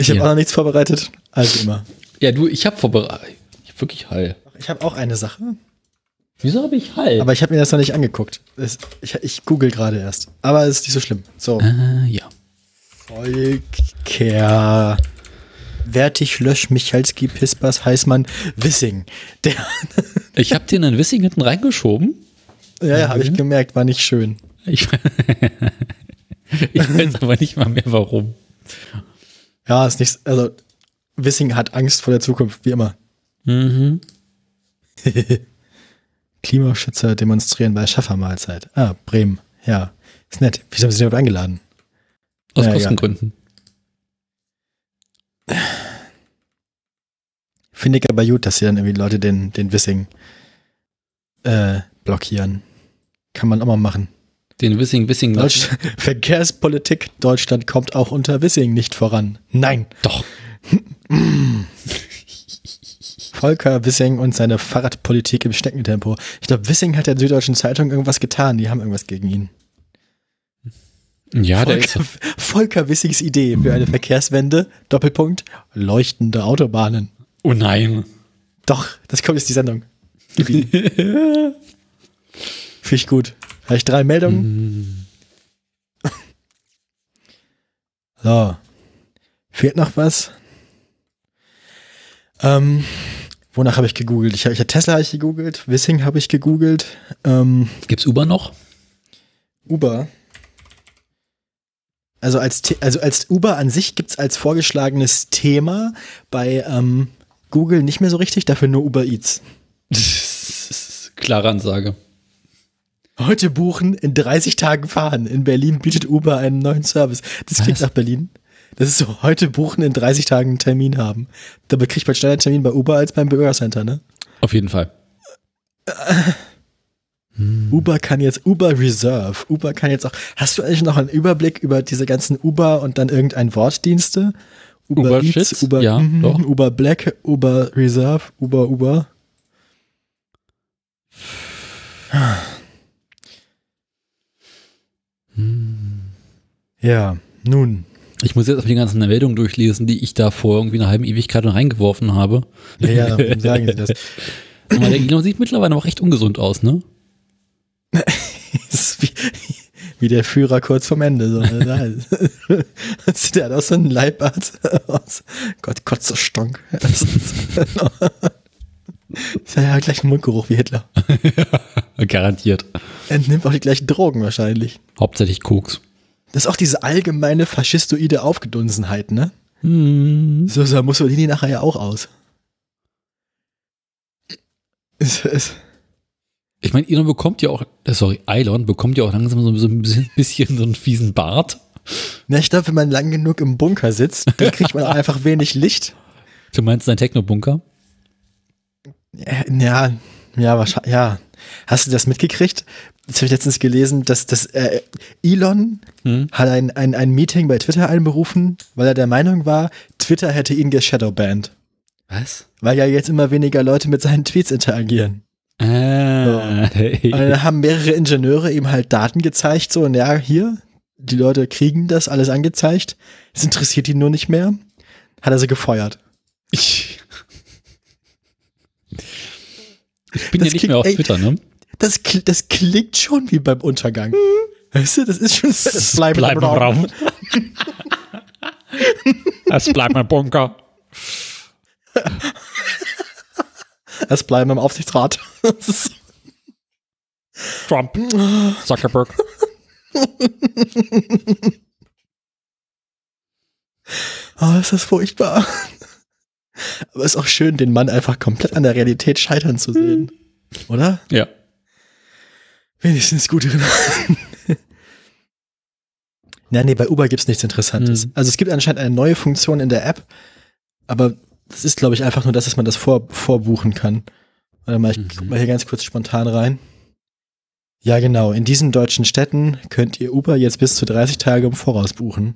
Ich habe Ja. auch noch nichts vorbereitet. Also immer. Ja, du, ich habe vorbereitet. Ich hab wirklich Hall. Ich habe auch eine Sache, Wieso habe ich Hall? aber ich habe mir das noch nicht angeguckt. Ich, ich google gerade erst. Aber es ist nicht so schlimm. So. äh, ja. Volker. Wertig, Lösch, Michalski, Pispers, Heißmann, Wissing. Der, Ich habe dir einen Wissing hinten reingeschoben. ja, ja, habe ich gemerkt, war nicht schön. Ich, ich weiß aber nicht mal mehr warum. Ja, ist nichts, also Wissing hat Angst vor der Zukunft, wie immer. Mhm. Klimaschützer demonstrieren bei Schaffermahlzeit. Ah, Bremen. Ja, ist nett. Wieso haben sie denn überhaupt eingeladen? Aus Ja, Kostengründen. Finde ich aber gut, dass sie dann irgendwie Leute den, den Wissing äh, blockieren. Kann man auch mal machen. Den Wissing, Wissing. Deutsch Verkehrspolitik Deutschland kommt auch unter Wissing nicht voran. Nein. Doch. Volker Wissing und seine Fahrradpolitik im Schneckentempo. Ich glaube, Wissing hat der Süddeutschen Zeitung irgendwas getan. Die haben irgendwas gegen ihn. Ja, der ist. Volker, Volker Wissings Idee für eine Verkehrswende, Doppelpunkt, leuchtende Autobahnen. Oh nein. Doch, das kommt jetzt die Sendung. Finde ich gut. Habe ich drei Meldungen? so. Fehlt noch was? Ähm, wonach habe ich gegoogelt? Ich, ich, Tesla habe ich gegoogelt, Wissing habe ich gegoogelt, ähm, Gibt's Uber noch? Uber. Also als, also als Uber an sich gibt's als vorgeschlagenes Thema bei ähm, Google nicht mehr so richtig, dafür nur Uber Eats. Klare Ansage. Heute buchen, in 30 Tagen fahren. In Berlin bietet Uber einen neuen Service. Das klingt Was? nach Berlin. Das ist so, heute buchen, in 30 Tagen einen Termin haben. Dabei kriegt man schneller einen Termin bei Uber als beim Bürgercenter, ne? Auf jeden Fall. Uber kann jetzt, Uber Reserve, Uber kann jetzt auch, hast du eigentlich noch einen Überblick über diese ganzen Uber und dann irgendein Wortdienste? Uber Shits? Uber, Ja, mhm, doch. Uber Black, Uber Reserve, Uber, Uber. Ja, nun. Ich muss jetzt auf die ganzen Meldungen durchlesen, die ich da vor irgendwie einer halben Ewigkeit reingeworfen habe. Ja, ja, sagen Sie das? Aber der Elon sieht mittlerweile auch echt ungesund aus, ne? Wie, wie der Führer kurz vorm Ende. So. der hat auch so einen Leibart aus. Gott, Kotze Stonk. Das ist ja, ja gleich einen Mundgeruch wie Hitler. Garantiert. Er nimmt auch die gleichen Drogen wahrscheinlich. Hauptsächlich Koks. Das ist auch diese allgemeine faschistoide Aufgedunsenheit, ne? Hm. So sah Mussolini nachher ja auch aus. Es, es, Ich meine, Elon bekommt ja auch, äh, sorry, Elon bekommt ja auch langsam so, so ein bisschen, bisschen so einen fiesen Bart. na, ich glaube, wenn man lang genug im Bunker sitzt, dann kriegt man auch einfach wenig Licht. Du meinst dein Techno-Bunker? Ja, ja, wahrscheinlich, ja. Hast du das mitgekriegt? Das habe ich letztens gelesen, dass, dass äh, Elon Hm? hat ein, ein, ein Meeting bei Twitter einberufen, weil er der Meinung war, Twitter hätte ihn geshadowbanned. Was? Weil ja jetzt immer weniger Leute mit seinen Tweets interagieren. Ah, Und dann haben mehrere Ingenieure ihm halt Daten gezeigt, so, und ja, hier, die Leute kriegen das alles angezeigt. Es interessiert ihn nur nicht mehr. Hat er sie gefeuert. ich, ich bin ja Das nicht mehr auf klingt- ey, Twitter, ne? Das, das klingt schon wie beim Untergang. Weißt du, das ist schon das bleibt Bleib im Raum. Es bleibt mein Bunker. Es bleiben im Aufsichtsrat. Trump. Zuckerberg. Oh, ist das furchtbar. Aber es ist auch schön, den Mann einfach komplett an der Realität scheitern zu sehen. Oder? Ja. Wenigstens gute Nachrichten. Na, nee, bei Uber gibt's nichts Interessantes. Hm. Also es gibt anscheinend eine neue Funktion in der App, aber das ist, glaube ich, einfach nur das, dass man das vor, vorbuchen kann. Warte mal, ich Mhm. guck mal hier ganz kurz spontan rein. Ja, genau. In diesen deutschen Städten könnt ihr Uber jetzt bis zu 30 Tage im Voraus buchen.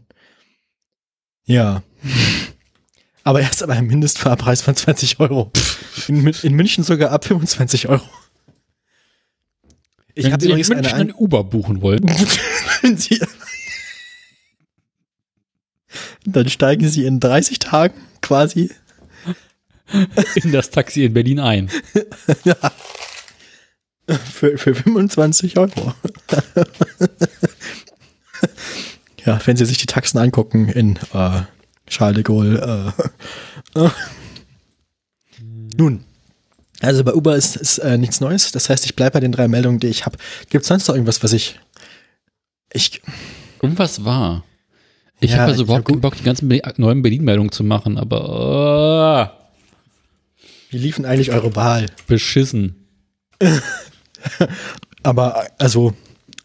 Ja. Aber erst ab einem Mindestfahrpreis von 20 Euro. In, in München sogar ab 25 Euro. Ich Wenn habe Sie in eine München An ein Uber buchen wollen. wenn Sie, Dann steigen sie in 30 Tagen quasi in das Taxi in Berlin ein. ja. Für, für 25 Euro. ja, wenn Sie sich die Taxen angucken in äh, Charles de Gaulle. Äh. Nun, also bei Uber ist, ist äh, nichts Neues. Das heißt, ich bleibe bei den drei Meldungen, die ich habe. Gibt es sonst noch irgendwas, was ich. Ich. Irgendwas war. Ich Ja, habe also überhaupt keinen Bock, die ganzen Be- neuen Berlin-Meldungen zu machen, aber Wie liefen eigentlich eure Wahl? beschissen. Aber also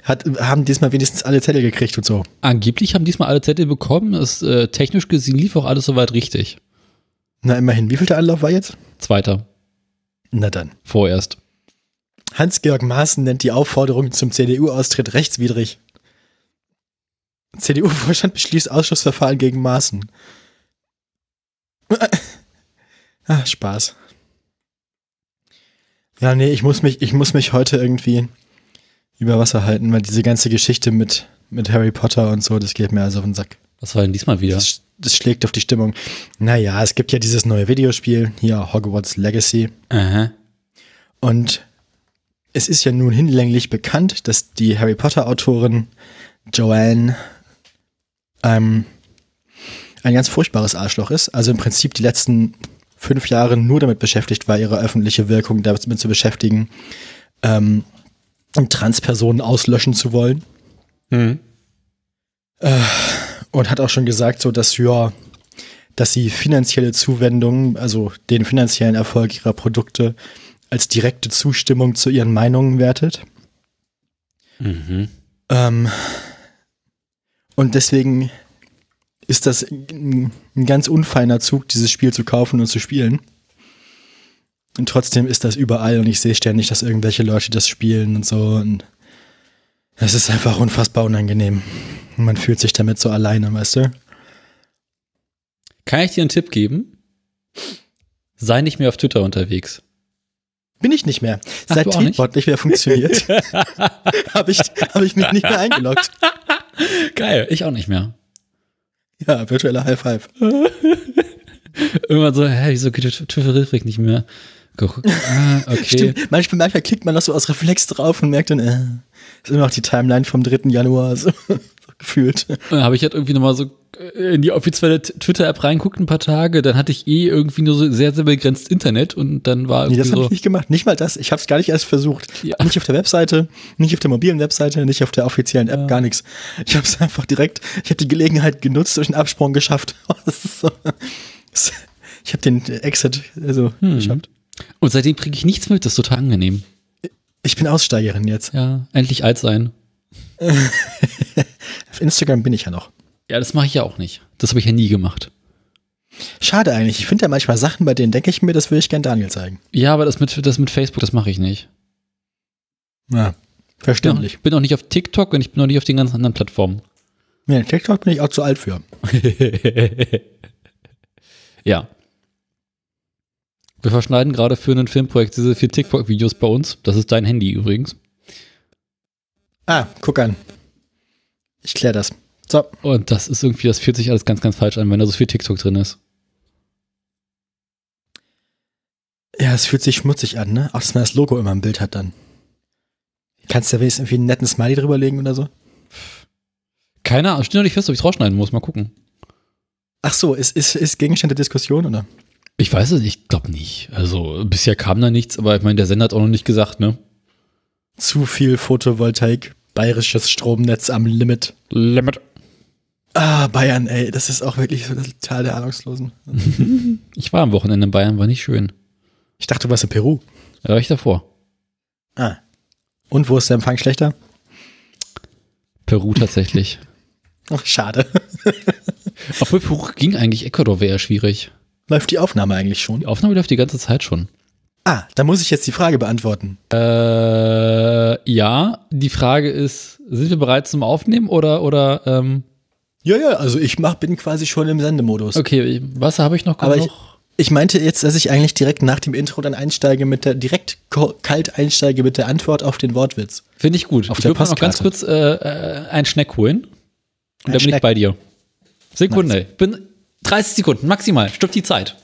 hat, haben diesmal wenigstens alle Zettel gekriegt und so. Angeblich haben diesmal alle Zettel bekommen. Es, äh, technisch gesehen lief auch alles soweit richtig. Na, immerhin. Wie viel der Anlauf war jetzt? Zweiter. Na dann. Vorerst. Hans-Georg Maaßen nennt die Aufforderung zum CDU-Austritt rechtswidrig. CDU-Vorstand beschließt Ausschussverfahren gegen Maaßen. ah, Spaß. Ja, nee, ich muss mich, ich muss mich heute irgendwie über Wasser halten, weil diese ganze Geschichte mit, mit Harry Potter und so, das geht mir also auf den Sack. Was war denn diesmal wieder? Das, das schlägt auf die Stimmung. Naja, es gibt ja dieses neue Videospiel, hier Hogwarts Legacy. Aha. Und es ist ja nun hinlänglich bekannt, dass die Harry Potter-Autorin Joanne ähm, ein ganz furchtbares Arschloch ist. Also im Prinzip die letzten fünf Jahre nur damit beschäftigt war, ihre öffentliche Wirkung damit zu beschäftigen, ähm, Transpersonen auslöschen zu wollen. Hm. Und hat auch schon gesagt, so dass ja, dass sie finanzielle Zuwendungen, also den finanziellen Erfolg ihrer Produkte als direkte Zustimmung zu ihren Meinungen wertet. Mhm. Ähm, und deswegen ist das ein, ein ganz unfeiner Zug, dieses Spiel zu kaufen und zu spielen. Und trotzdem ist das überall und ich sehe ständig, dass irgendwelche Leute das spielen und so. Und es ist einfach unfassbar unangenehm. Man fühlt sich damit so alleine, weißt du? Kann ich dir einen Tipp geben? Sei nicht mehr auf Twitter unterwegs. Bin ich nicht mehr. Ach, Seit auch nicht? Tweetbot nicht mehr funktioniert, habe ich, hab ich mich nicht mehr eingeloggt. Geil, ich auch nicht mehr. Ja, virtueller High Five. Irgendwann so, hä, wieso geht Twitter nicht mehr? Ah, okay. Stimmt, manchmal, manchmal klickt man noch so aus Reflex drauf und merkt dann, äh, ist immer noch die Timeline vom 3. Januar, so, so gefühlt. Dann habe ich halt irgendwie nochmal so äh, in die offizielle Twitter-App reinguckt ein paar Tage, dann hatte ich eh irgendwie nur so sehr, sehr begrenzt Internet und dann war Nee, irgendwie das habe so, ich nicht gemacht. Nicht mal das. Ich habe es gar nicht erst versucht. Ja. Nicht auf der Webseite, nicht auf der mobilen Webseite, nicht auf der offiziellen App, gar nichts. Ich habe es einfach direkt, ich habe die Gelegenheit genutzt, durch den Absprung geschafft. So, ich habe den Exit also Hm. geschafft. und seitdem kriege ich nichts mit, das ist total angenehm. Ich bin Aussteigerin jetzt. Ja, endlich alt sein. Auf Instagram bin ich ja noch. Ja, das mache ich ja auch nicht. Das habe ich ja nie gemacht. Schade eigentlich. Ich finde ja manchmal Sachen, bei denen denke ich mir, das würde ich gern Daniel zeigen. Ja, aber das mit, das mit Facebook, das mache ich nicht. Ja, Ich bin, auch, verständlich. ich bin auch nicht auf TikTok und ich bin auch nicht auf den ganzen anderen Plattformen. Nee, TikTok bin ich auch zu alt für. ja. Wir verschneiden gerade für ein Filmprojekt diese vier TikTok-Videos bei uns. Das ist dein Handy übrigens. Ah, guck an. Ich klär das. So. Und das ist irgendwie, das fühlt sich alles ganz, ganz falsch an, wenn da so viel TikTok drin ist. Ja, es fühlt sich schmutzig an, ne? Auch, dass man das Logo immer im Bild hat dann. Kannst du da wenigstens irgendwie einen netten Smiley drüberlegen oder so? Keine Ahnung, steht noch nicht fest, ob ich rausschneiden muss. Mal gucken. Ach so, ist, ist, ist Gegenstand der Diskussion, oder? Ich weiß es nicht, ich glaube nicht. Also bisher kam da nichts, aber ich meine, der Sender hat auch noch nicht gesagt, ne? Zu viel Photovoltaik, bayerisches Stromnetz am Limit. Limit. Ah, Bayern, ey, das ist auch wirklich so das Tal der Ahnungslosen. Ich war am Wochenende in Bayern, war nicht schön. Ich dachte, du warst in Peru. Da war ich davor. Ah. Und wo ist der Empfang schlechter? Peru tatsächlich. Ach, schade. Obwohl Peru ging eigentlich, Ecuador wäre ja schwierig. Läuft die Aufnahme eigentlich schon? Die Aufnahme läuft die ganze Zeit schon. Ah, da muss ich jetzt die Frage beantworten. Äh, ja, die Frage ist, sind wir bereit zum Aufnehmen oder, oder, ähm, Ja, ja, also ich mach, bin quasi schon im Sendemodus. okay, was habe ich noch? Aber ich, noch? ich meinte jetzt, dass ich eigentlich direkt nach dem Intro dann einsteige mit der, direkt kalt einsteige mit der Antwort auf den Wortwitz. Finde ich gut. auf ich würde noch ganz kurz äh, äh, einen Schneck holen. Und Ein dann bin ich bei dir. Sekunde. Bin 30 Sekunden, maximal. Stopp die Zeit.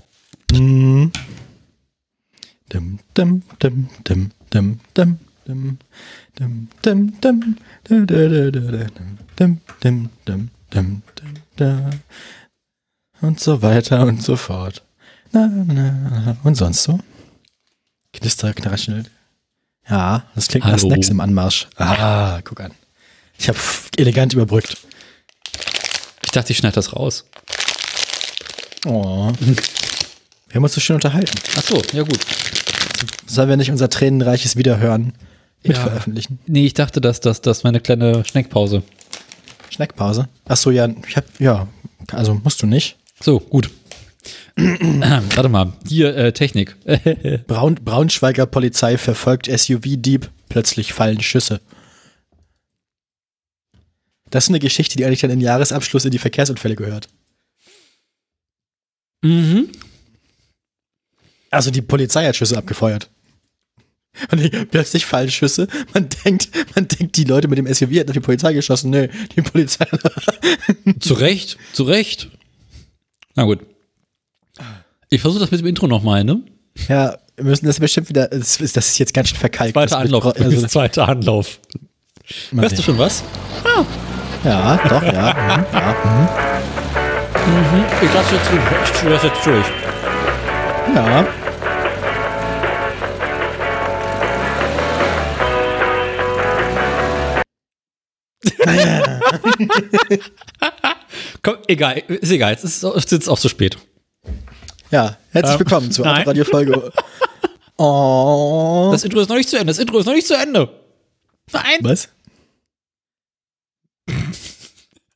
Da. Und so weiter und so fort. Na, na, na. Und sonst so? Knister, knraschel. Ja, das klingt nach. Snacks im Anmarsch. Ah, guck an. Ich habe elegant überbrückt. Ich dachte, ich schneide das raus. Oh. Wir haben uns so schön unterhalten. Ach so, ja gut. Sollen wir nicht unser tränenreiches Wiederhören mit Ja. veröffentlichen? Nee, ich dachte, dass das das meine kleine Schneckpause. Schneckpause? Ach so, ja, ich hab, ja, also musst du nicht. So, gut. Warte mal, hier äh, Technik. Braun, Braunschweiger Polizei verfolgt SUV-Dieb, plötzlich fallen Schüsse. Das ist eine Geschichte, die eigentlich dann im Jahresabschluss in die Verkehrsunfälle gehört. Mhm. Also die Polizei hat Schüsse abgefeuert. Und die, plötzlich fallen Schüsse. Man denkt, man denkt, die Leute mit dem SUV hätten auf die Polizei geschossen. Nö, die Polizei. Zu Recht, zu Recht. Na gut. Ich versuche das mit dem Intro nochmal, ne? ja, wir müssen das bestimmt wieder. Das ist, das ist jetzt ganz schön verkalkt. Zweiter Anlauf. Also, zweiter Anlauf. Hörst du schon was? Ja, doch, ja. mhm, ja, Ich lasse jetzt, ich lasse jetzt durch. mhm, ja. Komm, egal, ist egal, jetzt ist es jetzt auch zu spät. Ja, herzlich Ähm, willkommen zur nein. Autoradio-Folge. Oh. Das Intro ist noch nicht zu Ende, das Intro ist noch nicht zu Ende. Nein. Was?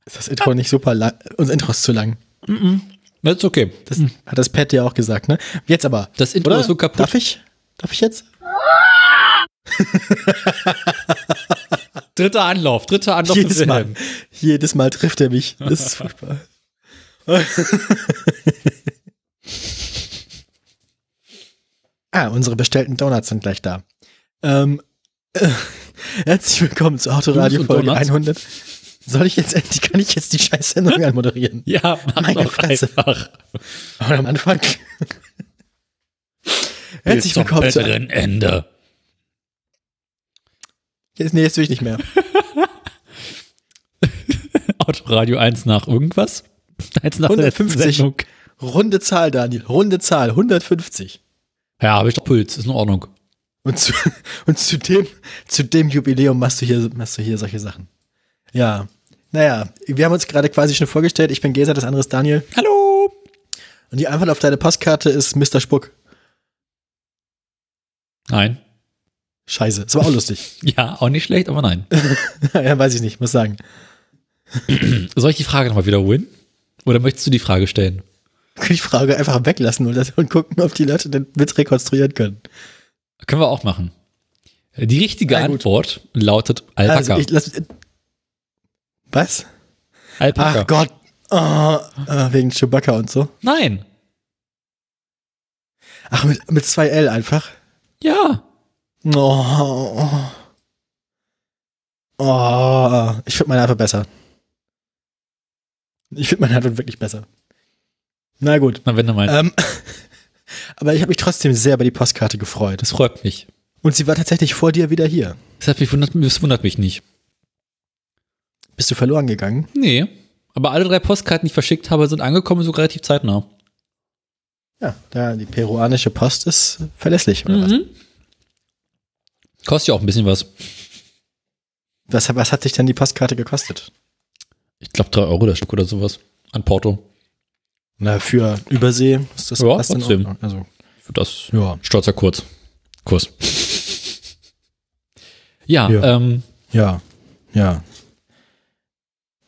Ist das Intro nicht super lang? Unser Intro ist zu lang. Das ist okay. Das hat das Pat ja auch gesagt, ne? Jetzt aber. Das Intro oder? ist so kaputt. Darf ich? Darf ich jetzt? Dritter Anlauf, dritter Anlauf Jedes des Mal. Jedes Mal trifft er mich. Das ist furchtbar. ah, unsere bestellten Donuts sind gleich da. Ähm, äh, herzlich willkommen zur Autoradio Folge Donuts? 100. Soll ich jetzt endlich, kann ich jetzt die scheiß Sendung anmoderieren? Ja, mach Meine doch Fresse. einfach. Aber am Anfang. Herzlich zum willkommen zu. bitteren Ende. Jetzt, nee, jetzt will ich nicht mehr. Autoradio 1 nach irgendwas? 1 nach der letzten 150. Sendung. Runde Zahl, Daniel. Runde Zahl. 150. Ja, habe ich doch Puls, ist in Ordnung. Und zu, und zu dem, zu dem Jubiläum machst du hier, machst du hier solche Sachen. Ja. Naja, wir haben uns gerade quasi schon vorgestellt. Ich bin Gesa, das andere ist Daniel. Hallo. Und die Antwort auf deine Postkarte ist Mr. Spuck. Nein. Scheiße. Das war auch lustig. Ja, auch nicht schlecht, aber nein. ja, weiß ich nicht, muss sagen. Soll ich die Frage nochmal wiederholen? Oder möchtest du die Frage stellen? Kann ich die Frage einfach weglassen und, gucken, ob die Leute den Witz rekonstruieren können. Können wir auch machen. Die richtige gut. Antwort lautet Alpaka. Also ich lass, was? Alpaka. Ach Gott. Oh, wegen Chewbacca und so. Nein. Ach, mit, mit zwei L einfach. Ja. Oh. Oh. Ich finde meine Antwort besser. Ich finde meine Antwort wirklich besser. Na gut. Na, wenn du meinst. Ähm, aber ich habe mich trotzdem sehr über die Postkarte gefreut. Das freut mich. Und sie war tatsächlich vor dir wieder hier. Deshalb mich wundert, das wundert mich nicht. Bist du verloren gegangen? Nee. Aber alle drei Postkarten, die ich verschickt habe, sind angekommen, so relativ zeitnah. Ja, da die peruanische Post ist verlässlich, oder was? Mhm. Kostet ja auch ein bisschen was. was? Was hat sich denn die Postkarte gekostet? Ich glaube, drei Euro das Stück oder sowas. An Porto. Na, für Übersee ist das Ja, trotzdem. Ordnung. Also, Für das ja. stolzer Kurz. Kurs. Ja, Ja. ähm, Ja, ja.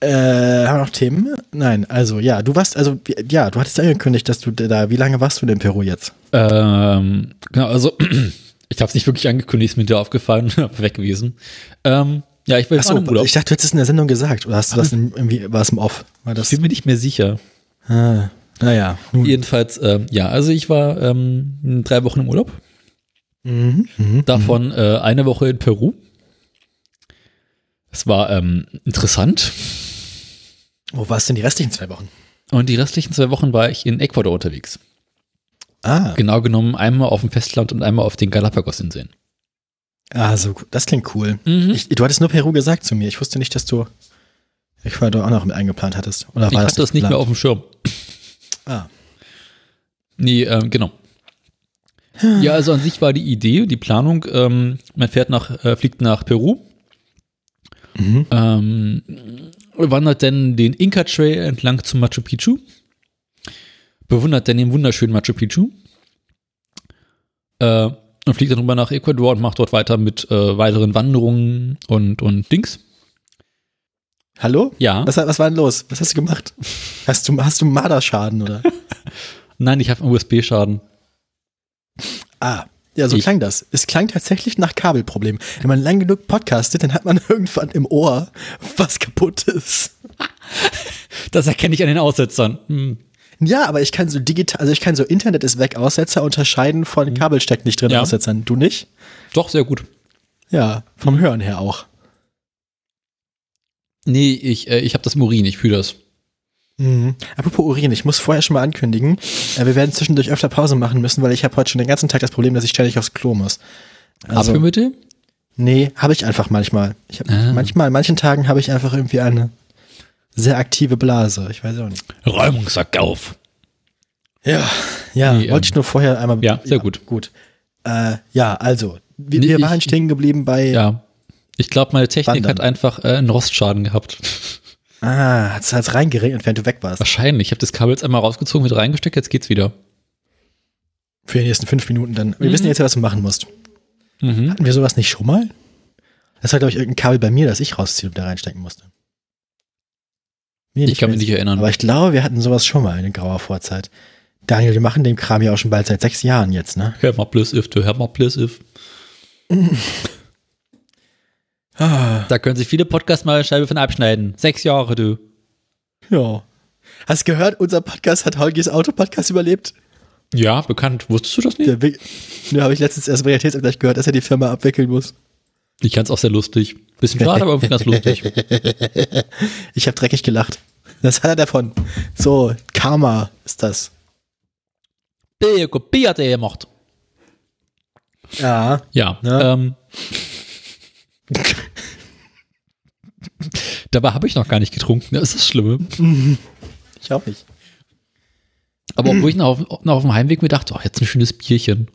Äh, haben wir noch Themen? Nein, also ja, du warst, also ja, du hattest angekündigt, dass du da, wie lange warst du denn in Peru jetzt? ähm, genau, also ich habe es nicht wirklich angekündigt, ist mir da aufgefallen, weg gewesen. Ähm, ja, ich war jetzt auch im Urlaub. ich dachte, du hättest es in der Sendung gesagt, oder hast du das in, irgendwie, war es im Off? War Ich das, bin mir nicht mehr sicher. ah, naja, nun. Jedenfalls, ähm, ja, also ich war ähm, drei Wochen im Urlaub. Mhm, mhm, Davon äh, eine Woche in Peru. Es war ähm, interessant. Wo warst du denn die restlichen zwei Wochen? Und die restlichen zwei Wochen war ich in Ecuador unterwegs. Ah, Genau genommen einmal auf dem Festland und einmal auf den Galapagos-Inseln. ah so, gut. das klingt cool. Mhm. Ich, du hattest nur Peru gesagt zu mir. Ich wusste nicht, dass du Ecuador auch noch mit eingeplant hattest. Oder Ich war hatte das nicht mehr auf dem Schirm. Ah. Nee, ähm, genau. Ja, also an sich war die Idee, die Planung, ähm, man fährt nach, äh, fliegt nach Peru, Mhm. ähm, wandert dann den Inca Trail entlang zum Machu Picchu, bewundert dann den wunderschönen Machu Picchu äh, und fliegt dann rüber nach Ecuador und macht dort weiter mit äh, weiteren Wanderungen und, und Dings. Hallo? Ja. Was, was war denn los? Was hast du gemacht? Hast du, hast du Marderschaden oder? Nein, ich habe einen USB-Schaden. Ah, ja, so Ich- klang das. Es klang tatsächlich nach Kabelproblem. Wenn man lang genug podcastet, dann hat man irgendwann im Ohr was kaputt ist. Das erkenne ich an den Aussetzern. Hm. Ja, aber ich kann so digital, also ich kann so Internet ist weg Aussetzer unterscheiden von Kabel steckt nicht drin. Ja. Aussetzern. Du nicht? Doch, sehr gut. Ja, vom Hören her auch. Nee, ich, äh, ich habe das im Urin, ich fühle das. Mhm. Apropos Urin, ich muss vorher schon mal ankündigen, äh, wir werden zwischendurch öfter Pause machen müssen, weil ich habe heute schon den ganzen Tag das Problem, dass ich ständig aufs Klo muss. Also, Abführmittel? nee, habe ich einfach manchmal. Ich hab, Ah. Manchmal, an manchen Tagen habe ich einfach irgendwie eine sehr aktive Blase. Ich weiß auch nicht. Räumungssack auf. Ja, ja, Nee, wollte ich nur vorher einmal. ja, sehr gut. Gut. Äh, ja, also, wir, Nee, wir ich- waren stehen geblieben bei. Ja. Ich glaube, meine Technik Wandern. hat einfach äh, einen Rostschaden gehabt. Ah, hat's, hat's reingeregnet, während du weg warst. Wahrscheinlich. Ich habe das Kabel jetzt einmal rausgezogen, wieder reingesteckt, jetzt geht's wieder. Für die nächsten fünf Minuten dann. Wir Mhm. wissen jetzt ja, was du machen musst. Mhm. Hatten wir sowas nicht schon mal? Das war, glaube ich, irgendein Kabel bei mir, das ich rausziehen und da reinstecken musste. Mir Ich kann mich nicht erinnern. Aber ich glaube, wir hatten sowas schon mal in grauer Vorzeit. Daniel, wir machen den Kram ja auch schon bald seit sechs Jahren jetzt, ne? Hör mal plus if, du hör mal plus if. Ah, Da können sich viele Podcasts mal eine Scheibe von abschneiden. Sechs Jahre, du. ja. Hast du gehört, unser Podcast hat Holgis Autopodcast überlebt? Ja, bekannt. Wusstest du das nicht? Der, ne, habe ich letztens erst im Realitätsabgleich gehört, dass er die Firma abwickeln muss. Ich fand's auch sehr lustig. Bisschen schade, aber irgendwie ganz lustig. Ich habe dreckig gelacht. Das hat er davon. So, Karma ist das. Bier, Bier hat er gemacht. Ja. Ja. Ja. Ähm, dabei habe ich noch gar nicht getrunken. Das ist das Schlimme. Ich auch nicht. Aber obwohl ich noch auf, noch auf dem Heimweg mir dachte, oh, jetzt ein schönes Bierchen.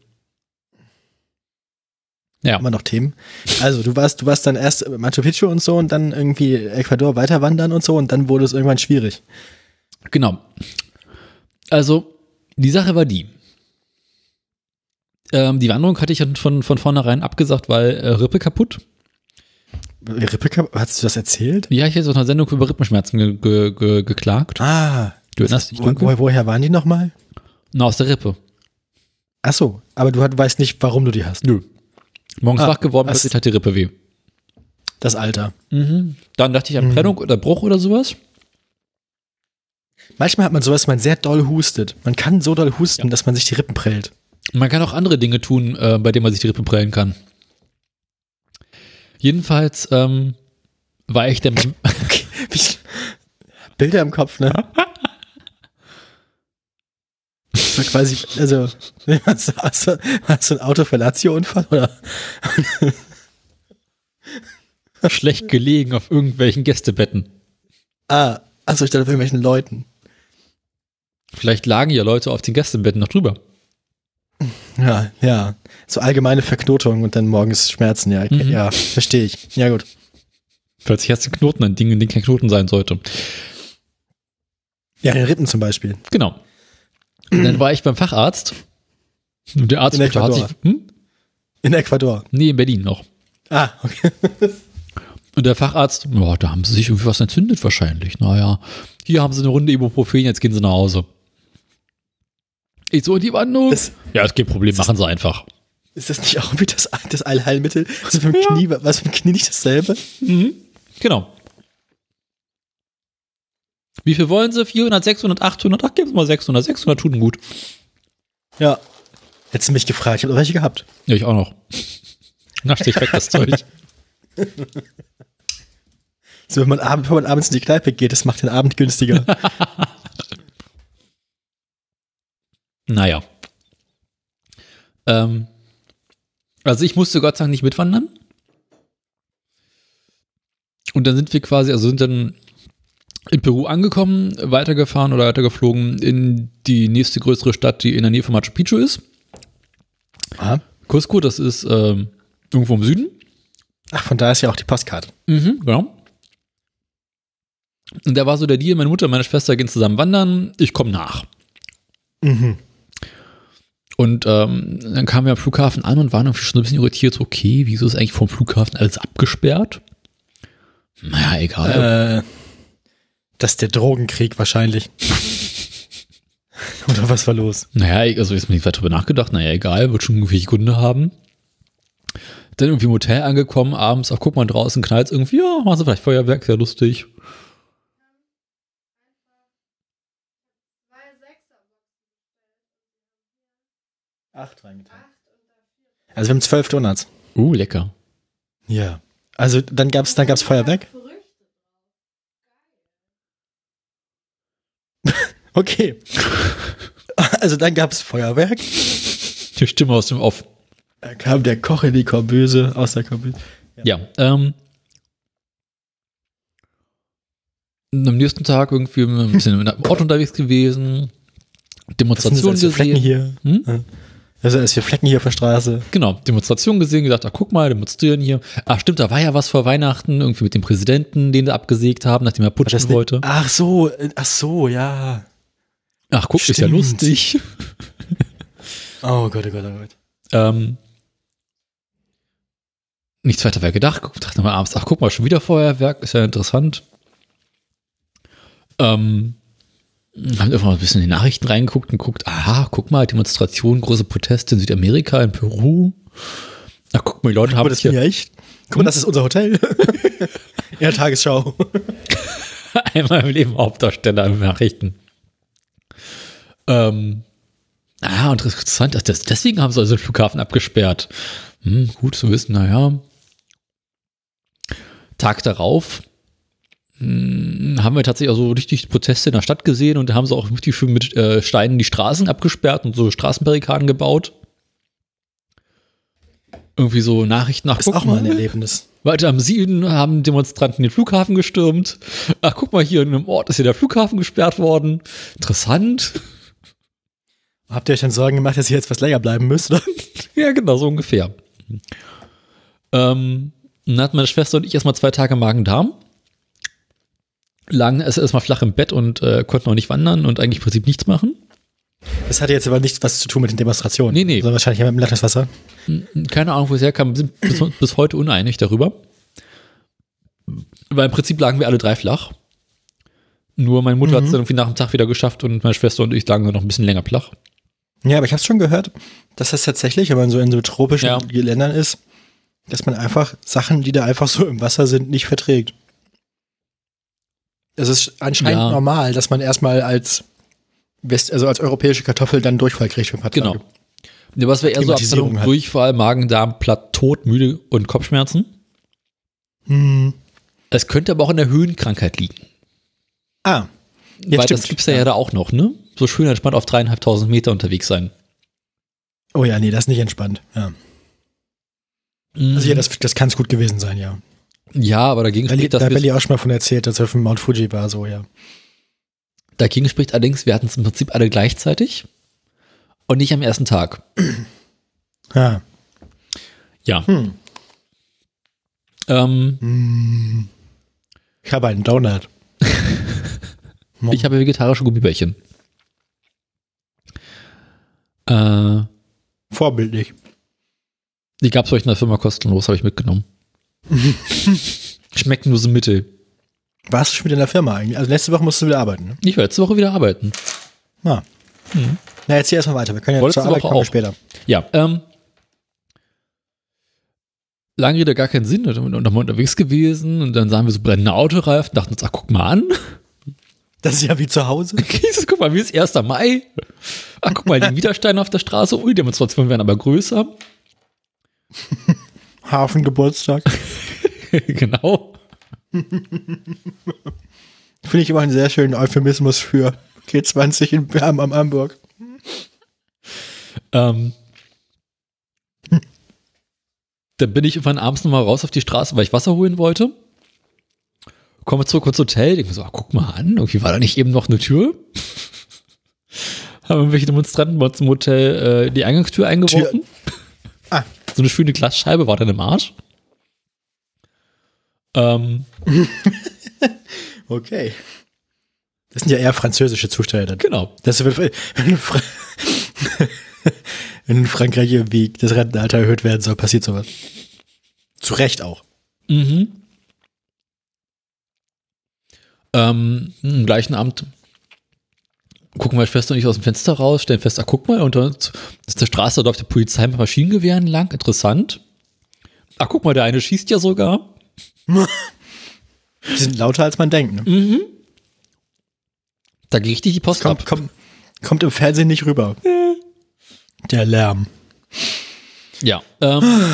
Ja. Wir noch Themen? Also, du warst, du warst dann erst Machu Picchu und so und dann irgendwie Ecuador weiter wandern und so und dann wurde es irgendwann schwierig. Genau. Also, die Sache war die. Ähm, die Wanderung hatte ich von, von vornherein abgesagt, weil äh, Rippe kaputt. Rippe, hast du das erzählt? Ja, ich hätte auf einer Sendung über Rippenschmerzen ge ge ge geklagt. Ah. Du erinnerst dich Wo, dunkel? wo, woher waren die nochmal? Na, aus der Rippe. Ach so, aber du hat- weißt nicht, warum du die hast. Nö. Morgens Ah, wach geworden, plötzlich hat die Rippe weh. Das Alter. Mhm. Dann dachte ich an Mhm. Prellung oder Bruch oder sowas. Manchmal hat man sowas, dass man sehr doll hustet. Man kann so doll husten, dass man sich die Rippen prellt. Man kann auch andere Dinge tun, äh, bei denen man sich die Rippe prellen kann. Jedenfalls ähm, war ich. Wie, Bilder im Kopf, ne? So quasi, also, hast du, hast du, hast du einen Autofellatio-Unfall oder? schlecht gelegen auf irgendwelchen Gästebetten. Ah, also ich dachte auf irgendwelchen Leuten. Vielleicht lagen ja Leute auf den Gästebetten noch drüber. Ja, ja. So allgemeine Verknotung und dann morgens Schmerzen, ja. Mhm. Ja, verstehe ich. Ja, gut. Plötzlich hast du Knoten, ein Ding, in dem kein Knoten sein sollte. Ja, in den Rippen zum Beispiel. Genau. Und dann war ich beim Facharzt. Und der Arzt In hat sich, Ecuador. hm? In Ecuador. Nee, in Berlin noch. Ah, okay. Und der Facharzt, ja, da haben sie sich irgendwie was entzündet wahrscheinlich. Naja, hier haben sie eine Runde Ibuprofen, jetzt gehen sie nach Hause. Ich so, die Wandlung. Das- Ja, ist kein Problem, machen sie einfach. Ist das nicht auch irgendwie das, das Allheilmittel? Also beim Knie, was beim Knie nicht dasselbe? Mhm. Genau. Wie viel wollen sie? 400, 600, 800? Ach, geben Sie mal 600. 600 tun gut. Ja. Hättest du mich gefragt, ich habe noch welche gehabt. Ja, ich auch noch. Nascht sich weg, das Zeug. So, wenn man, abend, wenn man abends in die Kneipe geht, das macht den Abend günstiger. Naja. Ähm, also ich musste Gott sei Dank nicht mitwandern. Und dann sind wir quasi, also sind dann in Peru angekommen, weitergefahren oder weitergeflogen in die nächste größere Stadt, die in der Nähe von Machu Picchu ist. ah. Cusco, das ist ähm, irgendwo im Süden. Ach, von da ist ja auch die Postkarte. Mhm, genau. Und da war so der Deal, meine Mutter und meine Schwester gehen zusammen wandern, ich komme nach. Mhm. Und ähm, dann kamen wir am Flughafen an und waren irgendwie schon ein bisschen irritiert, so, okay, wieso ist eigentlich vom Flughafen alles abgesperrt? Naja, egal. Äh, das ist der Drogenkrieg wahrscheinlich. Oder was war los? Naja, also jetzt bin ich weiter drüber nachgedacht, naja, egal, wird schon irgendwelche Gründe haben. Dann irgendwie im Hotel angekommen, abends, ach guck mal, draußen knallt irgendwie, ja, machen sie vielleicht Feuerwerk, sehr lustig. Acht reingetan. Also wir haben zwölf Donuts. Uh, lecker. Ja. Also dann gab's, dann gab's Feuerwerk. Okay. Also dann gab's Feuerwerk. Die Stimme aus dem Off. Da kam der Koch in die Korböse aus der Korböse. Ja, ähm. und Am nächsten Tag irgendwie ein bisschen im Ort unterwegs gewesen, Was Demonstration sind das für Flecken gesehen. hier? Hm? Also ist hier Flecken hier auf der Straße. Genau, Demonstration gesehen, gedacht, ach guck mal, demonstrieren hier. Ach stimmt, da war ja was vor Weihnachten, irgendwie mit dem Präsidenten, den sie abgesägt haben, nachdem er putschen Das wollte. Ach so, äh, ach so, ja. Ach guck, ist ja Stimmt. lustig. Oh Gott, oh Gott, oh Gott. ähm, nichts weiter wäre gedacht. Dachte mal abends, ach guck mal, schon wieder Feuerwerk, ist ja interessant. Ähm, haben einfach mal ein bisschen in die Nachrichten reingeguckt und guckt, aha, guck mal, Demonstration, große Proteste in Südamerika, in Peru. Ach, guck mal, die Leute Guck haben das bin ja ich. Guck mal, das ist unser Hotel. In der Tagesschau. einmal im Leben Hauptdarsteller in Nachrichten. Ähm, ah, und interessant, dass das, deswegen haben sie also den Flughafen abgesperrt. Hm, gut zu wissen, naja. Tag darauf hm, haben wir tatsächlich also richtig Proteste in der Stadt gesehen und da haben sie auch richtig schön mit äh, Steinen die Straßen abgesperrt und so Straßenbarrikaden gebaut. Irgendwie so Nachrichten nach Ist auch mal ein Erlebnis. Weiter am Süden haben Demonstranten den Flughafen gestürmt. Ach, guck mal, hier in einem Ort ist hier der Flughafen gesperrt worden. Interessant. Habt ihr euch dann Sorgen gemacht, dass ihr jetzt was länger bleiben müsst? Oder? Ja, genau, so ungefähr. Ähm, dann hatten meine Schwester und ich erstmal zwei Tage Magen-Darm. Lagen erst erstmal flach im Bett und äh, konnten auch nicht wandern und eigentlich im Prinzip nichts machen. Das hatte jetzt aber nichts was zu tun mit den Demonstrationen. Nee, nee. Sondern wahrscheinlich mit dem Leitungswasser. Keine Ahnung, wo es herkam, wir sind bis, bis heute uneinig darüber. Weil im Prinzip lagen wir alle drei flach. Nur meine Mutter hat es dann irgendwie nach dem Tag wieder geschafft und meine Schwester und ich lagen dann noch ein bisschen länger flach. Ja, aber ich habe schon gehört, dass das tatsächlich, wenn man so in so tropischen Ja. Ländern ist, dass man einfach Sachen, die da einfach so im Wasser sind, nicht verträgt. Es ist anscheinend Ja. normal, dass man erstmal als West, also als europäische Kartoffel dann Durchfall kriegt für ein paar Genau. Tage. Ja, was wäre eher so Abteilung halt. Durchfall, Magen, Darm, platt, tot, müde und Kopfschmerzen. Hm. Es könnte aber auch an der Höhenkrankheit liegen. Ah, ja, weil stimmt. das gibt's ja, ja da auch noch, ne? So schön entspannt auf dreieinhalbtausend Meter unterwegs sein. Oh ja, nee, das ist nicht entspannt. Ja. Also ja, das, das kann es gut gewesen sein, ja. Ja, aber dagegen Belly, spricht, da wir, Belly auch schon mal von erzählt, dass er dem Mount Fuji war, so, ja. dagegen spricht allerdings, wir hatten es im Prinzip alle gleichzeitig und nicht am ersten Tag. Ah. Ja. Hm. Ähm, Ich habe einen Donut. ich habe vegetarische Gummibärchen. Äh, Vorbildlich. die gab's euch in der Firma kostenlos, habe ich mitgenommen. Schmecken nur so mittel. Warst du schon wieder in der Firma eigentlich? Also letzte Woche musst du wieder arbeiten, ne? Ich werde letzte Woche wieder arbeiten. Ah. Na, erzähl erstmal weiter. Wir können ja zur Arbeit Woche kommen wir auch. später. Ja, ähm. Lange Rede, gar keinen Sinn. Da sind wir nochmal unterwegs gewesen und dann sahen wir so brennende Autoreifen, dachten uns, ach, guck mal an. Das ist ja wie zu Hause. Jesus, guck mal, wie ist 1. Mai? Ach, guck mal, die Widersteine auf der Straße. Ui, die Demonstrationen werden aber größer. Hafengeburtstag. genau. Finde ich immer einen sehr schönen Euphemismus für G20 in Bern am Hamburg. Ähm, dann bin ich irgendwann abends nochmal raus auf die Straße, weil ich Wasser holen wollte. Komme zurück ins Hotel, denke mir so, ah, guck mal an, irgendwie war da nicht eben noch eine Tür. Haben irgendwelche Demonstranten bei uns im Hotel äh, die Eingangstür eingeworfen. Ah. So eine schöne Glasscheibe war dann im Arsch. Ähm, Okay. Das sind ja eher französische Zustände dann. genau. Das wenn, in Fra wenn in Frankreich irgendwie das Rentenalter erhöht werden soll, passiert sowas. Zu Recht auch. Mhm. Ähm, am gleichen Abend gucken meine Schwester und ich aus dem Fenster raus, stellen fest, ah, guck mal, unter uns ist der Straße, da läuft der Polizei mit Maschinengewehren lang, interessant. Ach, guck mal, der eine schießt ja sogar. Die sind lauter, als man denkt. Ne? Da geht richtig die Post ab. Kommt, kommt, kommt im Fernsehen nicht rüber. Der Lärm. Ja. Ähm,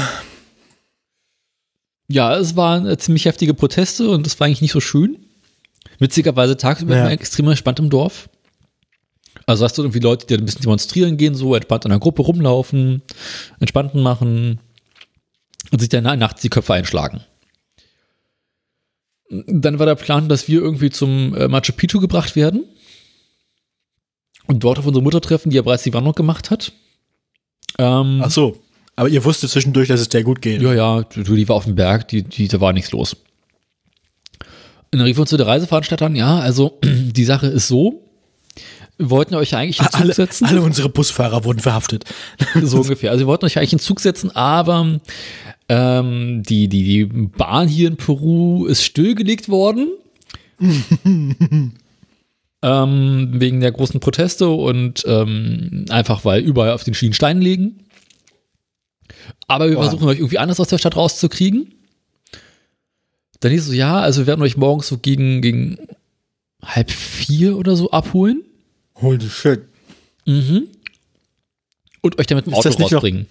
ja, es waren äh, ziemlich heftige Proteste und es war eigentlich nicht so schön. Witzigerweise tagsüber Ja. extrem entspannt im Dorf. Also hast du irgendwie Leute, die ein bisschen demonstrieren gehen, so entspannt in einer Gruppe rumlaufen, entspannten machen und sich dann nachts die Köpfe einschlagen. Dann war der Plan, dass wir irgendwie zum äh, Machu Picchu gebracht werden und dort auf unsere Mutter treffen, die ja bereits die Wanderung gemacht hat. Ähm, Ach so. Aber ihr wusstet zwischendurch, dass es der gut geht. ja, ja, die war auf dem Berg, die, die, da war nichts los. Und dann rief uns zu der Reiseveranstalter an, ja, also die Sache ist so, wir wollten euch eigentlich in Zug Alle, setzen, alle unsere Busfahrer wurden verhaftet. so ungefähr. Also wir wollten euch eigentlich in Zug setzen, aber ähm, die, die, die Bahn hier in Peru ist stillgelegt worden. ähm, wegen der großen Proteste und ähm, einfach weil überall auf den Schienen Steine liegen. Aber wir Boah. versuchen euch irgendwie anders aus der Stadt rauszukriegen. Dann hieß es so, ja, also wir werden euch morgens so gegen, gegen halb vier oder so abholen Holy shit. und euch dann mit dem Ist Auto das nicht noch- rausbringen.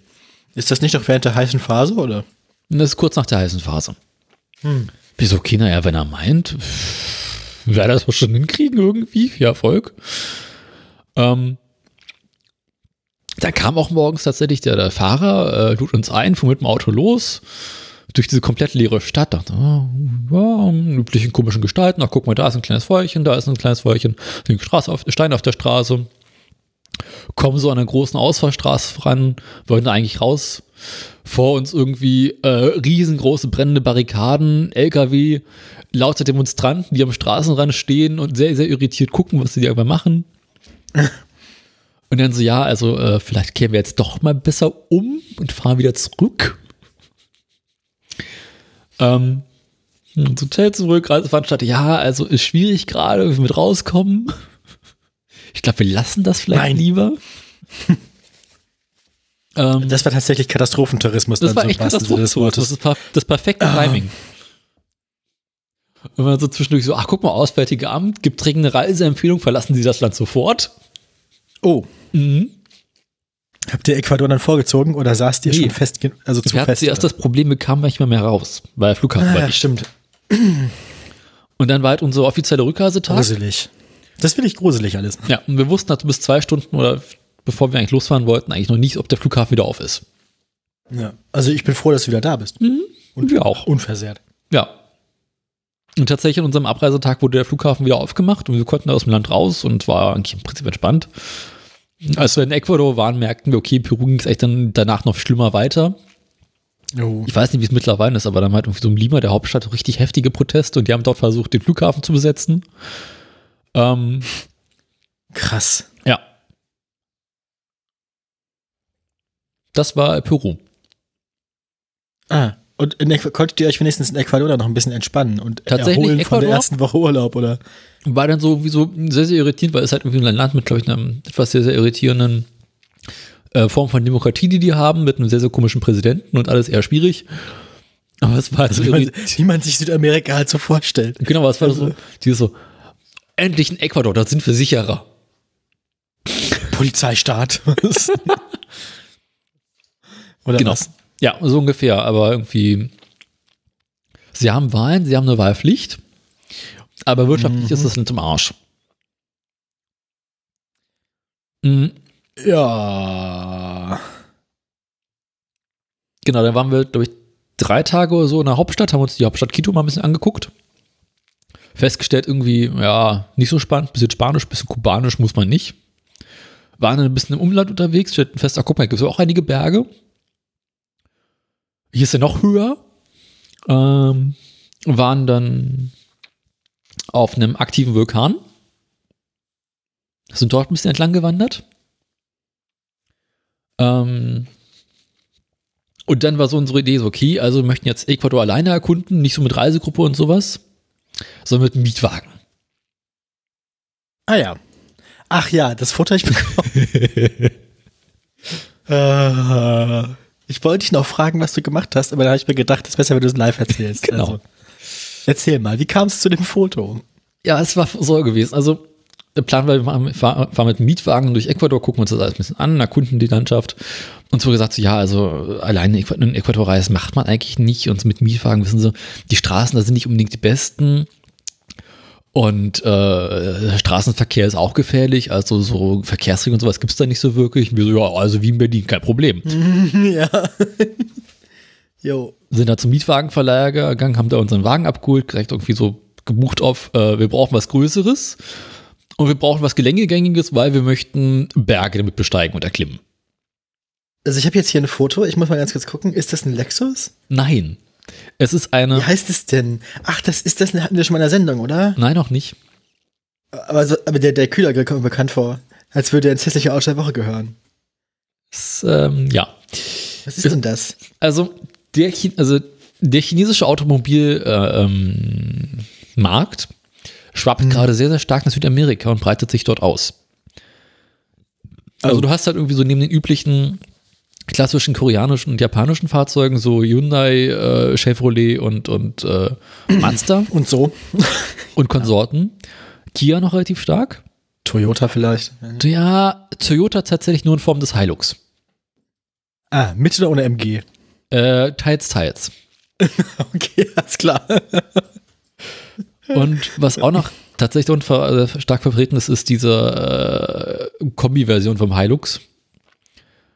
Ist das nicht noch während der heißen Phase, oder? Das ist kurz nach der heißen Phase. Hm. Wieso, okay, naja, wenn er meint, wir das doch schon hinkriegen irgendwie, viel Erfolg. Ähm, dann kam auch morgens tatsächlich der, der Fahrer, äh, lud uns ein, fuhr mit dem Auto los, durch diese komplett leere Stadt, dachte, ah, ja, üblichen komischen Gestalten, ach guck mal, da ist ein kleines Feuerchen, da ist ein kleines Feuerchen, Straße auf, Stein auf der Straße, kommen so an einer großen Ausfallstraße ran, wollten eigentlich raus, vor uns irgendwie äh, riesengroße brennende Barrikaden, LKW, lauter Demonstranten, die am Straßenrand stehen und sehr, sehr irritiert gucken, was sie da irgendwann machen. Und dann so, ja, also äh, vielleicht kehren wir jetzt doch mal besser um und fahren wieder zurück. Ähm, ins Hotel zurück, Reiseveranstalter, ja, also ist schwierig gerade, mit rauskommen. Ich glaube, wir lassen das vielleicht Nein. lieber. ähm, Das war tatsächlich Katastrophentourismus. das dann war so echt wahrsten Sinne des Katastrophe. Das per- das perfekte Ah. Timing. Und man so zwischendurch so, ach guck mal, Auswärtige Amt, gibt dringende Reiseempfehlung, verlassen Sie das Land sofort. Oh, Mhm. Habt ihr Ecuador dann vorgezogen oder saßt ihr Nee. schon fest, also zu Wir hatten fest? zuerst das Problem, wir kamen manchmal mehr raus, weil der Flughafen ah, war ja, dicht. stimmt. Und dann war halt unser offizieller Rückreisetag. Gruselig. Das finde ich gruselig alles. Ja, und wir wussten halt bis zwei Stunden oder bevor wir eigentlich losfahren wollten, eigentlich noch nicht, ob der Flughafen wieder auf ist. Ja. Also ich bin froh, dass du wieder da bist. Und wir auch. Unversehrt. Ja. Und tatsächlich an unserem Abreisetag wurde der Flughafen wieder aufgemacht und wir konnten aus dem Land raus und war eigentlich im Prinzip entspannt. Als wir in Ecuador waren, merkten wir, okay, Peru ging es echt dann danach noch schlimmer weiter. Oh. Ich weiß nicht, wie es mittlerweile ist, aber dann halt irgendwie so in Lima, der Hauptstadt, richtig heftige Proteste und die haben dort versucht, den Flughafen zu besetzen. Ähm, Krass. ja. Das war Peru. Ah. Und in konntet ihr euch wenigstens in Ecuador noch ein bisschen entspannen und erholen von Ecuador? der ersten Woche Urlaub, oder? war dann so wie so sehr, sehr irritierend, weil es halt irgendwie ein Land mit, glaube ich, einer etwas sehr, sehr irritierenden äh, Form von Demokratie, die die haben, mit einem sehr, sehr komischen Präsidenten und alles eher schwierig. Aber es war halt so Wie man, irri- wie man sich Südamerika halt so vorstellt. Genau, aber es war so, dieses so, endlich in Ecuador, da sind wir sicherer. Polizeistaat. oder Genau. was? Ja, so ungefähr, aber irgendwie Sie haben Wahlen, sie haben eine Wahlpflicht, aber wirtschaftlich Mhm. ist das nicht im Arsch. Mhm. Ja. Genau, dann waren wir, glaube ich, drei Tage oder so in der Hauptstadt, haben uns die Hauptstadt Quito mal ein bisschen angeguckt. Festgestellt, irgendwie, ja, nicht so spannend, bisschen Spanisch, bisschen Kubanisch muss man nicht. Waren dann ein bisschen im Umland unterwegs, stellten fest, ach guck mal, gibt es auch einige Berge. Hier ist er noch höher. Ähm, waren dann auf einem aktiven Vulkan. Sind dort ein bisschen entlang gewandert. Ähm, und dann war so unsere Idee so, okay, also wir möchten jetzt Ecuador alleine erkunden, nicht so mit Reisegruppe und sowas, sondern mit einem Mietwagen. Ah ja. Ach ja, das hab ich bekommen. äh, ich wollte dich noch fragen, was du gemacht hast, aber da habe ich mir gedacht, es ist besser, wenn du es live erzählst. Genau. Also, erzähl mal, wie kam es zu dem Foto? Ja, es war so gewesen. Also, der Plan war, wir fahren mit Mietwagen durch Ecuador, gucken uns das alles ein bisschen an, erkunden die Landschaft. Und so gesagt, so, ja, also alleine in Ecuador reisen macht man eigentlich nicht. Und mit Mietwagen wissen sie, die Straßen da sind nicht unbedingt die besten. Und äh, Straßenverkehr ist auch gefährlich, also so Verkehrsregeln und sowas gibt's da nicht so wirklich. Und wir so, ja, also wie in Berlin, kein Problem. ja. Jo. sind da zum Mietwagenverleiher gegangen, haben da unseren Wagen abgeholt, direkt irgendwie so gebucht auf, äh, wir brauchen was Größeres und wir brauchen was Geländegängiges, weil wir möchten Berge damit besteigen und erklimmen. Also ich habe jetzt hier ein Foto, ich muss mal ganz kurz gucken. Ist das ein Lexus? Nein, es ist eine, Wie heißt es denn? Ach, das ist das hatten wir schon mal in der Sendung, oder? nein, noch nicht. Aber, so, aber der, der Kühlergrill kommt mir bekannt vor. Als würde er ins hässliche Ausschau der Woche gehören. Es, ähm, ja, Was ist denn das? also der, Chi also der chinesische Automobilmarkt äh, ähm, schwappt gerade sehr, sehr stark nach Südamerika und breitet sich dort aus. Also Oh. du hast halt irgendwie so neben den üblichen klassischen koreanischen und japanischen Fahrzeugen so Hyundai, äh, Chevrolet und, und äh, Mazda Und so? und Konsorten. Kia noch relativ stark. Toyota vielleicht. Ja, Toyota tatsächlich nur in Form des Hilux. Ah, mit oder ohne MG? Äh, teils, teils. Okay, alles klar. Und was auch noch tatsächlich dort ver äh, stark vertreten ist, ist diese äh, Kombi-Version vom Hilux.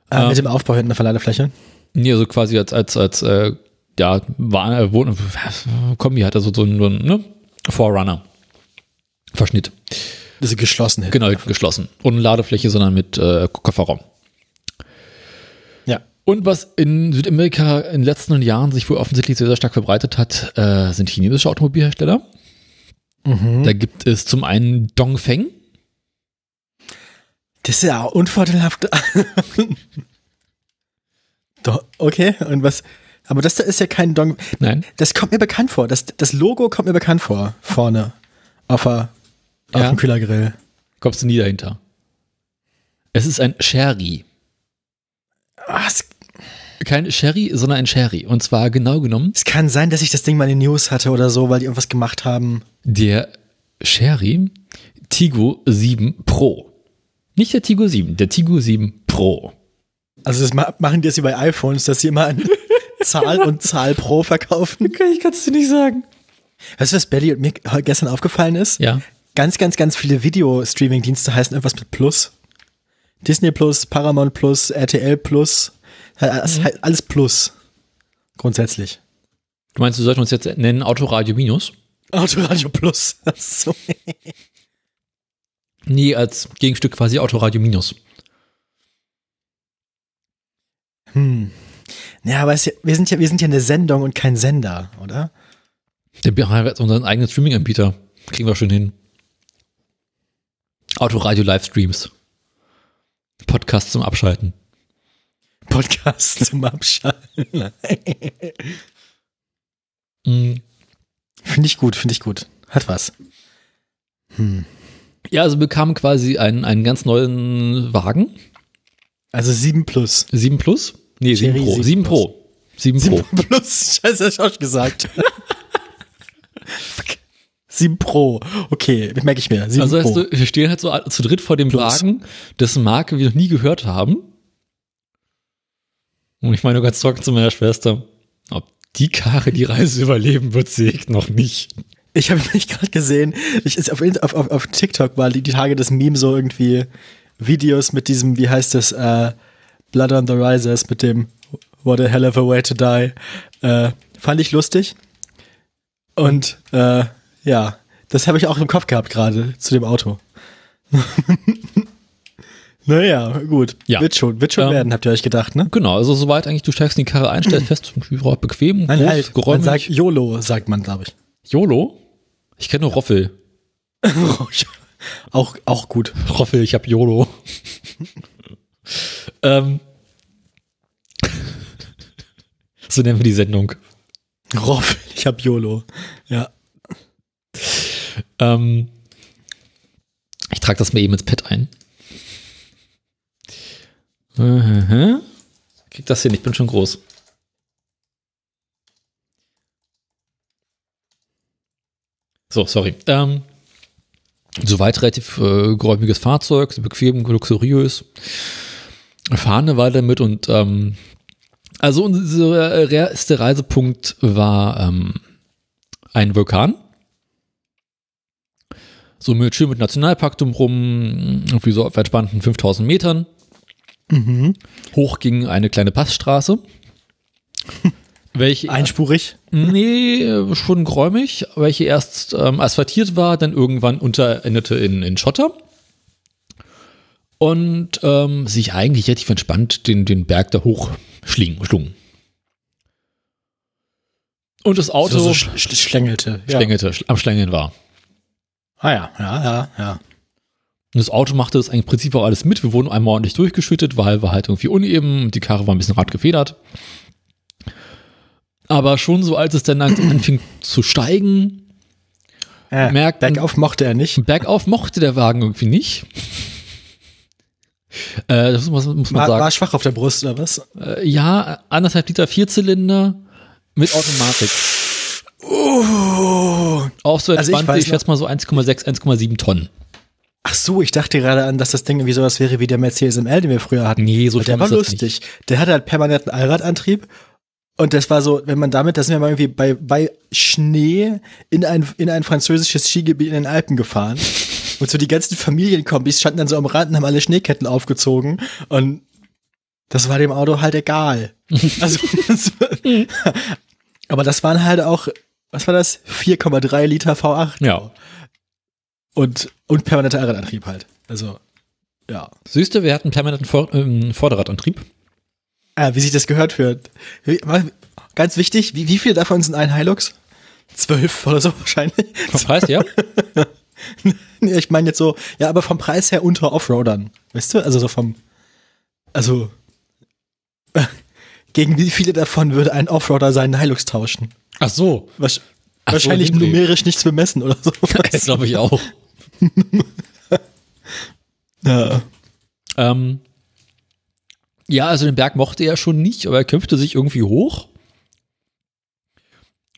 Ah, Ähm. mit dem Aufbau hinten der Verladefläche. Nee, also quasi als, als, als äh, ja, war, äh, Wohn Kombi hat also so einen, so einen ne? Forerunner. Verschnitt. Das ist geschlossen hinten. Genau, geschlossen. Ohne Ladefläche, sondern mit äh, Kofferraum. Ja. Und was in Südamerika in den letzten Jahren sich wohl offensichtlich sehr, sehr stark verbreitet hat, äh, sind chinesische Automobilhersteller. Mhm. Da gibt es zum einen Dongfeng. Das ist ja auch unvorteilhaft. Doch, okay, und was? Aber das da ist ja kein Dong. Nein. Das kommt mir bekannt vor. Das, das Logo kommt mir bekannt vor. Vorne. Auf, der, auf Ja. dem Kühlergrill. Kommst du nie dahinter. Es ist ein Sherry. Ah, es, Kein Sherry, sondern ein Sherry. Und zwar genau genommen es kann sein, dass ich das Ding mal in den News hatte oder so, weil die irgendwas gemacht haben. der Sherry Tigo 7 Pro. Nicht der Tigo 7, der Tigo 7 Pro. Also das ma machen die jetzt wie bei iPhones, dass sie immer eine Zahl und Zahl pro verkaufen. Ich kann es dir nicht sagen. Weißt du, was Belly und mir gestern aufgefallen ist? Ja. Ganz, ganz, ganz viele Video-Streaming-Dienste heißen irgendwas mit Plus. Disney Plus, Paramount Plus, RTL Plus. Alles, alles Plus. Grundsätzlich. Du meinst, wir sollten uns jetzt nennen Autoradio Minus? Autoradio Plus. Ach so. Nee, als Gegenstück quasi Autoradio Minus. Hm. Ja, aber ja- wir, sind ja, wir sind ja eine Sendung und kein Sender, oder? Der haben jetzt unseren eigenen Streaming-Anbieter. Kriegen wir schon hin. Autoradio Livestreams. Podcast zum Abschalten. Podcast zum Abschalten. Mhm. Finde ich gut, finde ich gut. Hat was. Hm. Ja, also wir bekamen quasi einen, einen ganz neuen Wagen. Also 7 Plus. 7 Plus? Nee, 7 Cherry Pro. 7 7 Pro. 7 Pro. 7 Plus. Scheiße, hab ich auch schon gesagt. Fuck. 7 Pro. Okay, merke ich mir. 7 Also Pro. heißt du, wir stehen halt so zu dritt vor dem Plus. Wagen, dessen Marke wir noch nie gehört haben. Und ich meine ganz trocken zu meiner Schwester, ob die Karre die Reise überleben wird, sehe ich noch nicht. Ich habe mich gerade gesehen, ich ist auf, auf, auf, TikTok war die, die Tage das Meme so irgendwie Videos mit diesem, wie heißt das, äh, Blood on the Risers mit dem What a hell of a way to die. Äh, fand ich lustig. Und äh, ja, das habe ich auch im Kopf gehabt gerade zu dem Auto. naja, gut. Ja. Wird schon, wird schon Ähm, werden, habt ihr euch gedacht, ne? Genau, also soweit eigentlich, du steigst in die Karre ein, stellst fest, überhaupt bequem, Nein, groß, halt, man geräumig. sagt YOLO, sagt man, glaube ich. YOLO? Ich kenne nur Roffel. auch, auch gut. Roffel, ich hab YOLO. ähm. So nennen wir die Sendung. Roff, ich hab YOLO. Ja. Ähm, ich trage das mal eben ins Pad ein. Mhm. Krieg das hin, ich bin schon groß. So, sorry. Ähm, soweit relativ äh, geräumiges Fahrzeug, bequem, luxuriös. Fahren eine Weile damit und ähm, also unser erster Reisepunkt war ähm, ein Vulkan. So mit schön mit Nationalpark drumrum, irgendwie so auf entspannten 5000 Metern. Mhm. Hoch ging eine kleine Passstraße. welche Einspurig. Nee, schon geräumig, welche erst ähm, asphaltiert war, dann irgendwann unterendete in, in Schotter. Und ähm, sich eigentlich relativ entspannt den, den Berg da hoch schlingen, schlungen. Und das Auto So, so sch sch schlängelte. Ja. schlängelte, schl- am Schlängeln war. Ah ja, ja, ja, ja. Und das Auto machte das eigentlich im Prinzip auch alles mit. Wir wurden einmal ordentlich durchgeschüttet, weil war halt irgendwie uneben und die Karre war ein bisschen radgefedert. Aber schon so, als es dann langsam anfing zu steigen, Äh, Merken- Bergauf mochte er nicht. bergauf mochte der Wagen irgendwie nicht. Äh, das muss, muss man War, sagen. war schwach auf der Brust oder was? Äh, ja, anderthalb Liter Vierzylinder mit Automatik. Oh. Auch so Also ich entspannt, ich schätze mal so 1,6, 1,7 Tonnen. Ach so, ich dachte gerade an, dass das Ding irgendwie sowas wäre wie der Mercedes ML, den wir früher hatten. Nee, so der war das nicht. lustig. Der hatte halt permanenten Allradantrieb. Und das war so, wenn man damit, da sind wir mal irgendwie bei, bei Schnee in ein, in ein französisches Skigebiet in den Alpen gefahren. Und so die ganzen Familienkombis standen dann so am Rand und haben alle Schneeketten aufgezogen. Und das war dem Auto halt egal. Also, das, aber das waren halt auch, was war das? 4,3 Liter V8. Ja. Und, und permanenter Allradantrieb halt. Also, ja. Du, wir hatten permanenten Vor ähm, Vorderradantrieb. Ah, wie sich das gehört. Wie- mal- Ganz wichtig, wie, wie viele davon sind ein Hilux? Zwölf oder so wahrscheinlich. Vom Preis, ja? Ich meine jetzt so, ja, aber vom Preis her unter Offroadern. Weißt du? Also so vom, also, gegen wie viele davon würde ein Offroader seinen Hilux tauschen? Ach so. Wasch- Ach so, wahrscheinlich Dreh. numerisch nichts bemessen oder so. Das glaube ich auch. ja. Ähm, ja, also den Berg mochte er schon nicht, aber er kämpfte sich irgendwie hoch.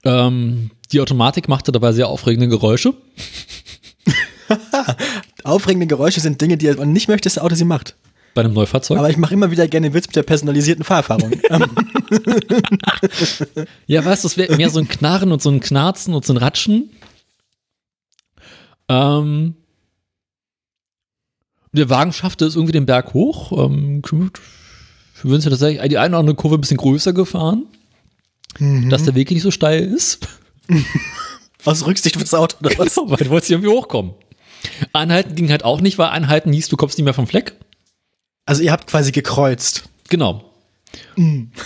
Ähm, die Automatik machte dabei sehr aufregende Geräusche. Aufregende Geräusche sind Dinge, die man nicht möchte, dass das Auto sie macht. Bei einem Neufahrzeug. Aber ich mache immer wieder gerne Witz mit der personalisierten Fahrerfahrung. Ja, weißt du, es wäre mehr so ein Knarren und so ein Knarzen und so ein Ratschen. Ähm, der Wagen schaffte es irgendwie den Berg hoch. Ähm, wir sind ja tatsächlich die eine oder andere Kurve ein bisschen größer gefahren, dass der Weg nicht so steil ist. aus Rücksicht fürs Auto oder was? Weil du wolltest irgendwie hochkommen. Anhalten ging halt auch nicht, weil Anhalten hieß, du kommst nicht mehr vom Fleck. Also ihr habt quasi gekreuzt. Genau.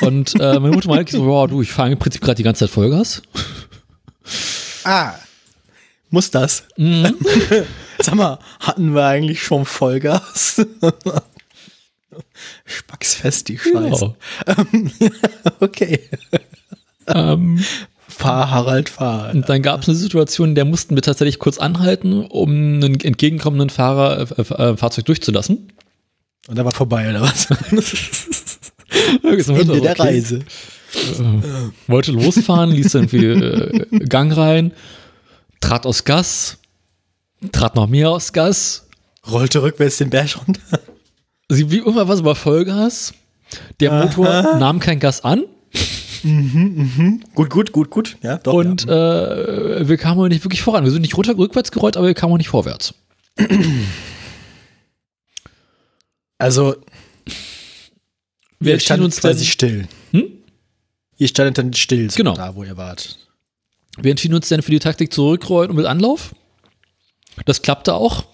Und äh, meine Mutter meinte so, ja, du, ich fahre im Prinzip gerade die ganze Zeit Vollgas. Ah. Muss das? Mhm. Sag mal, hatten wir eigentlich schon Vollgas? Spacksfest, die Scheiße. Ja. Okay. Ähm, Fahr, Harald, fahr. Und dann gab es eine Situation, in der mussten wir tatsächlich kurz anhalten, um einen entgegenkommenden Fahrer äh, äh, Fahrzeug durchzulassen. Und da war vorbei, oder was? Ende Ende der Reise. Wollte losfahren, ließ dann viel äh, Gang rein, trat aus Gas, trat noch mehr aus Gas. Rollte rückwärts den Berg runter. Sie wie immer was über Vollgas. Der Motor nahm kein Gas an. Gut, gut, gut, gut. Ja, doch. Und ja. äh, wir kamen nicht wirklich voran. Wir sind nicht runter, rückwärts gerollt, aber wir kamen auch nicht vorwärts. also, Wir standet uns quasi dann, still. Hm? Ihr standet dann still, so Genau. da, wo ihr wart. wir entschieden uns dann für die Taktik zurückrollen und mit Anlauf. Das klappte auch.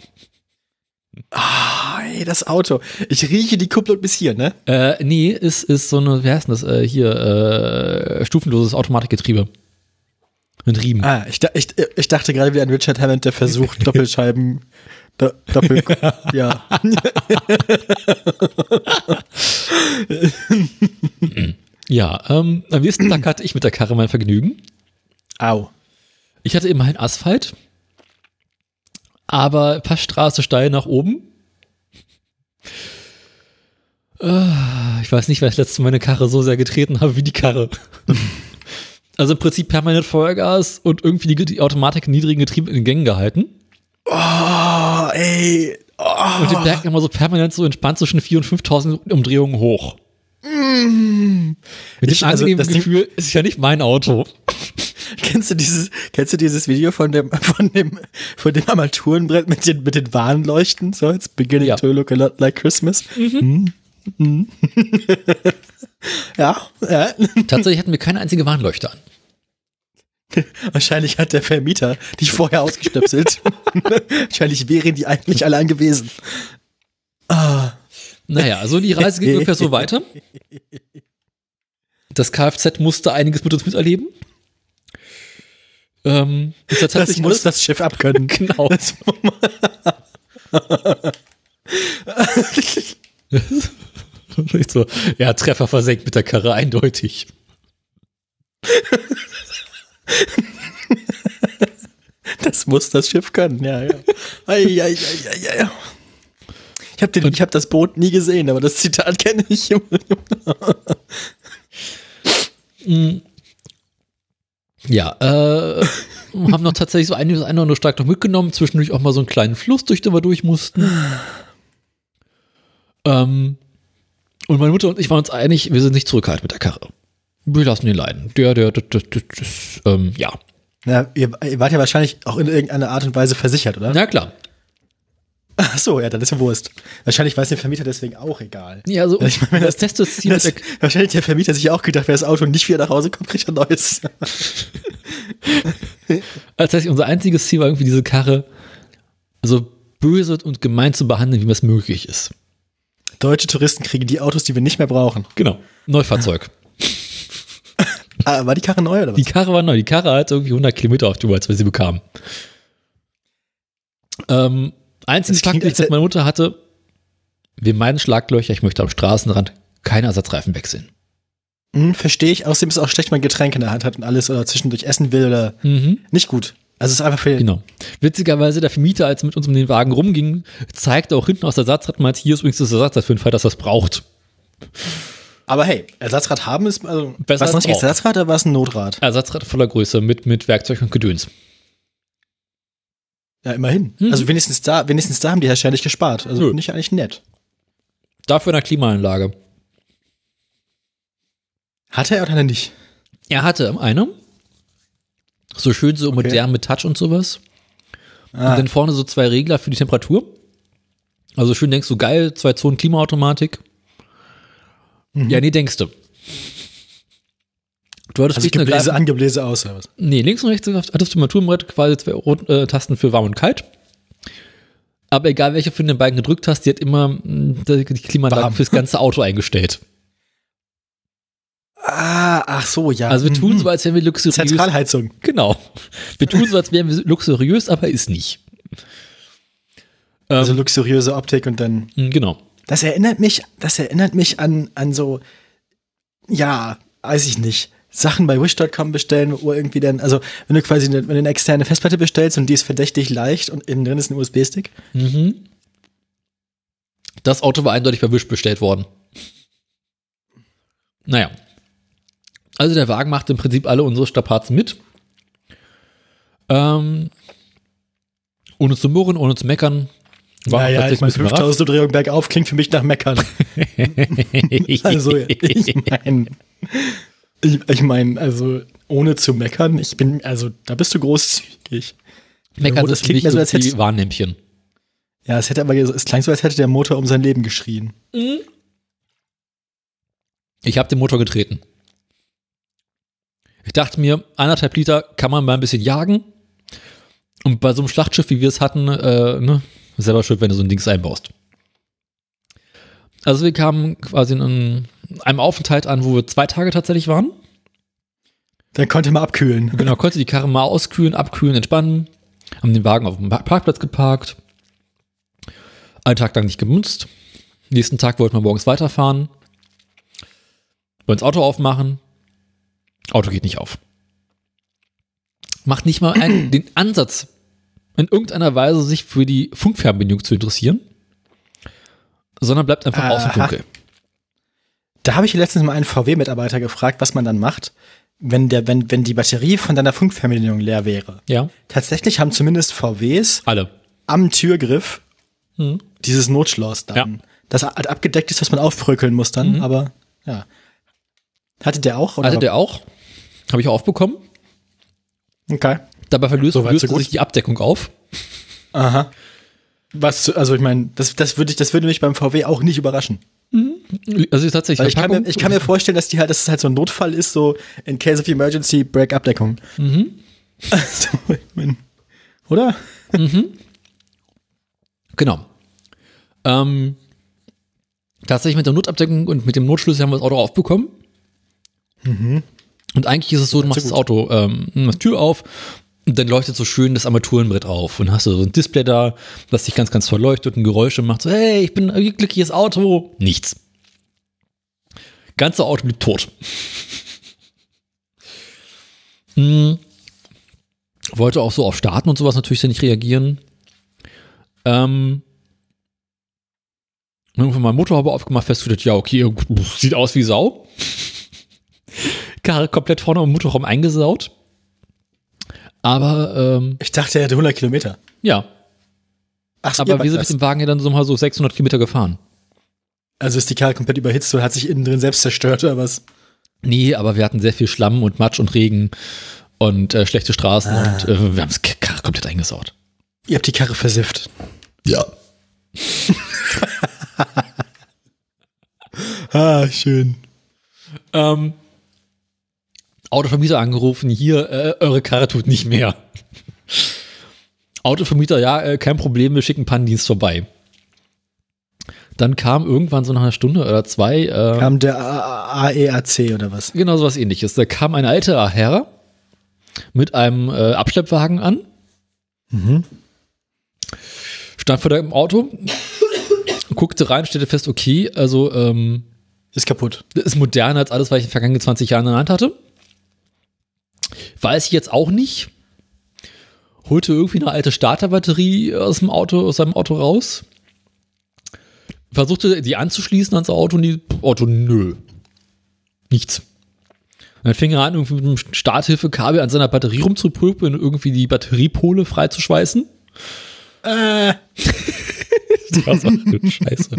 Ah, ey, das Auto. Ich rieche die Kupplung bis hier, ne? Äh, nee, ist, ist so eine, wie heißt denn das, äh, hier, äh, stufenloses Automatikgetriebe. Mit Riemen. Ah, ich, ich, ich dachte gerade wieder an Richard Hammond, der versucht, Doppelscheiben, do, Doppel, ja. Ja, ähm, am nächsten Tag hatte ich mit der Karre mein Vergnügen. Au. Ich hatte immerhin Asphalt, aber Passstraße steil nach oben. Ah, Ich weiß nicht, weil ich letztes Mal meine Karre so sehr getreten habe wie die Karre. Also im Prinzip permanent Feuergas und irgendwie die, die Automatik niedrigen Getrieben in den Gängen gehalten. Oh, ey. Oh. Und den Berg immer so permanent so entspannt zwischen 4.000 und 5.000 Umdrehungen hoch. Mit Ich- dem also das Ding- Gefühl, ist ja nicht mein Auto. Kennst du dieses, kennst du dieses Video von dem, von dem, von dem Armaturenbrett mit den, mit den Warnleuchten? So, it's beginning Ja. to look a lot like Christmas. Mhm. Mhm. ja, ja. Tatsächlich hatten wir keine einzige Warnleuchte an. Wahrscheinlich hat der Vermieter die vorher ausgestöpselt. Wahrscheinlich wären die eigentlich alle angewiesen. Ah, Naja, also die Reise ging ungefähr so weiter. Das Kfz musste einiges mit uns miterleben. Ähm, das das muss das Schiff abkönnen. genau. So, ja, Treffer versenkt mit der Karre, eindeutig. das muss das Schiff können, ja, ja. Ei, ei, ei, ei, ei. Ich habe hab das Boot nie gesehen, aber das Zitat kenne ich. Ja, äh, haben noch tatsächlich so einiges eine oder andere stark noch mitgenommen, zwischendurch auch mal so einen kleinen Fluss, durch den wir durch mussten. ähm, und meine Mutter und ich waren uns einig, wir sind nicht zurückhaltend mit der Karre. Wir lassen ihn leiden. Der, der, der, der, der, das, ähm, ja. Ja, ihr, ihr wart ja wahrscheinlich auch in irgendeiner Art und Weise versichert, oder? Na klar. Ach so, ja, dann ist ja Wurst. Wahrscheinlich weiß der Vermieter deswegen auch egal. Ja, also Ich meine, das Testziel mit Das, der, wahrscheinlich der Vermieter sich auch gedacht, wenn das Auto nicht wieder nach Hause kommt, kriegt er ein neues. als heißt, unser einziges Ziel war irgendwie diese Karre so böse und gemein zu behandeln, wie es möglich ist. Deutsche Touristen kriegen die Autos, die wir nicht mehr brauchen. Genau. Neufahrzeug. Ah, war die Karre neu oder was? Die Karre war neu. Die Karre hat irgendwie 100 Kilometer auf die Uhr, als wir sie bekamen. Ähm, einziges als das hätte- meine Mutter hatte, wir meinen Schlaglöcher, ich möchte am Straßenrand keine Ersatzreifen wechseln. Hm, Verstehe ich. Außerdem ist es auch schlecht, wenn man Getränke in der Hand hat und alles oder zwischendurch essen will oder Mhm. nicht gut. Also es ist einfach für. Genau. Witzigerweise, der Vermieter, als er mit uns um den Wagen rumging, zeigte auch hinten aus der Ersatzrad mal, hier ist übrigens das Ersatzrad für den Fall, dass das braucht. Aber hey, Ersatzrad haben ist also Besser was als. Ersatzrad oder war es ein Notrad? Ersatzrad voller Größe mit, mit Werkzeug und Gedöns. Ja, immerhin. Mhm. Also wenigstens da, wenigstens da haben die nicht gespart. Also ich eigentlich nett. Dafür eine Klimaanlage. Hat er oder hat er nicht? Er hatte eine. So schön so Okay. modern mit Touch und sowas. Ah, Und dann vorne so zwei Regler für die Temperatur. Also schön denkst du, geil, zwei Zonen Klimaautomatik. Mhm. Ja, nee, denkst du. Du hattest also Gebläse an, Gebläse aus oder was? Nee, links und rechts hattest du Temperaturbrett, quasi zwei Rot- äh, Tasten für warm und kalt. Aber egal welche von den beiden gedrückt hast, die hat immer mh, die Klimaanlage fürs ganze Auto eingestellt. Ah, ach so, ja. Also wir tun Mhm. so, als wären wir luxuriös. Zentralheizung. Genau. Wir tun so, als wären wir luxuriös, aber ist nicht. Ähm, Also luxuriöse Optik und dann. mh, genau. Das erinnert mich, das erinnert mich an, an so, ja, weiß ich nicht. Sachen bei Wish.com bestellen, wo irgendwie dann, also wenn du quasi eine, wenn du eine externe Festplatte bestellst und die ist verdächtig leicht und innen drin ist ein USB-Stick. Mhm. Das Auto war eindeutig bei Wish bestellt worden. Naja. Also der Wagen macht im Prinzip alle unsere Strapazen mit. Ähm, ohne zu murren, ohne zu meckern. War naja, tatsächlich ich meine, ein bisschen 5000 Umdrehungen bergauf klingt für mich nach Meckern. Also, ich meine, Ich, ich meine, also ohne zu meckern, ich bin, also da bist du großzügig. Meckern das klingt nicht so, als hätte- Warnlämpchen. Ja, es hätte aber, es klang so, als hätte der Motor um sein Leben geschrien. Ich habe den Motor getreten. Ich dachte mir, anderthalb Liter kann man mal ein bisschen jagen. Und bei so einem Schlachtschiff, wie wir es hatten, äh, ne, selber schuld, wenn du so ein Dings einbaust. Also wir kamen quasi in einem- Aufenthalt an, wo wir zwei Tage tatsächlich waren. Dann konnte man abkühlen. Genau, konnte die Karre mal auskühlen, abkühlen, entspannen. Haben den Wagen auf dem Pa- Parkplatz geparkt. Einen Tag lang nicht gemünzt. Nächsten Tag wollten wir morgens weiterfahren. Wollen das Auto aufmachen. Auto geht nicht auf. Macht nicht mal einen, den Ansatz, in irgendeiner Weise sich für die Funkfernbedienung zu interessieren, sondern bleibt einfach Aha. außen dunkel. Da habe ich letztens mal einen VW-Mitarbeiter gefragt, was man dann macht, wenn, der, wenn, wenn die Batterie von deiner Funkfernbedienung leer wäre. Ja, Tatsächlich haben zumindest VWs alle. am Türgriff Hm. dieses Notschloss dann. Ja. Das halt abgedeckt ist, dass man aufbröckeln muss dann, aber ja. Hatte der auch? Oder? Hatte der auch. Habe ich auch aufbekommen. Okay. Dabei verlöst, So löste sich die Abdeckung auf. Aha. Was, also ich meine, das, das würde ich, das würde mich beim VW auch nicht überraschen. Also tatsächlich Weil ich kann, mir, ich kann mir vorstellen, dass die halt, dass es halt so ein Notfall ist, so in case of emergency, break Abdeckung. Mhm. Also, ich mein, oder? Genau. Ähm, tatsächlich mit der Notabdeckung und mit dem Notschlüssel haben wir das Auto aufbekommen. Und eigentlich ist es so, du machst das Auto, ähm, machst Tür auf und dann leuchtet so schön das Armaturenbrett auf. Und hast du so ein Display da, das dich ganz, ganz verleuchtet und Geräusche macht. So, hey, ich bin ein glückliches Auto. Nichts. Ganze Auto blieb tot. hm. Wollte auch so auf Starten und sowas natürlich nicht reagieren. Ähm, irgendwann mal Motorhaube aufgemacht, festgestellt, ja, okay, sieht aus wie Sau. Karre komplett vorne im Motorraum eingesaut. Aber, ähm, Ich dachte, er hätte 100 Kilometer. ja. Ach, so, Aber wir sind mit dem Wagen ja dann so mal so 600 Kilometer gefahren. Also ist die Karre komplett überhitzt und hat sich innen drin selbst zerstört oder was? Nee, aber wir hatten sehr viel Schlamm und Matsch und Regen und äh, schlechte Straßen Ah. und äh, wir haben das Karre komplett eingesaut. Ihr habt die Karre versifft. Ja. Ah, schön. Ähm, Autovermieter angerufen, hier, äh, eure Karre tut nicht mehr. Autovermieter, ja, äh, kein Problem, wir schicken Pannendienst vorbei. Dann kam irgendwann so nach einer Stunde oder zwei, äh, Kam der AEAC oder was? genau so was ähnliches. Da kam ein alter Herr mit einem äh, Abschleppwagen an, stand vor dem Auto, guckte rein, stellte fest, okay, also ähm, Ist kaputt. Ist moderner als alles, was ich in den vergangenen 20 Jahren in der Hand hatte. Weiß ich jetzt auch nicht. Holte irgendwie eine alte Starterbatterie aus dem Auto, aus seinem Auto raus. Versuchte die anzuschließen ans Auto und die Auto, nö. Nichts. Und dann fing er an, irgendwie mit einem Starthilfekabel an seiner Batterie rumzuprüfen und irgendwie die Batteriepole freizuschweißen. Äh, Das war so eine Scheiße.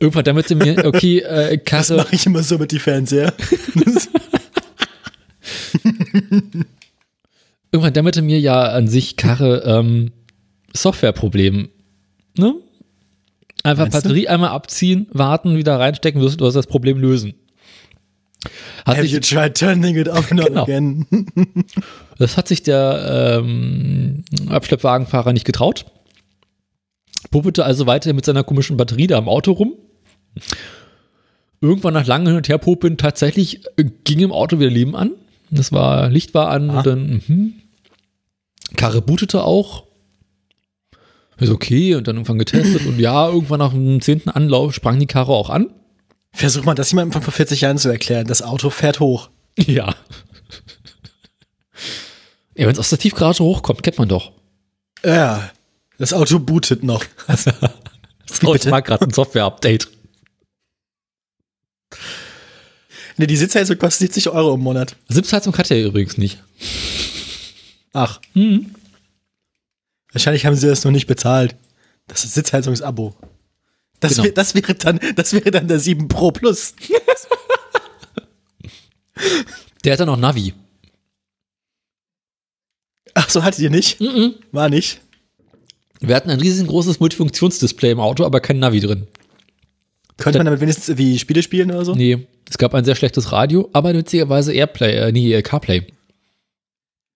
Irgendwann damit mir, okay, äh, das Karre, mache ich immer so mit die Fernseher. irgendwann dämmerte mir ja an sich Karre ähm, Softwareproblem. Ne? Einfach Meinst du? Batterie einmal abziehen, warten, wieder reinstecken, wirst du das Problem lösen. Hat Have you sich, tried turning it off Genau. again? das hat sich der ähm, Abschleppwagenfahrer nicht getraut. Puppelte also weiter mit seiner komischen Batterie da am Auto rum. Irgendwann nach langem Hin und Her puppen, tatsächlich äh, ging im Auto wieder Leben an. Das war, Licht war an Ah. und dann, mhm. Karre bootete auch. Ist okay und dann irgendwann getestet und ja, irgendwann nach dem zehnten Anlauf sprang die Karre auch an. Versuch mal das jemandem von vor 40 Jahren zu erklären. Das Auto fährt hoch. Ja. Ja, wenn es aus der Tiefgarage hochkommt, kennt man doch. Ja, das Auto bootet noch. Das Auto bitte? war gerade ein Software-Update. Ne, die Sitzheizung kostet 70 Euro im Monat. Sitzheizung hat er übrigens nicht. Ach, Mhm. wahrscheinlich haben sie das noch nicht bezahlt. Das ist Sitzheizungsabo. Das, Genau. wär, das, wäre dann, das wäre dann der 7 Pro Plus. Der hat dann noch Navi. Ach so, hattet ihr nicht? Mhm. War nicht. Wir hatten ein riesengroßes Multifunktionsdisplay im Auto, aber kein Navi drin. Könnte man damit wenigstens wie Spiele spielen oder so? Nee, es gab ein sehr schlechtes Radio, aber witzigerweise Airplay, äh, nee, äh, CarPlay.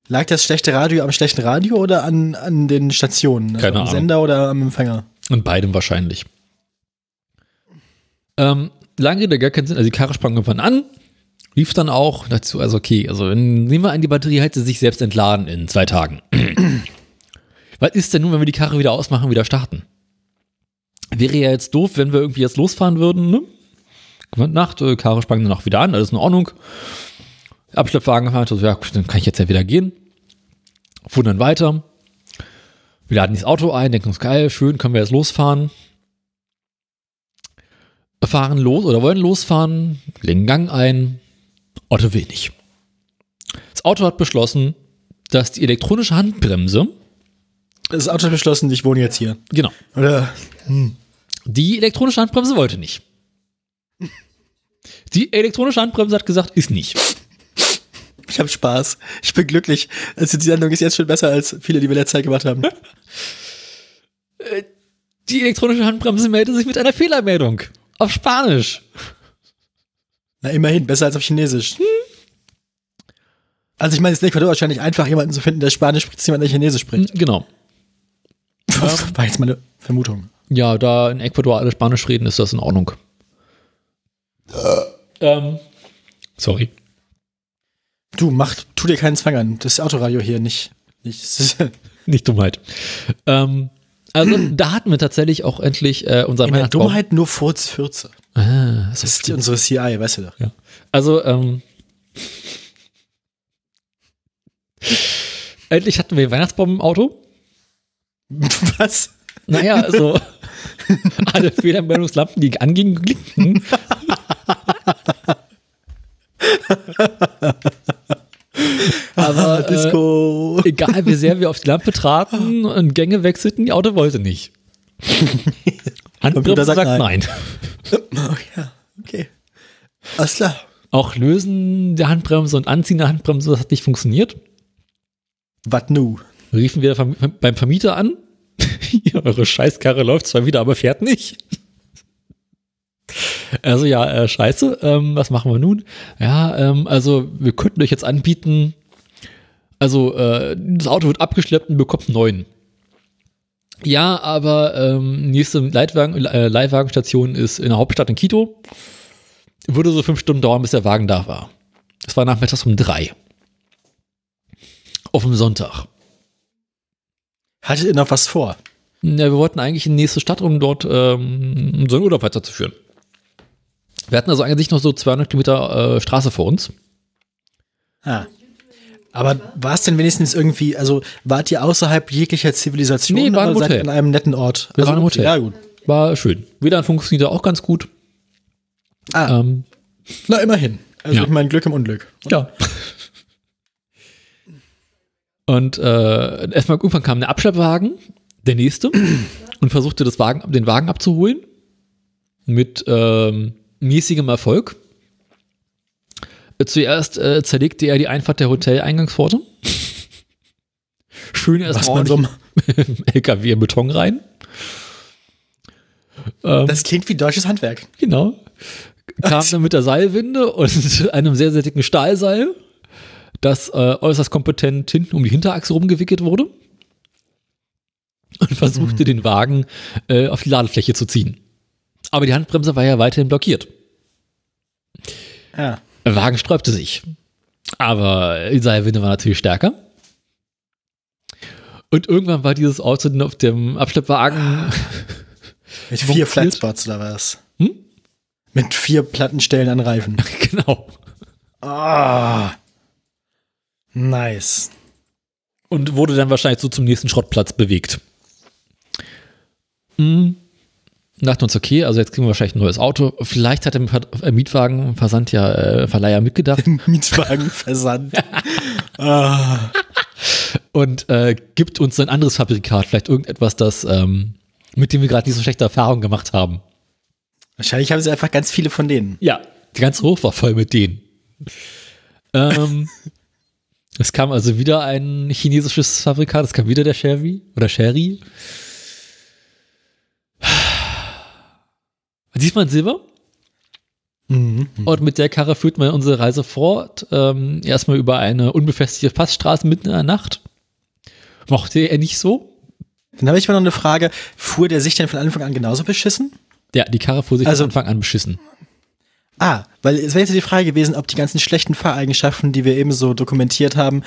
Lag das schlechte Radio am schlechten Radio oder an, an den Stationen? Also Keine am Ahnung. Sender oder am Empfänger? Und beidem wahrscheinlich. Ähm, lange Rede, gar keinen Sinn. Also die Karre sprang irgendwann an, lief dann auch dazu, also okay, also wenn, nehmen wir an, die Batterie hätte sich selbst entladen in zwei Tagen. Was ist denn nun, wenn wir die Karre wieder ausmachen und wieder starten? Wäre ja jetzt doof, wenn wir irgendwie jetzt losfahren würden, ne? Nacht, äh, Karre sprang dann auch wieder an, alles in Ordnung. Abschleppwagen gefahren, also, ja, dann kann ich jetzt ja wieder gehen. Fuhren dann weiter. Wir laden das Auto ein, denken uns, geil, schön, können wir jetzt losfahren. Fahren los oder wollen losfahren, legen Gang ein. Otto will nicht. Das Auto hat beschlossen, dass die elektronische Handbremse, Das Auto hat beschlossen, ich wohne jetzt hier. genau, Oder? die elektronische Handbremse wollte nicht. Die elektronische Handbremse hat gesagt, ist nicht. Ich habe Spaß. Ich bin glücklich. Also die Sendung ist jetzt schon besser als viele, die wir letzte Zeit gemacht haben. Die elektronische Handbremse meldet sich mit einer Fehlermeldung. Auf Spanisch. Na, immerhin, besser als auf Chinesisch. Also ich meine, es ist Ecuador wahrscheinlich einfach, jemanden zu finden, der Spanisch spricht, jemand, der Chinesisch spricht. Genau. War jetzt meine Vermutung. Ja, da in Ecuador alle Spanisch reden, ist das in Ordnung. Ähm, sorry. Du, mach, tu dir keinen Zwang an. Das Autoradio hier nicht. nicht das Nicht Dummheit. Ähm, also da hatten wir tatsächlich auch endlich äh, unser in der. Dummheit nur Furz, Fürze. Ah, Das ist die, unsere CI, weißt du doch. ja. Also, ähm, endlich hatten wir den Weihnachtsbaum im Auto. Was? Naja, also alle Fehlermeldungslampen, die angingen, blinkten. Aber äh, Disco. egal wie sehr wir auf die Lampe traten und Gänge wechselten, die Auto wollte nicht. Handbremse sagt, sagt nein. Oh ja, okay. Alles klar. Auch Lösen der Handbremse und Anziehen der Handbremse, das hat nicht funktioniert. Was nu? Riefen wir beim Vermieter an. eure Scheißkarre läuft zwar wieder, aber fährt nicht. Also ja, äh, scheiße, ähm, was machen wir nun? Ja, ähm, also wir könnten euch jetzt anbieten, also äh, das Auto wird abgeschleppt und bekommt einen neuen. Ja, aber ähm, nächste Leitwagen, äh, Leihwagenstation ist in der Hauptstadt in Quito. Würde so fünf Stunden dauern, bis der Wagen da war. Das war nachmittags um drei. Auf dem Sonntag. Hattet ihr noch was vor? Ja, wir wollten eigentlich in die nächste Stadt, um dort ähm, unseren Urlaub weiterzuführen. Wir hatten also eigentlich noch so 200 Kilometer äh, Straße vor uns. Ah. Aber war es denn wenigstens irgendwie, also wart ihr außerhalb jeglicher Zivilisation Nee, war oder seid Hotel. an einem netten Ort? Wir also, waren im Hotel. Ja, gut. War schön. WLAN funktionierte auch ganz gut. Ah, Ähm, na immerhin. Also ja. ich meine Glück im Unglück. ja. Und äh, erstmal irgendwann kam der Abschleppwagen, der nächste, und versuchte das Wagen, den Wagen abzuholen. Mit ähm, mäßigem Erfolg. Zuerst äh, zerlegte er die Einfahrt der Hoteleingangspforte. Schön erstmal so, LKW in Beton rein. Ähm, das klingt wie deutsches Handwerk. Genau. Kam dann mit der Seilwinde und einem sehr, sehr dicken Stahlseil, das äh, äußerst kompetent hinten um die Hinterachse rumgewickelt wurde und versuchte den Wagen äh, auf die Ladefläche zu ziehen. Aber die Handbremse war ja weiterhin blockiert. Ja. Der Wagen sträubte sich. Aber Seilwinde war natürlich stärker. Und irgendwann war dieses Auto dann auf dem Abschleppwagen Mit vier. Flatspots oder was? Hm? Mit vier Plattenstellen an Reifen. genau. Ah. Nice. und wurde dann wahrscheinlich so zum nächsten Schrottplatz bewegt. Mhm. Dachten uns, okay, also jetzt kriegen wir wahrscheinlich ein neues Auto. Vielleicht hat der äh, Mietwagenversand ja äh, Verleiher mitgedacht Mietwagenversand. ah. und äh, gibt uns ein anderes Fabrikat, vielleicht irgendetwas, das ähm, mit dem wir gerade nicht so schlechte Erfahrungen gemacht haben. Wahrscheinlich haben sie einfach ganz viele von denen. Ja, die ganze Hof war voll mit denen. Ähm, es kam also wieder ein chinesisches Fabrikat, es kam wieder der Sherry oder Sherry. Diesmal in Silber. Mhm. Und mit der Karre führt man unsere Reise fort. Ähm, erstmal über eine unbefestigte Passstraße mitten in der Nacht. Mochte er nicht so. Dann habe ich mal noch eine Frage. Fuhr der sich denn von Anfang an genauso beschissen? Ja, die Karre fuhr sich Also- von Anfang an beschissen. Ah, weil es wäre jetzt die Frage gewesen, ob die ganzen schlechten Fahreigenschaften, die wir eben so dokumentiert haben,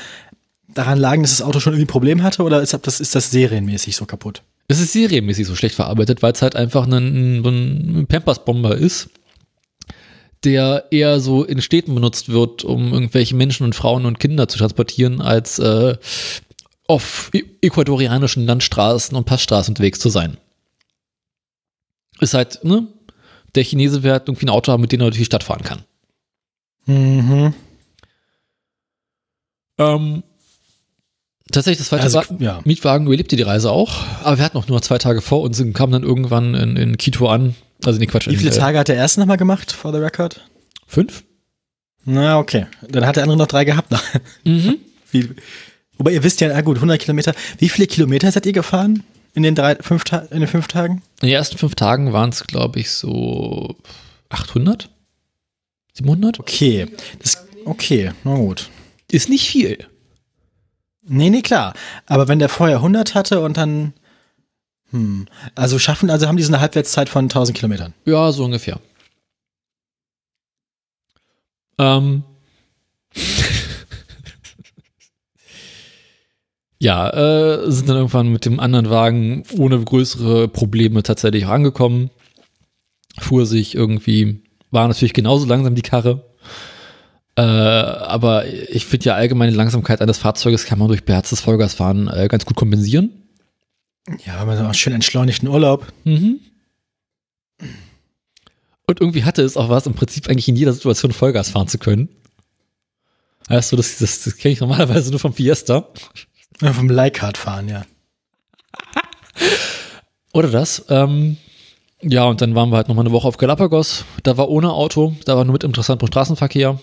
daran lagen, dass das Auto schon irgendwie ein Problem hatte oder ist das, ist das serienmäßig so kaputt? Es ist serienmäßig so schlecht verarbeitet, weil es halt einfach ein, ein, Pampers-Bomber ist, der eher so in Städten benutzt wird, um irgendwelche Menschen und Frauen und Kinder zu transportieren, als äh, auf ä- ecuadorianischen Landstraßen und Passstraßen unterwegs zu sein. Ist halt, ne? Der Chinese wird irgendwie ein Auto haben, mit dem er durch die Stadt fahren kann. Mhm. Ähm, tatsächlich, das zweite Also, war, ja. Mietwagen überlebte die Reise auch, aber wir hatten noch nur zwei Tage vor uns und kamen dann irgendwann in, in Quito an. Also nee, Quatsch. Wie viele in, äh, Tage hat der erste nochmal gemacht, for the record? Fünf? Na, okay. Dann hat der andere noch drei gehabt. Mhm. Wie, wobei ihr wisst ja, na gut, 100 Kilometer. Wie viele Kilometer seid ihr gefahren in den, drei, fünf, in den fünf Tagen? In den ersten fünf Tagen waren es, glaube ich, so 800? 700? Okay. Das, okay, na gut. Ist nicht viel. Nee, nee, klar. Aber wenn der vorher 100 hatte und dann. Hm. Also schaffen, also haben die so eine Halbwertszeit von 1000 Kilometern. Ja, so ungefähr. Ähm. ja, äh, sind dann irgendwann mit dem anderen Wagen ohne größere Probleme tatsächlich auch angekommen. Fuhr sich irgendwie, war natürlich genauso langsam die Karre. Äh, aber ich finde ja allgemeine Langsamkeit eines Fahrzeuges kann man durch beherztes Vollgasfahren äh, ganz gut kompensieren. Ja, aber so einen schön entschleunigten Urlaub. Mhm. Und irgendwie hatte es auch was, im Prinzip eigentlich in jeder Situation Vollgas fahren zu können. Weißt du, das, das, das kenne ich normalerweise nur vom Fiesta. Ja, vom Leihkart fahren, ja. Oder das. Ähm, ja, und dann waren wir halt nochmal eine Woche auf Galapagos. Da war ohne Auto, da war nur mit interessantem Straßenverkehr.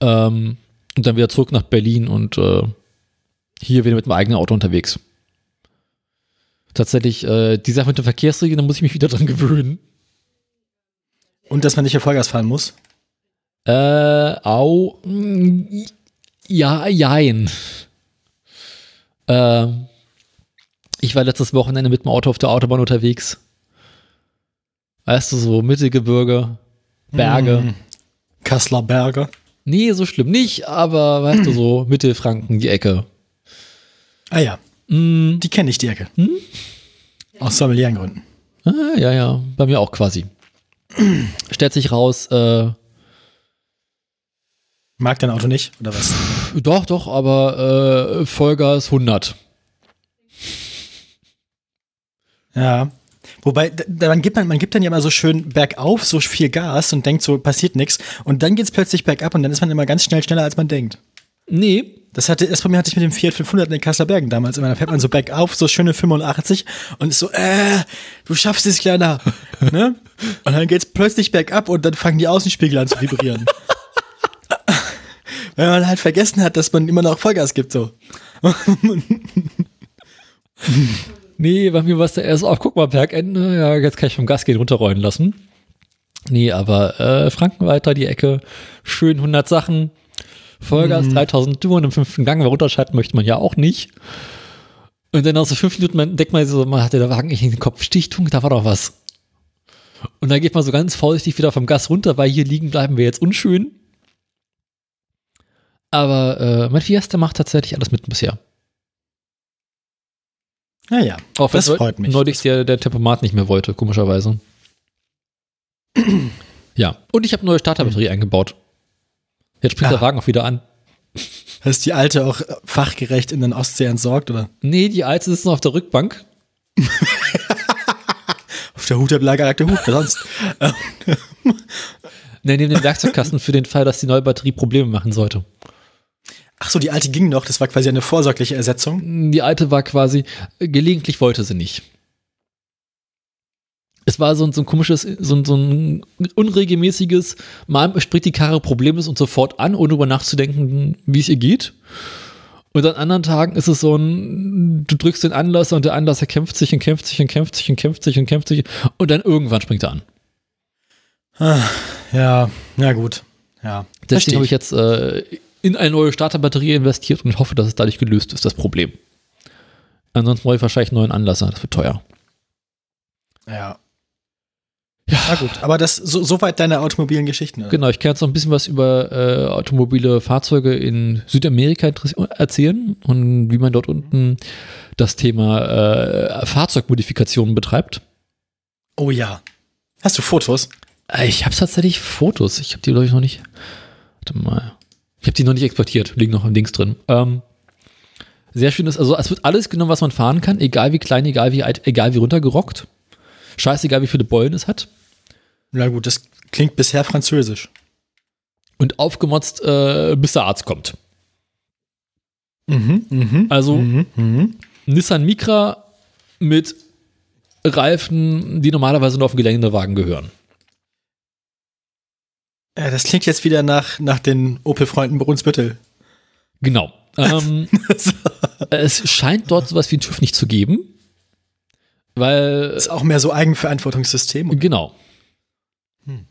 Ähm, und dann wieder zurück nach Berlin und äh, hier wieder mit dem eigenen Auto unterwegs. Tatsächlich, äh, die Sache mit den Verkehrsregeln, da muss ich mich wieder dran gewöhnen. Und dass man nicht auf Vollgas fahren muss. Äh, au. mm, Ja, jein. Äh, ich war letztes Wochenende mit dem Auto auf der Autobahn unterwegs. Weißt du, so Mittelgebirge, Berge. Mhm. Kasseler Berge. Nee, so schlimm nicht, aber weißt du, so Mittelfranken, die Ecke. Ah ja, Mm, die kenne ich, die Ecke. Aus familiären Gründen. ah, ja, ja, bei mir auch quasi. Stellt sich raus, äh, Mag dein Auto nicht, oder was? Doch, doch, aber äh, Vollgas 100. Ja. Wobei, dann gibt man, man gibt dann ja mal so schön bergauf so viel Gas und denkt so, passiert nichts. Und dann geht's plötzlich bergab und dann ist man immer ganz schnell schneller, als man denkt. Nee, Das hatte, das mir hatte ich mit dem Fiat 500 in den Kasseler Bergen damals. Immer, da fährt man so bergauf, so schöne 85 und ist so, äh, du schaffst es, Kleiner. ne? Und dann geht's plötzlich bergab und dann fangen die Außenspiegel an zu vibrieren. Weil man halt vergessen hat, dass man immer noch Vollgas gibt, so. Nee, bei mir war es der erst auf, guck mal, Bergende, ja, jetzt kann ich vom Gas gehen runterrollen lassen. Nee, aber äh, Frankenweiter, die Ecke, schön 100 Sachen, Vollgas, 3000 Touren im fünften Gang, weil runterschalten möchte man ja auch nicht. Und dann nach so fünf Minuten man, denkt man so, man hatte der Wagen nicht in den Kopf, Stichtung, da war doch was. Und dann geht man so ganz vorsichtig wieder vom Gas runter, weil hier liegen bleiben wir jetzt unschön. Aber äh, mein Fiesta macht tatsächlich alles mit bisher. Naja, Auch wenn das freut mich. neulich der, der Tempomat nicht mehr wollte, komischerweise. ja, und ich habe neue Starterbatterie eingebaut. Jetzt springt der Ah. Wagen auch wieder an. Hast die alte auch fachgerecht in den Ostsee entsorgt, oder? Nee, die alte sitzt noch auf der Rückbank. Auf der Hutablage lag der Hut, wer sonst? Nee, neben dem Werkzeugkasten für den Fall, dass die neue Batterie Probleme machen sollte. Ach so, die alte ging noch, das war quasi eine vorsorgliche Ersetzung. Die alte war quasi, gelegentlich wollte sie nicht. es war so ein, so ein komisches, so ein, so ein unregelmäßiges, mal spricht die Karre problemlos und sofort an, ohne darüber nachzudenken, wie es ihr geht. Und an anderen Tagen ist es so ein, du drückst den Anlasser und der Anlasser kämpft sich und kämpft sich und kämpft sich und kämpft sich und kämpft sich und dann irgendwann springt er an. Ja, ja gut. Ja. Deswegen habe ich jetzt äh, in eine neue Starterbatterie investiert und hoffe, dass es dadurch gelöst ist, das Problem. Ansonsten brauche ich wahrscheinlich einen neuen Anlasser, das wird teuer. Ja. Ja. Na gut, aber das so, soweit deine automobilen Geschichten. Oder? Genau, ich kann jetzt noch ein bisschen was über äh, automobile Fahrzeuge in Südamerika erzählen und wie man dort unten das Thema äh, Fahrzeugmodifikationen betreibt. Oh ja. Hast du Fotos? Äh, ich habe tatsächlich Fotos. Ich habe die, glaube ich, noch nicht. Warte mal. Ich habe die noch nicht exportiert. Liegen noch im Dings drin. Ähm, sehr schön ist, also es wird alles genommen, was man fahren kann, egal wie klein, egal wie alt, egal wie runtergerockt. Scheißegal, wie viele Beulen es hat. Na gut, das klingt bisher französisch. Und aufgemotzt, äh, bis der Arzt kommt. Mhm, mhm, also mhm, mhm. Nissan Micra mit Reifen, die normalerweise nur auf den Geländewagen gehören. Ja, das klingt jetzt wieder nach, nach den Opel-Freunden Brunsbüttel. Genau. Ähm, es scheint dort sowas wie ein TÜV nicht zu geben. Weil. Ist auch mehr so Eigenverantwortungssystem. Oder? Genau. Hm.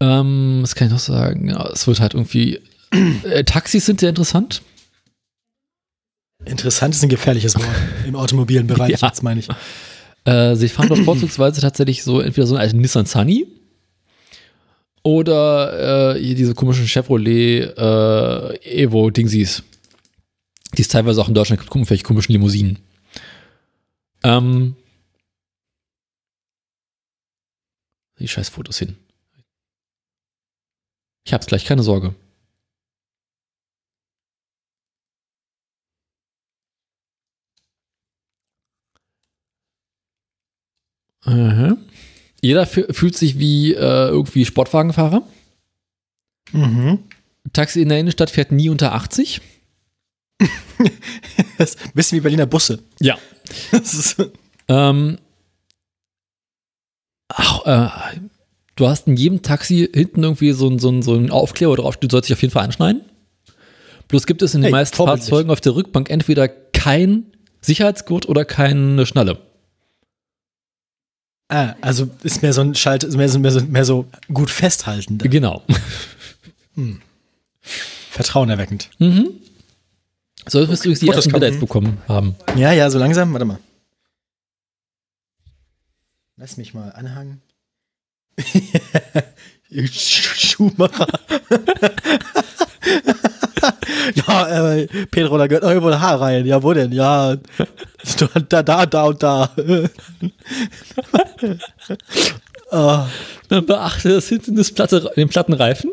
Ähm, was kann ich noch sagen? Ja, es wird halt irgendwie. Äh, Taxis sind sehr interessant. Interessant ist ein gefährliches Wort im automobilen Bereich, Ja. jetzt meine ich. Äh, sie fahren dort vorzugsweise tatsächlich so entweder so einen alten Nissan Sunny oder äh, hier diese komischen Chevrolet äh, Evo Dingsies, die es teilweise auch in Deutschland gibt, gucken, welche komischen Limousinen. Ähm, die scheiß Fotos hin. Ich hab's gleich, keine Sorge. Aha. Jeder fü- fühlt sich wie äh, irgendwie Sportwagenfahrer. Mhm. Taxi in der Innenstadt fährt nie unter 80. Das ist ein bisschen wie Berliner Busse. Ja. Ähm, ach, äh, du hast in jedem Taxi hinten irgendwie so, ein- so, ein- so einen Aufkleber drauf, du sollst dich auf jeden Fall anschneiden. Bloß gibt es in den Hey, meisten. Fahrzeugen auf der Rückbank entweder kein Sicherheitsgurt oder keine Schnalle. Ah, also ist mehr so ein Schalt, mehr so, mehr so, mehr so gut festhalten. Genau. Vertrauen erweckend. Mhm. So wirst du übrigens die Fotos ersten Bilder jetzt bekommen haben. Ja, ja, so langsam. Warte mal. Lass mich mal anhangen. Schuhmacher. ja, äh, Pedro, da gehört noch irgendwo ein Haar rein. Ja, wo denn? Ja, da, da, da und da. Ah, Dann beachte das hinten das Platte, den platten Reifen.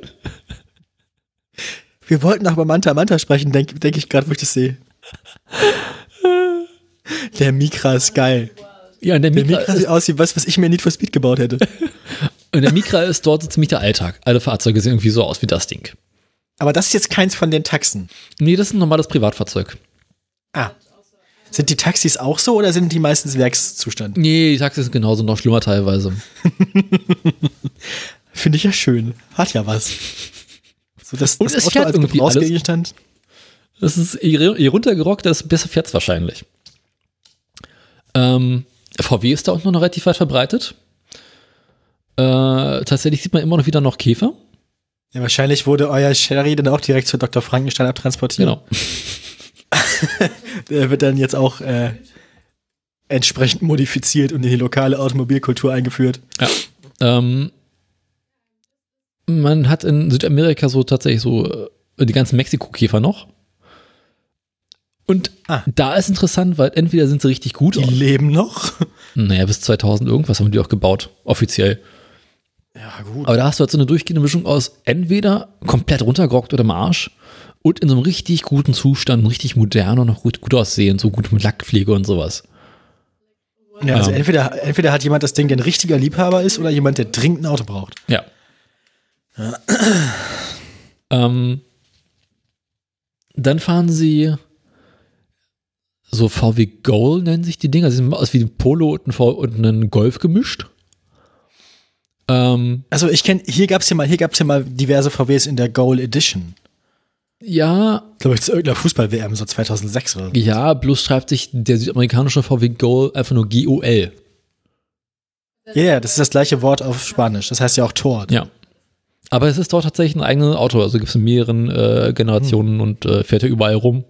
wir wollten noch über Manta Manta sprechen, denke denk ich gerade, wo ich das sehe. Der Mikra ist geil. Ja, und der Der Mikra, Mikra ist, sieht aus wie was, was ich mir Need for Speed gebaut hätte. und der Mikra ist dort so ziemlich der Alltag. Alle Fahrzeuge sehen irgendwie so aus wie das Ding. Aber das ist jetzt keins von den Taxen. Nee, das ist ein normales Privatfahrzeug. Ah. Sind die Taxis auch so oder sind die meistens Werkszustand? Nee, die Taxis sind genauso noch schlimmer teilweise. Finde ich ja schön. Hat ja was. So das, Und das es fährt irgendwie Gebrauchsgegenstand. Das ist, je, runtergerockt, desto besser fährt's wahrscheinlich. Ähm, VW ist da auch noch relativ weit verbreitet. Äh, tatsächlich sieht man immer noch wieder noch Käfer. Ja, wahrscheinlich wurde euer Sherry dann auch direkt zu Dr. Frankenstein abtransportiert. Genau. Der wird dann jetzt auch äh, entsprechend modifiziert und in die lokale Automobilkultur eingeführt. Ja. Ähm, man hat in Südamerika so tatsächlich so äh, die ganzen Mexiko-Käfer noch. Und Ah. da ist interessant, weil entweder sind sie richtig gut, Die leben noch. naja, bis 2000 irgendwas haben die auch gebaut, offiziell. Ja, gut. Aber da hast du halt so eine durchgehende Mischung aus entweder komplett runtergerockt oder im Arsch und in so einem richtig guten Zustand, richtig modern und noch gut, gut aussehen, so gut mit Lackpflege und sowas. Ja, also Ähm. entweder, entweder hat jemand das Ding, der ein richtiger Liebhaber ist, oder jemand, der dringend ein Auto braucht. Ja. ähm, dann fahren sie so VW Goal nennen sich die Dinger. Sie sehen aus wie ein Polo und ein, v und ein Golf gemischt. Ähm, Also ich kenne, hier gab's ja mal, hier gab's ja mal diverse VWs in der Goal Edition. ja, Glaube ich, zu irgendeiner Fußball-WM, so 2006 oder so. ja, bloß schreibt sich der südamerikanische VW Goal einfach nur G-O-L. Ja, yeah, das ist das gleiche Wort auf Spanisch. Das heißt ja auch Tor. Ja. Aber es ist dort tatsächlich ein eigenes Auto. Also gibt es in mehreren äh, Generationen und äh, fährt ja überall rum.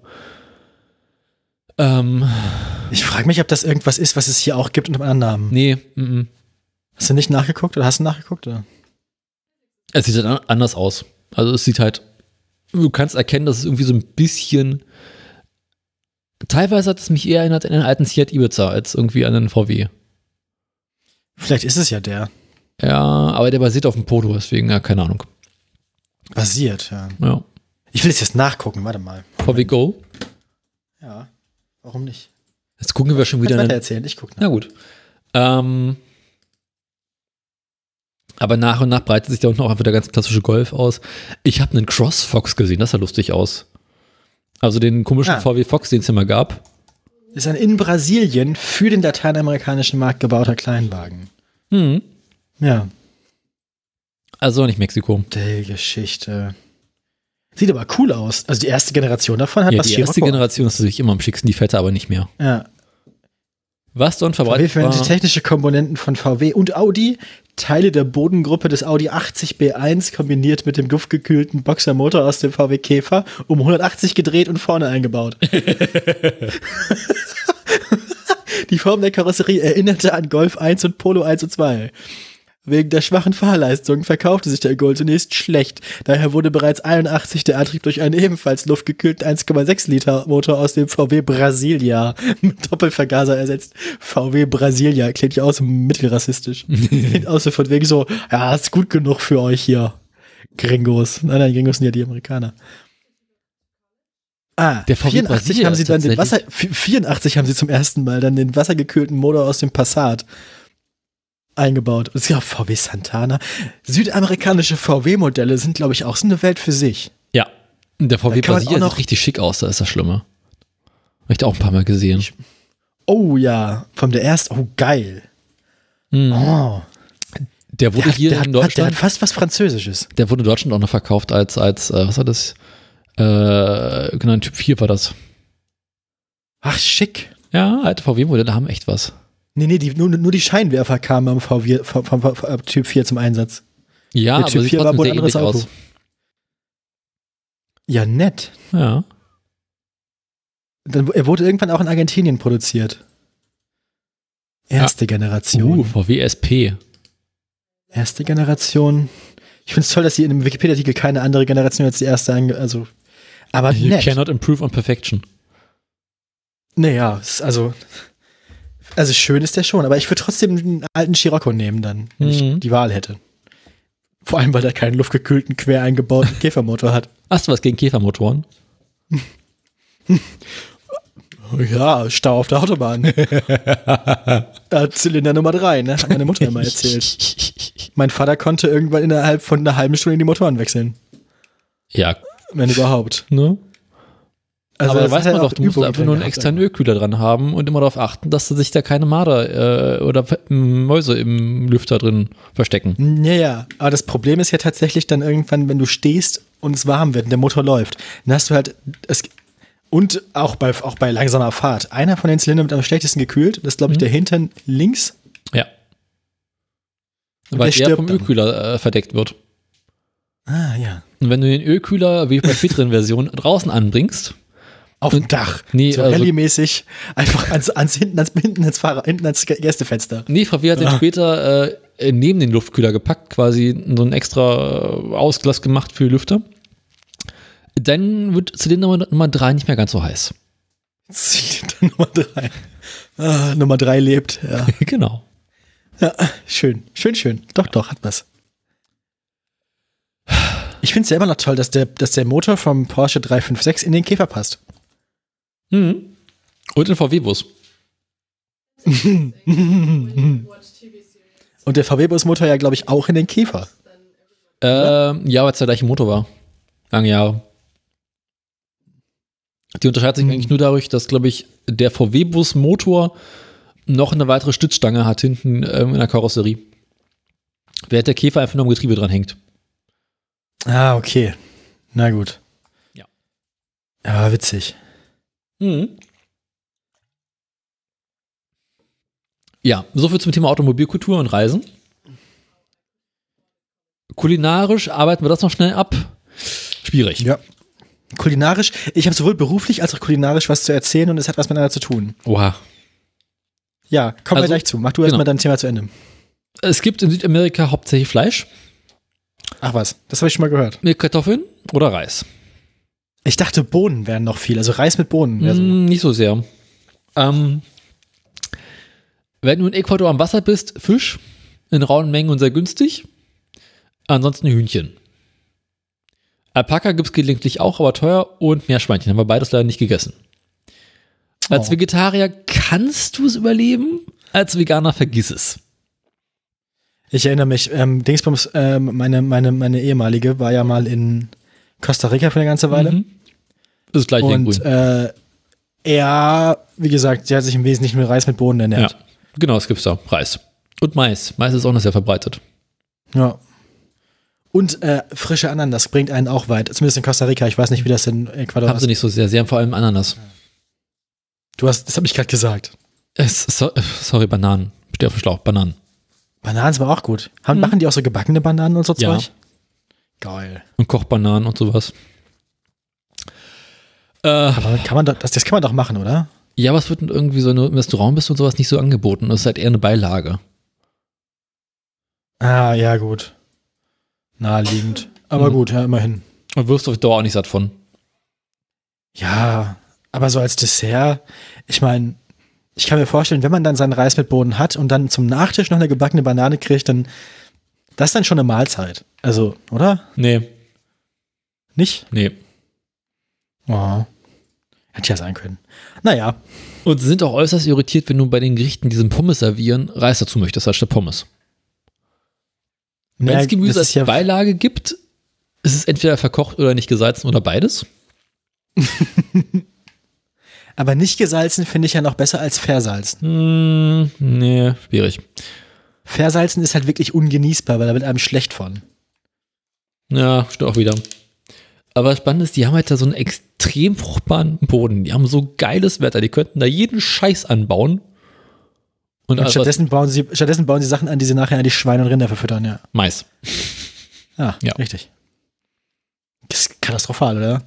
Ähm, Ich frage mich, ob das irgendwas ist, was es hier auch gibt unter einem anderen Namen. nee, mm -mm. Hast du nicht nachgeguckt oder hast du nachgeguckt? Oder? es sieht halt an- anders aus. Also es sieht halt, du kannst erkennen, dass es irgendwie so ein bisschen, teilweise hat es mich eher erinnert an einen alten Seat Ibiza als irgendwie an einen VW. Vielleicht ist es ja der. Ja, aber der basiert auf dem Polo, deswegen, ja, keine Ahnung. Basiert, ja. Ja. Ich will es jetzt nachgucken, warte mal. VW Go. Ja, warum nicht? Jetzt gucken wir schon wieder weiter erzählen, ich gucke nach. Na gut. Ähm, aber nach und nach breitet sich da unten auch einfach der ganz klassische Golf aus. Ich habe einen Cross-Fox gesehen, das sah lustig aus. Also den komischen Ah. VW Fox, den es immer gab. Ist ein in Brasilien für den lateinamerikanischen Markt gebauter Kleinwagen. Hm. Ja, Also nicht Mexiko. die Geschichte. Sieht aber cool aus. Also die erste Generation davon hat Ja, was die erste. Generation ist natürlich immer am schicksten, die fette aber nicht mehr. Ja, Was VW verbreitet verwendet war, technische Komponenten von VW und Audi, Teile der Bodengruppe des Audi 80 B1 kombiniert mit dem luftgekühlten Boxermotor aus dem VW Käfer, um 180 gedreht und vorne eingebaut. Die Form der Karosserie erinnerte an Golf 1 und Polo 1 und 2. Wegen der schwachen Fahrleistung verkaufte sich der Gold zunächst schlecht. Daher wurde bereits 81 der Antrieb durch einen ebenfalls luftgekühlten 1,6 Liter Motor aus dem VW Brasilia mit Doppelvergaser ersetzt. VW Brasilia klingt ja auch so mittelrassistisch. klingt auch so von wegen so, ja, ist gut genug für euch hier. Gringos. Nein, nein, Gringos sind ja die Amerikaner. Ah, Der VW 84 Brasilia haben sie dann den Wasser, tatsächlich- 84 haben sie zum ersten Mal dann den wassergekühlten Motor aus dem Passat eingebaut. Und es gab VW Santana. Südamerikanische VW-Modelle sind, glaube ich, auch so eine Welt für sich. ja, der VW Brasilia sieht richtig schick aus, da ist das Schlimme. Habe ich da auch ein paar Mal gesehen. Oh ja, vom der erste. Oh, geil. Mhm. Oh, Der wurde der, hat, hier der, in hat, der Deutschland hat fast was Französisches. Der wurde in Deutschland auch noch verkauft als, als äh, was war das? Äh, genau, ein Typ 4 war das. Ach, schick. Ja, alte VW-Modelle haben echt was. Nee, nee, die, nur, nur die Scheinwerfer kamen am VW, vom, vom, vom, vom Typ 4 zum Einsatz. Ja, Der aber Typ sieht 4 war wohl ein anderes Auto. aus. Ja, nett. Ja. Dann, er wurde irgendwann auch in Argentinien produziert. Erste Generation. Uh, VW SP. Erste Generation. Ich finde es toll, dass sie in dem Wikipedia-Artikel keine andere Generation als die erste ange also aber You nett. cannot improve on perfection. Naja, also also schön ist der schon, aber ich würde trotzdem einen alten Scirocco nehmen dann, wenn Mhm. ich die Wahl hätte. Vor allem, weil er keinen luftgekühlten, quer eingebauten Käfermotor hat. Hast du was gegen Käfermotoren? Ja, Stau auf der Autobahn. Zylinder Nummer drei, ne? Hat meine Mutter immer erzählt. Mein Vater konnte irgendwann innerhalb von einer halben Stunde die Motoren wechseln. Ja, Wenn überhaupt. ne? Also aber da weiß halt man auch doch, du musst Übung einfach nur einen gehabt, externen aber- Ölkühler dran haben und immer darauf achten, dass sich da keine Marder äh, oder Mäuse im Lüfter drin verstecken. Ja, ja. Aber das Problem ist ja tatsächlich dann irgendwann, wenn du stehst und es warm wird und der Motor läuft, dann hast du halt es und auch bei, auch bei langsamer Fahrt. Einer von den Zylindern wird am schlechtesten gekühlt. Das ist, glaube ich, Mhm. der hintern links. Ja. Und Weil der der vom dann. Ölkühler äh, verdeckt wird. Ah, ja. Und wenn du den Ölkühler, wie bei späteren Versionen, draußen anbringst, Auf dem Dach. Nee, so also- rallye-mäßig einfach ans, ans hinten, ans, hinten ans Fahrer, hinten ans Gästefenster. nee, VW hat den Ah. später äh, neben den Luftkühler gepackt, quasi so einen extra äh, Ausglass gemacht für Lüfter. Dann wird Zylinder Nummer- Nummer 3 nicht mehr ganz so heiß. Zylinder Nummer drei. Ah, Nummer drei lebt, ja. genau. ja. Schön, schön, schön. Doch, doch, hat was. Ich finde es ja immer noch toll, dass der, dass der Motor vom Porsche 356 in den Käfer passt. Mhm. Und ein VW-Bus. Und der VW-Bus-Motor ja, glaube ich, auch in den Käfer. Ähm, ja, weil es der gleiche Motor war. Lange Jahre. Die unterscheidet sich Mhm. eigentlich nur dadurch, dass, glaube ich, der VW-Bus-Motor noch eine weitere Stützstange hat hinten ähm, in der Karosserie. Während der Käfer einfach nur am Getriebe dran hängt. Ah, okay. Na gut. Ja. Ja, witzig. Mhm. Ja, soviel zum Thema Automobilkultur und Reisen. Kulinarisch arbeiten wir das noch schnell ab. Schwierig. Ja. Kulinarisch, ich habe sowohl beruflich als auch kulinarisch was zu erzählen und es hat was miteinander zu tun. Oha. Ja, kommen wir Also, gleich zu. Mach du genau. erstmal dein Thema zu Ende. Es gibt in Südamerika hauptsächlich Fleisch Ach was, das habe ich schon mal gehört. mit Kartoffeln oder Reis. Ich dachte, Bohnen wären noch viel. Also Reis mit Bohnen so. Mm, nicht so sehr. Ähm, wenn du in Ecuador am Wasser bist, Fisch in rauen Mengen und sehr günstig. Ansonsten Hühnchen. Alpaka gibt es gelegentlich auch, aber teuer und Meerschweinchen. Haben wir beides leider nicht gegessen. Als Oh. Vegetarier kannst du es überleben, als Veganer vergiss es. Ich erinnere mich, ähm, Dingsbums, ähm, meine, meine, meine ehemalige war ja mal in Costa Rica für eine ganze Weile. Mhm. Das ist gleich Und äh, er, wie gesagt, sie hat sich im Wesentlichen mit Reis mit Bohnen Ja, ernährt. genau, es gibt's da. Reis. Und Mais. Mais ist auch noch sehr verbreitet. Ja. Und äh, frische Ananas bringt einen auch weit. Zumindest in Costa Rica. Ich weiß nicht, wie das in Ecuador Haben ist. sie nicht so sehr. Sie haben vor allem Ananas. Du hast, das habe ich gerade gesagt. Es, so, sorry, Bananen. Steh auf dem Schlauch. Bananen. Bananen sind aber auch gut. Haben, Machen die auch so gebackene Bananen und so Ja. Zeug? Geil. Und Kochbananen und sowas. Äh, Aber kann man doch, das, das kann man doch machen, oder? ja, aber es wird irgendwie so eine, im Restaurant bist und sowas nicht so angeboten. Das ist halt eher eine Beilage. Ah, ja, gut. Naheliegend. Aber Mhm. gut, ja, immerhin. Und wirst du auf Dauer auch nicht satt von. Ja, aber so als Dessert, ich meine, ich kann mir vorstellen, wenn man dann seinen Reis mit Bohnen hat und dann zum Nachtisch noch eine gebackene Banane kriegt, dann das ist dann schon eine Mahlzeit. Also, oder? Nee, Nicht? nee. Oh. Hätte ja sein können. Naja, Und sie sind auch äußerst irritiert, wenn du bei den Gerichten diesen Pommes servieren, Reis dazu möchtest, anstatt Pommes. Wenn es Gemüse als ja, Beilage gibt, ist es entweder verkocht oder nicht gesalzen oder beides. aber nicht gesalzen finde ich ja noch besser als versalzen. Hm, nee, schwierig. Versalzen ist halt wirklich ungenießbar, weil da wird einem schlecht von. Ja, stimmt auch wieder. Aber spannend ist, die haben halt da so einen extrem fruchtbaren Boden. Die haben so geiles Wetter. Die könnten da jeden Scheiß anbauen. Und, Und stattdessen bauen, sie, stattdessen bauen sie Sachen an, die sie nachher an die Schweine und Rinder verfüttern, ja. Mais. Ah, Ja. richtig. Das ist katastrophal, oder?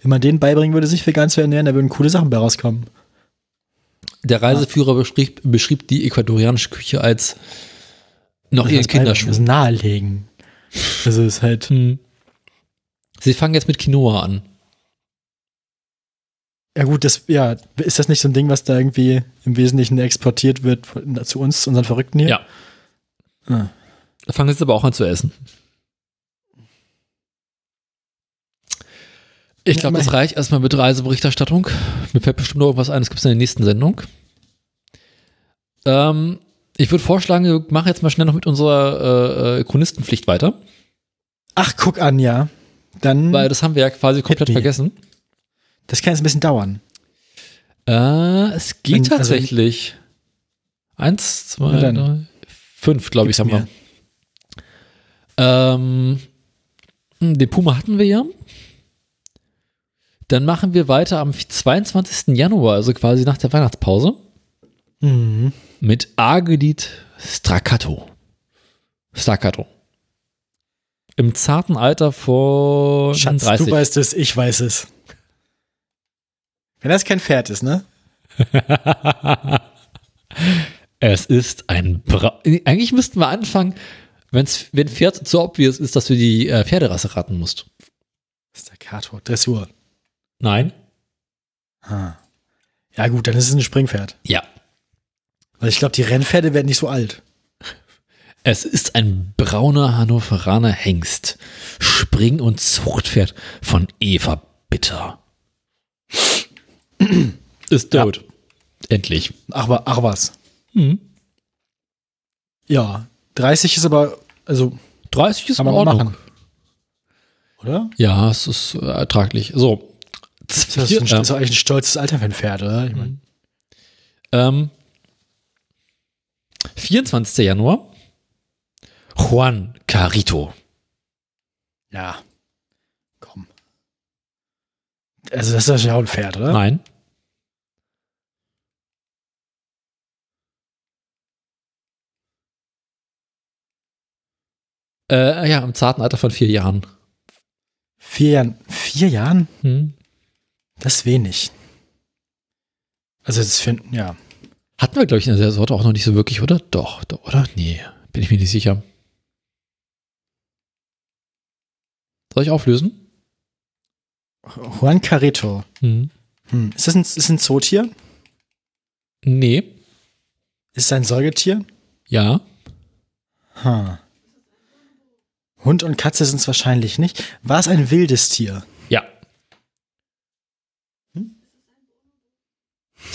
Wenn man denen beibringen würde, sich vegan zu ernähren, da würden coole Sachen bei rauskommen. Der Reiseführer beschrieb, beschrieb die ecuadorianische Küche als noch ihren Das beibringen, Kinderschuh. Das ist nahelegen. Also ist halt. Hm. Sie fangen jetzt mit Quinoa an. Ja gut, das, ja, ist das nicht so ein Ding, was da irgendwie im Wesentlichen exportiert wird zu uns, zu unseren Verrückten hier? Ja. Ah. Da fangen sie jetzt aber auch an zu essen. Ich glaube, das reicht erstmal mit Reiseberichterstattung. Mir fällt bestimmt noch irgendwas ein, das gibt es in der nächsten Sendung. Ähm, ich würde vorschlagen, wir machen jetzt mal schnell noch mit unserer äh, äh, Chronistenpflicht weiter, Ach, guck an, ja. Dann, weil das haben wir ja quasi komplett vergessen. das kann jetzt ein bisschen dauern. Äh, es geht Wenn- also- tatsächlich. Eins, zwei, drei, fünf, glaube ich, haben wir. Ähm, den Puma hatten wir ja. Dann machen wir weiter am 22. Januar, also quasi nach der Weihnachtspause, Mhm. mit Agedit Staccato. Staccato. Im zarten Alter von Schatz, 30. du weißt es, ich weiß es. Wenn das kein Pferd ist, ne? es ist ein Bra Eigentlich müssten wir anfangen, wenn's, wenn Pferd zu obvious ist, dass du die äh, Pferderasse raten musst. Staccato, Dressur. Nein? Ah. Ja gut, dann ist es ein Springpferd. Ja. Weil ich glaube, die Rennpferde werden nicht so alt. Es ist ein brauner Hannoveraner Hengst. Spring- und Zuchtpferd von Eva Bitter. ist tot. Endlich. Ach, ach was. Hm. Ja, 30 ist aber, also 30 ist in Ordnung. machen. Oder? Ja, es ist äh, ertraglich. So. Das ist, ein, das ist eigentlich ein stolzes Alter für ein Pferd, oder? Ich mein, Ähm, 24. Januar. Juan Carito. ja. Komm. Also, das ist wahrscheinlich auch ein Pferd, oder? Nein. Äh, ja, im zarten Alter von vier Jahren. Vier Jahren. Vier Jahren? Hm. Das ist wenig. Also, das für, ja. Hatten wir, glaube ich, in der Sorte auch noch nicht so wirklich, oder? Doch, doch, oder? Nee, bin ich mir nicht sicher. Soll ich auflösen? Juan Carreto. Hm. Hm. Ist das ein, ist ein Zootier? Nee. Ist es ein Säugetier? Ja. Hm. Hund und Katze sind es wahrscheinlich nicht. War es ein wildes Tier? Ja.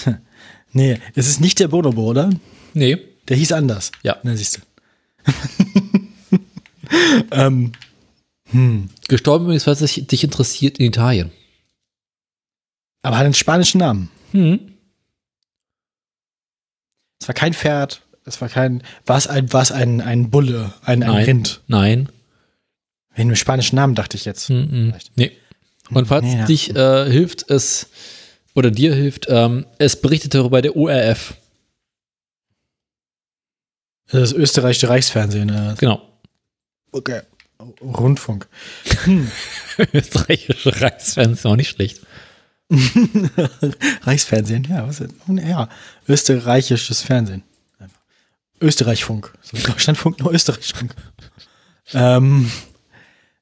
Nee, es ist nicht der Bonobo, oder? Nee. Der hieß anders. Ja. Na, siehst du. ähm, hm. Gestorben ist, weil es dich interessiert in Italien. Aber hat einen spanischen Namen. Hm. Es war kein Pferd. Es war kein. War es ein, war es ein, ein Bulle, ein, ein Nein. Rind? Nein. Wegen einem spanischen Namen dachte ich jetzt. Hm, hm. Vielleicht. Nee. Und falls Nee, ja. dich äh, hilft es, oder dir hilft, ähm, es berichtet darüber der ORF. Das österreichische Reichsfernsehen. Äh, Genau. okay. Rundfunk. Österreichische Reichsfernsehen ist auch nicht schlecht. Reichsfernsehen, ja, was ist, ja, österreichisches Fernsehen. Einfach. Österreichfunk. So Deutschlandfunk, nur Österreichfunk. ähm,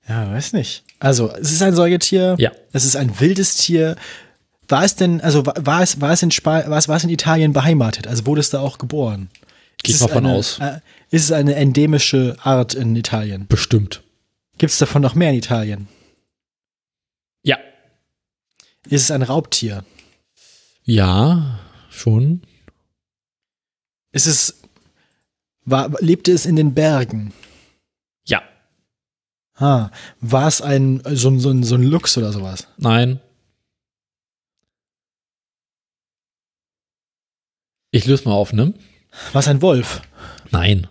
ja, weiß nicht. Also, es ist ein Säugetier. Ja. Es ist ein wildes Tier. War es denn, also war, es, war es in Spa war es, war es in Italien beheimatet? Also wurde es da auch geboren? Geht Ist mal es von eine, aus. Äh, ist es eine endemische Art in Italien? Bestimmt. Gibt es davon noch mehr in Italien? Ja. Ist es ein Raubtier? Ja, schon. Ist es, war, lebte es in den Bergen? Ja. Ah, war es ein, so, ein- so, ein- so ein Luchs oder sowas? Nein. Ich löse mal auf, ne? War es ein Wolf? Nein.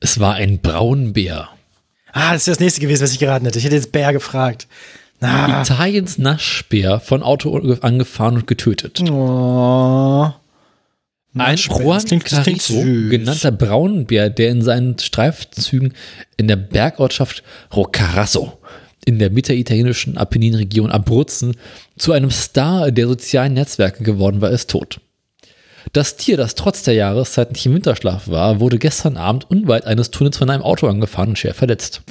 Es war ein Braunbär. Ah, das ist das nächste gewesen, was ich geraten hätte. Ich hätte jetzt Bär gefragt. Ah. Italiens Naschbär von Auto angefahren und getötet. Oh. Ein. Juan Carrizo, genannter Braunbär, der in seinen Streifzügen in der Bergortschaft Roccaraso in der mitteritalienischen Apenninregion Abruzzen zu einem Star der sozialen Netzwerke geworden war, ist tot. Das Tier, das trotz der Jahreszeit nicht im Winterschlaf war, wurde gestern Abend unweit eines Tunnels von einem Auto angefahren und schwer verletzt.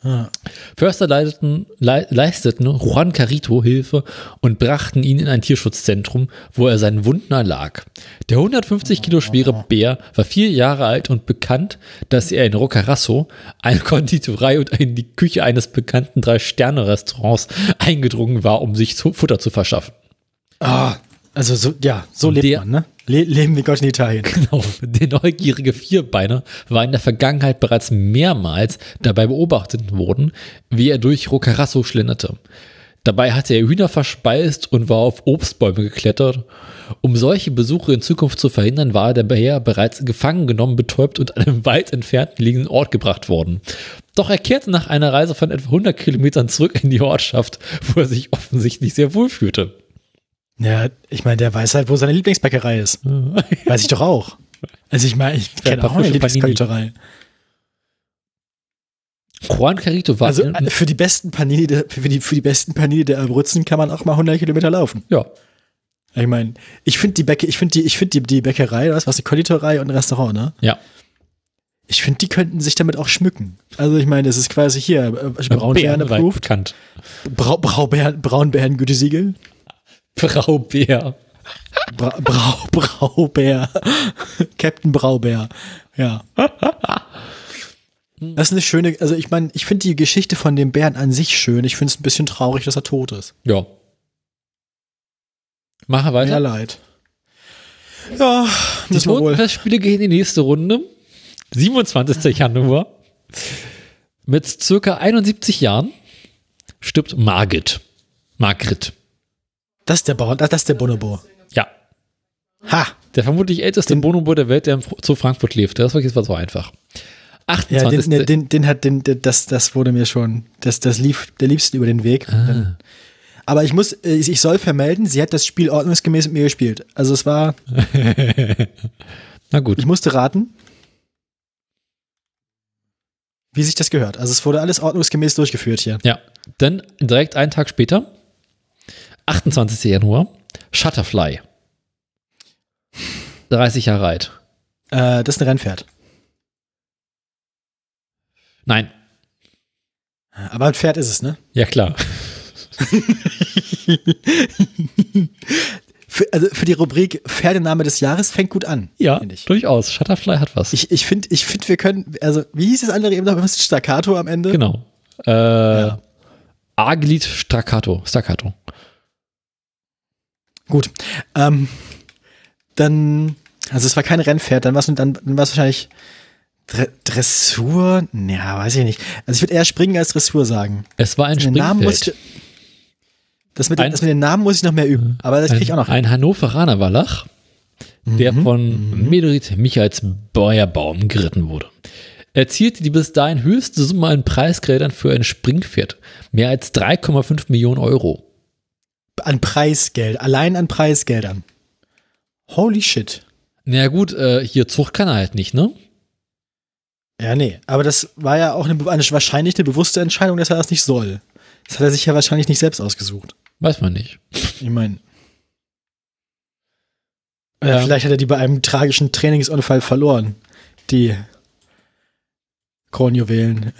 Ah. Förster leiteten, lei- leisteten Juan Carito Hilfe und brachten ihn in ein Tierschutzzentrum, wo er seinen Wunden erlag. Der 150 Kilo schwere Bär war vier Jahre alt und bekannt, dass er in Roccaraso, eine Konditorei und in die Küche eines bekannten Drei-Sterne-Restaurants eingedrungen war, um sich zu Futter zu verschaffen. Ah, also so, ja, so lebt Der- man, ne? Le leben wie Gott in Italien. Genau. Der neugierige Vierbeiner war in der Vergangenheit bereits mehrmals dabei beobachtet worden, wie er durch Roccaraso schlenderte. Dabei hatte er Hühner verspeist und war auf Obstbäume geklettert. Um solche Besuche in Zukunft zu verhindern, war der Bär bereits gefangen genommen, betäubt und an einem weit entfernt liegenden Ort gebracht worden. Doch er kehrte nach einer Reise von etwa 100 Kilometern zurück in die Ortschaft, wo er sich offensichtlich sehr wohl fühlte. Ja, ich meine, der weiß halt, wo seine Lieblingsbäckerei ist. Weiß ich doch auch. Also ich meine, ich kenne auch meine. Lieblingskonditorei. Juan Carito war Also äh, für die besten Panini, der, für die, für die besten Panini der Abruzzen kann man auch mal 100 Kilometer laufen. ja, Ich meine, ich finde die Bäcke, ich finde die, ich finde die, die Bäckerei, was, was die Konditorei und Restaurant, ne? ja. Ich finde, die könnten sich damit auch schmücken. Also ich meine, das ist quasi hier äh, Braunbären approved, bekannt. Brau, Braubären, Braunbären Gütesiegel, Frau Bär. Bra, Brau, Braubär, Captain Braubär, ja. Das ist eine schöne, also ich meine, ich finde die Geschichte von dem Bären an sich schön. Ich finde es ein bisschen traurig, dass er tot ist. Ja. Mache Ja, weiter. leid. Ja, Die. Notenfestspiele gehen in die nächste Runde. 27. Januar. Mit circa 71 Jahren stirbt Margit. Margrit. Das ist der Bauern, das ist der Bonobo. Ja. Ha! Der vermutlich älteste Bonobo der Welt, der zu Frankfurt lebt. Das war jetzt so einfach. 28. Ja, den, den, den hat, den, das, das wurde mir schon, das, das lief der liebsten über den Weg. Ah. Aber ich muss, äh, ich soll vermelden, sie hat das Spiel ordnungsgemäß mit mir gespielt. Also es war. Na gut. Ich musste raten, wie sich das gehört. Also es wurde alles ordnungsgemäß durchgeführt hier. Ja. Dann direkt einen Tag später, 28. Januar, Shutterfly. 30 Jahre alt. Äh, das ist ein Rennpferd. Nein. Aber ein Pferd ist es, ne? Ja, klar. für, also für die Rubrik Pferdename des Jahres fängt gut an. Ja, durchaus. Shutterfly hat was. Ich, ich finde, ich find, wir können, also wie hieß das andere eben noch? Staccato am Ende? Genau. Äh, ja. A-Glied Staccato. Staccato. Gut. Ähm, dann, also es war kein Rennpferd, dann war es dann, dann wahrscheinlich Dressur? Ja, weiß ich nicht. Also ich würde eher Springen als Dressur sagen. Es war ein Springpferd. Das mit, ein, das mit den Namen muss ich noch mehr üben, aber das kriege ich auch noch. Ein Hannoveraner Wallach, der mhm, von mhm. Medorit Michaels Beuerbaum geritten wurde. Er zielte die bis dahin höchste Summe an Preisgeldern für ein Springpferd. Mehr als 3,5 Millionen Euro. An Preisgeld, allein an Preisgeldern. Holy shit. Na naja, gut, äh, hier Zucht kann er halt nicht, ne? Ja, nee. Aber das war ja auch eine, eine, wahrscheinlich eine bewusste Entscheidung, dass er das nicht soll. Das hat er sich ja wahrscheinlich nicht selbst ausgesucht. Weiß man nicht. Ich meine. Ja. Vielleicht hat er die bei einem tragischen Trainingsunfall verloren. Die Kronjuwelen.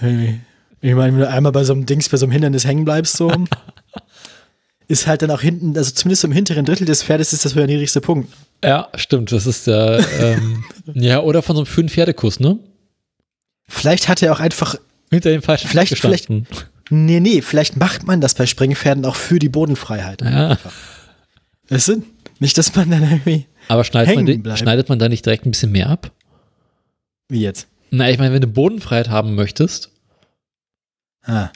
Ich meine, wenn du einmal bei so einem Dings, bei so einem Hindernis hängen bleibst, so, ist halt dann auch hinten, also zumindest im hinteren Drittel des Pferdes ist das der niedrigste Punkt. Ja, stimmt. Das ist der, ähm, ja, oder von so einem schönen Pferdekuss, ne? Vielleicht hat er auch einfach hinter dem falschen vielleicht, vielleicht, Nee, nee, vielleicht macht man das bei Springpferden auch für die Bodenfreiheit. Ja. Weißt du? Nicht, dass man dann irgendwie. Aber schneidet man, die, schneidet man da nicht direkt ein bisschen mehr ab? Wie jetzt? Na, ich meine, wenn du Bodenfreiheit haben möchtest, ah.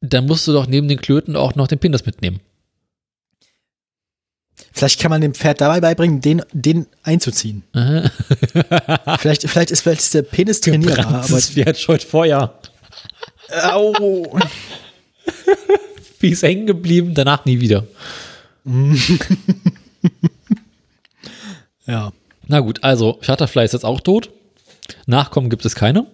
Dann musst du doch neben den Klöten auch noch den Penis mitnehmen. Vielleicht kann man dem Pferd dabei beibringen, den, den einzuziehen. vielleicht, vielleicht, ist, vielleicht ist der Penis trainierbar. Aber das Pferd scheut Feuer. Au. Wie ist hängen geblieben, danach nie wieder. ja. Na gut, also Shutterfly ist jetzt auch tot. Nachkommen gibt es keine.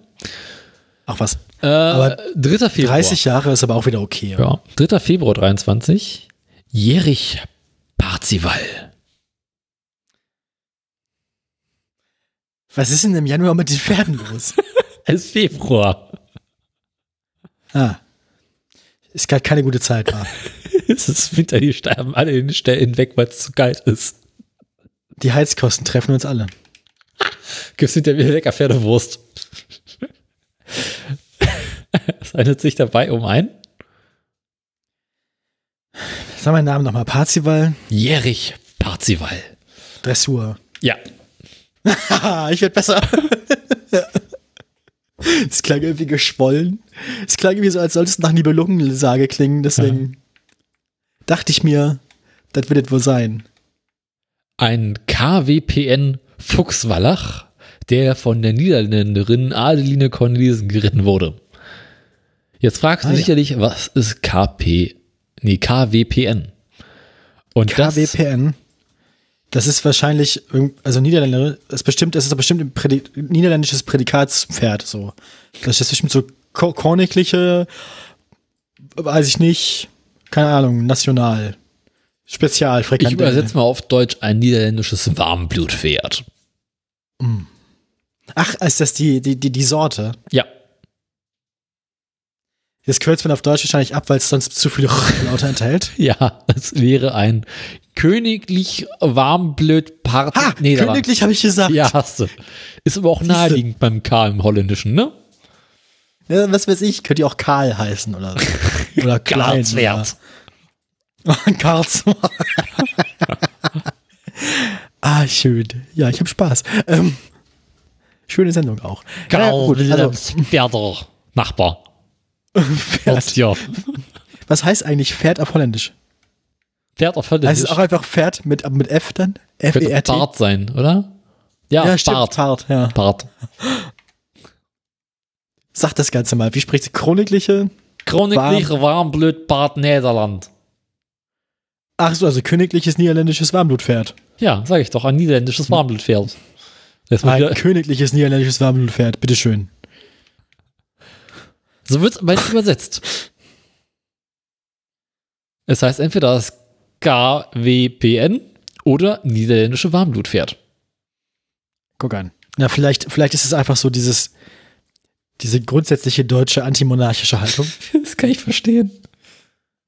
Ach was. Äh, aber 3. Februar. 30 Jahre ist aber auch wieder okay. Ja. 3. Februar 23. Jerich Parzival. Was ist denn im Januar mit den Pferden los? es ist Februar. Ah. Ist gerade keine gute Zeit, war. es ist Winter, die sterben alle in den Stellen weg, weil es zu kalt ist. Die Heizkosten treffen uns alle. Gibt's hinter mir lecker Pferdewurst. es handelt sich dabei um ein. Sag meinen Namen nochmal. Parzival. Jerich Parzival. Dressur. Ja. ich werde besser. Es klang irgendwie geschwollen. Es klang irgendwie so, als sollte es nach Nibelungensage klingen. Deswegen ja. dachte ich mir, das wird es wohl sein. Ein KWPN Fuchswallach, der von der Niederländerin Adeline Cornelissen geritten wurde. Jetzt fragst du ah, sicherlich, ja. was ist KP, nee, KWPN? Und KWPN? Das ist wahrscheinlich, also Niederländer, das bestimmt, das ist bestimmt ein Prädik niederländisches Prädikatspferd, so. Das ist bestimmt so kornigliche, weiß ich nicht, keine Ahnung, national, spezial, Ich übersetze mal auf Deutsch ein niederländisches Warmblutpferd. Hm. Ach, ist das die, die, die, die Sorte? Ja. Das kürzt man auf Deutsch wahrscheinlich ab, weil es sonst zu viele Laute enthält. Ja, es wäre ein königlich warmblöd Part. Ha, nee, königlich habe ich gesagt. Ja, hast du. Ist aber auch naheliegend beim K im Holländischen, ne? Ja, was weiß ich, könnte ja auch Karl heißen oder. Oder Klein. Karlswert. Karlswert. ah, schön. Ja, ich habe Spaß. Ähm, schöne Sendung auch. Karl ja, also, Nachbar. Pferd. Ja. Was heißt eigentlich Pferd auf Holländisch? Pferd auf Holländisch. ist auch einfach Pferd mit, mit F dann. Könnte F-E-R-T. Bart sein, oder? Ja, Ja, stimmt. Bart. Bart, ja. Bart. Sag das Ganze mal. Wie spricht? Königliche? Königliche Warmblütbart Niederland. Ach so, also königliches niederländisches Warmblutpferd. Ja, sag ich doch, ein niederländisches Warmblutpferd. Jetzt mal Ein königliches niederländisches Warmblutpferd. Bitteschön. So wird es nicht übersetzt. Es heißt entweder das KWPN oder niederländische Warmblutpferd. Guck an. Na, vielleicht, vielleicht ist es einfach so dieses, diese grundsätzliche deutsche antimonarchische Haltung. Das kann ich verstehen.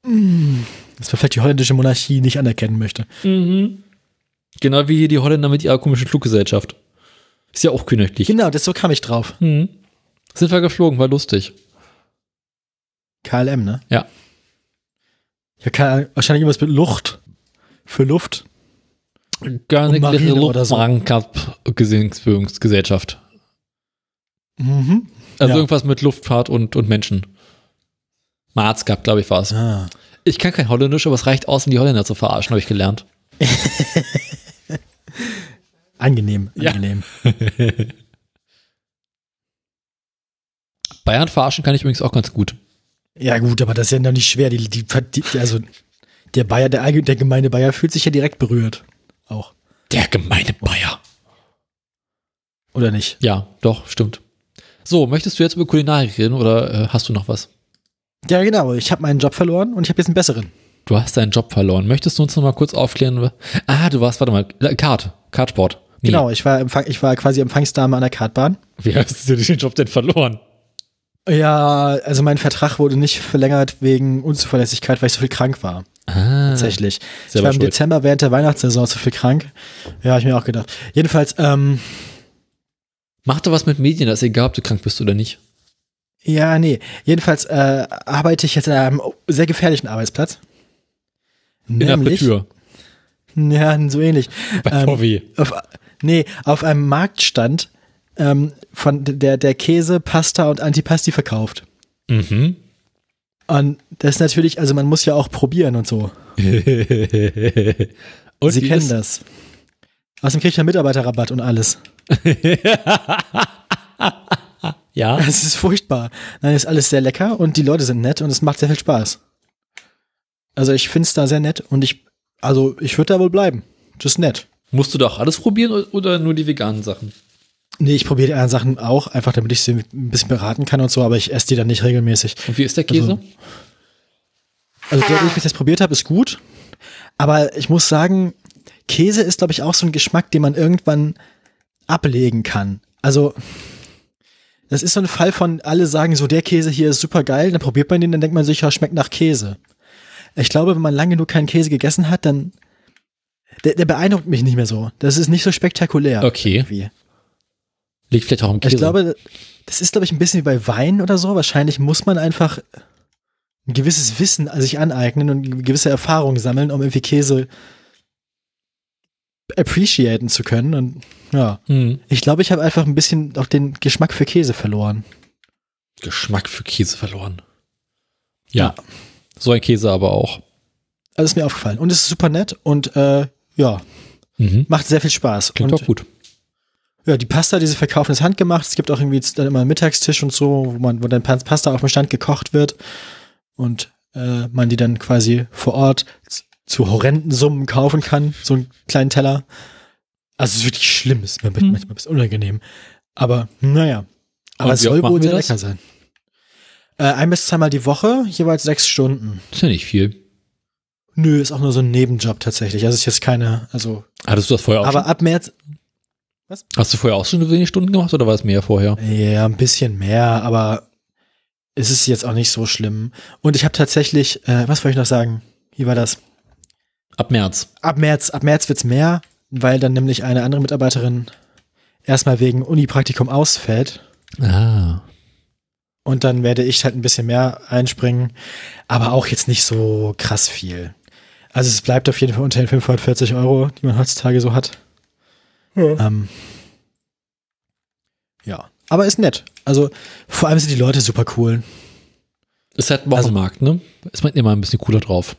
dass man vielleicht die holländische Monarchie nicht anerkennen möchte. Mhm. Genau wie hier die Holländer mit ihrer komischen Fluggesellschaft. Ist ja auch königlich. Genau, das so kam ich drauf. Mhm. Sind wir geflogen, war lustig. KLM, ne? Ja. Ja, keine, wahrscheinlich irgendwas mit Luft. Für Luft. Königliche oder so. Mhm. Also Ja. irgendwas mit Luftfahrt und, und Menschen. Marzgab, glaube ich, war es. Ah. Ich kann kein Holländisch, aber es reicht aus, um die Holländer zu verarschen, habe ich gelernt. Angenehm, Ja. angenehm. Bayern verarschen kann ich übrigens auch ganz gut. Ja. gut, aber das ist ja noch nicht schwer. Die, die, die, also der Bayer, der, der gemeine Bayer fühlt sich ja direkt berührt. Auch. Der gemeine Bayer. Oder nicht? Ja, doch, stimmt. So, möchtest du jetzt über Kulinarik reden oder äh, hast du noch was? Ja, genau. Ich habe meinen Job verloren und ich habe jetzt einen besseren. Du hast deinen Job verloren. Möchtest du uns noch mal kurz aufklären? Ah, du warst, warte mal, Kart, Kartsport. Nee. Genau, ich war, ich war quasi Empfangsdame an der Kartbahn. Wie hast du den Job denn verloren? Ja, also mein Vertrag wurde nicht verlängert wegen Unzuverlässigkeit, weil ich so viel krank war. Ah, Tatsächlich. Ich war im schuld. Dezember während der Weihnachtssaison so viel krank. Ja, hab ich mir auch gedacht. Jedenfalls, ähm, Mach doch was mit Medien, das ist egal, ob du krank bist oder nicht. ja, nee. Jedenfalls äh, arbeite ich jetzt an einem sehr gefährlichen Arbeitsplatz. In der Tür. Ja, so ähnlich. Bei Ähm, VW. Auf, nee, auf einem Marktstand ähm, von der, der Käse, Pasta und Antipasti verkauft. Mhm. Und das ist natürlich, also man muss ja auch probieren und so. und Sie kennen das. Außerdem kriegt man Mitarbeiterrabatt und alles. Ja. Es ist furchtbar. Nein, ist alles sehr lecker und die Leute sind nett und es macht sehr viel Spaß. Also ich finde es da sehr nett und ich, also ich würde da wohl bleiben. Das ist nett. Musst du doch alles probieren oder nur die veganen Sachen? Nee, ich probiere die anderen Sachen auch, einfach damit ich sie ein bisschen beraten kann und so, aber ich esse die dann nicht regelmäßig. Und wie ist der Käse? Also der, den ich jetzt probiert habe, ist gut. Aber ich muss sagen, Käse ist, glaube ich, auch so ein Geschmack, den man irgendwann ablegen kann. Also, das ist so ein Fall von, alle sagen so, der Käse hier ist super geil, dann probiert man den, dann denkt man sich, ja, schmeckt nach Käse. Ich glaube, wenn man lange genug keinen Käse gegessen hat, dann, der, der beeindruckt mich nicht mehr so. Das ist nicht so spektakulär. Okay. Irgendwie. Liegt vielleicht auch im Käse. Ich glaube, das ist, glaube ich, ein bisschen wie bei Wein oder so. Wahrscheinlich muss man einfach ein gewisses Wissen sich aneignen und eine gewisse Erfahrung sammeln, um irgendwie Käse appreciaten zu können. Und ja, Hm. ich glaube, ich habe einfach ein bisschen auch den Geschmack für Käse verloren. Geschmack für Käse verloren. Ja. So ein Käse aber auch. Also ist mir aufgefallen. Und es ist super nett und äh, ja, Mhm. macht sehr viel Spaß. Klingt und doch gut. Ja, die Pasta, die sie verkaufen, ist handgemacht. Es gibt auch irgendwie dann immer einen Mittagstisch und so, wo man, wo dann Pasta auf dem Stand gekocht wird und äh, man die dann quasi vor Ort zu horrenden Summen kaufen kann, so einen kleinen Teller. Also es ist wirklich schlimm, es ist mir Hm. manchmal ein bisschen unangenehm. Aber naja. Aber es soll wohl sehr lecker sein. Äh, ein bis zweimal die Woche, jeweils sechs Stunden. Ist ja nicht viel. Nö, ist auch nur so ein Nebenjob tatsächlich. Also ist jetzt keine, also. Hattest du das vorher auch Aber schon? ab März, Hast du vorher auch schon so wenig Stunden gemacht oder war es mehr vorher? Ja, ein bisschen mehr, aber es ist jetzt auch nicht so schlimm. Und ich habe tatsächlich, äh, was wollte ich noch sagen? Wie war das? Ab März. Ab März, ab März wird's mehr, weil dann nämlich eine andere Mitarbeiterin erstmal wegen Uni-Praktikum ausfällt. Ah. Und dann werde ich halt ein bisschen mehr einspringen, aber auch jetzt nicht so krass viel. Also es bleibt auf jeden Fall unter den 540 Euro, die man heutzutage so hat. Ähm, ja, aber ist nett. Also vor allem sind die Leute super cool. Ist halt ein Also- Wochenmarkt, ne? Ist man immer ein bisschen cooler drauf.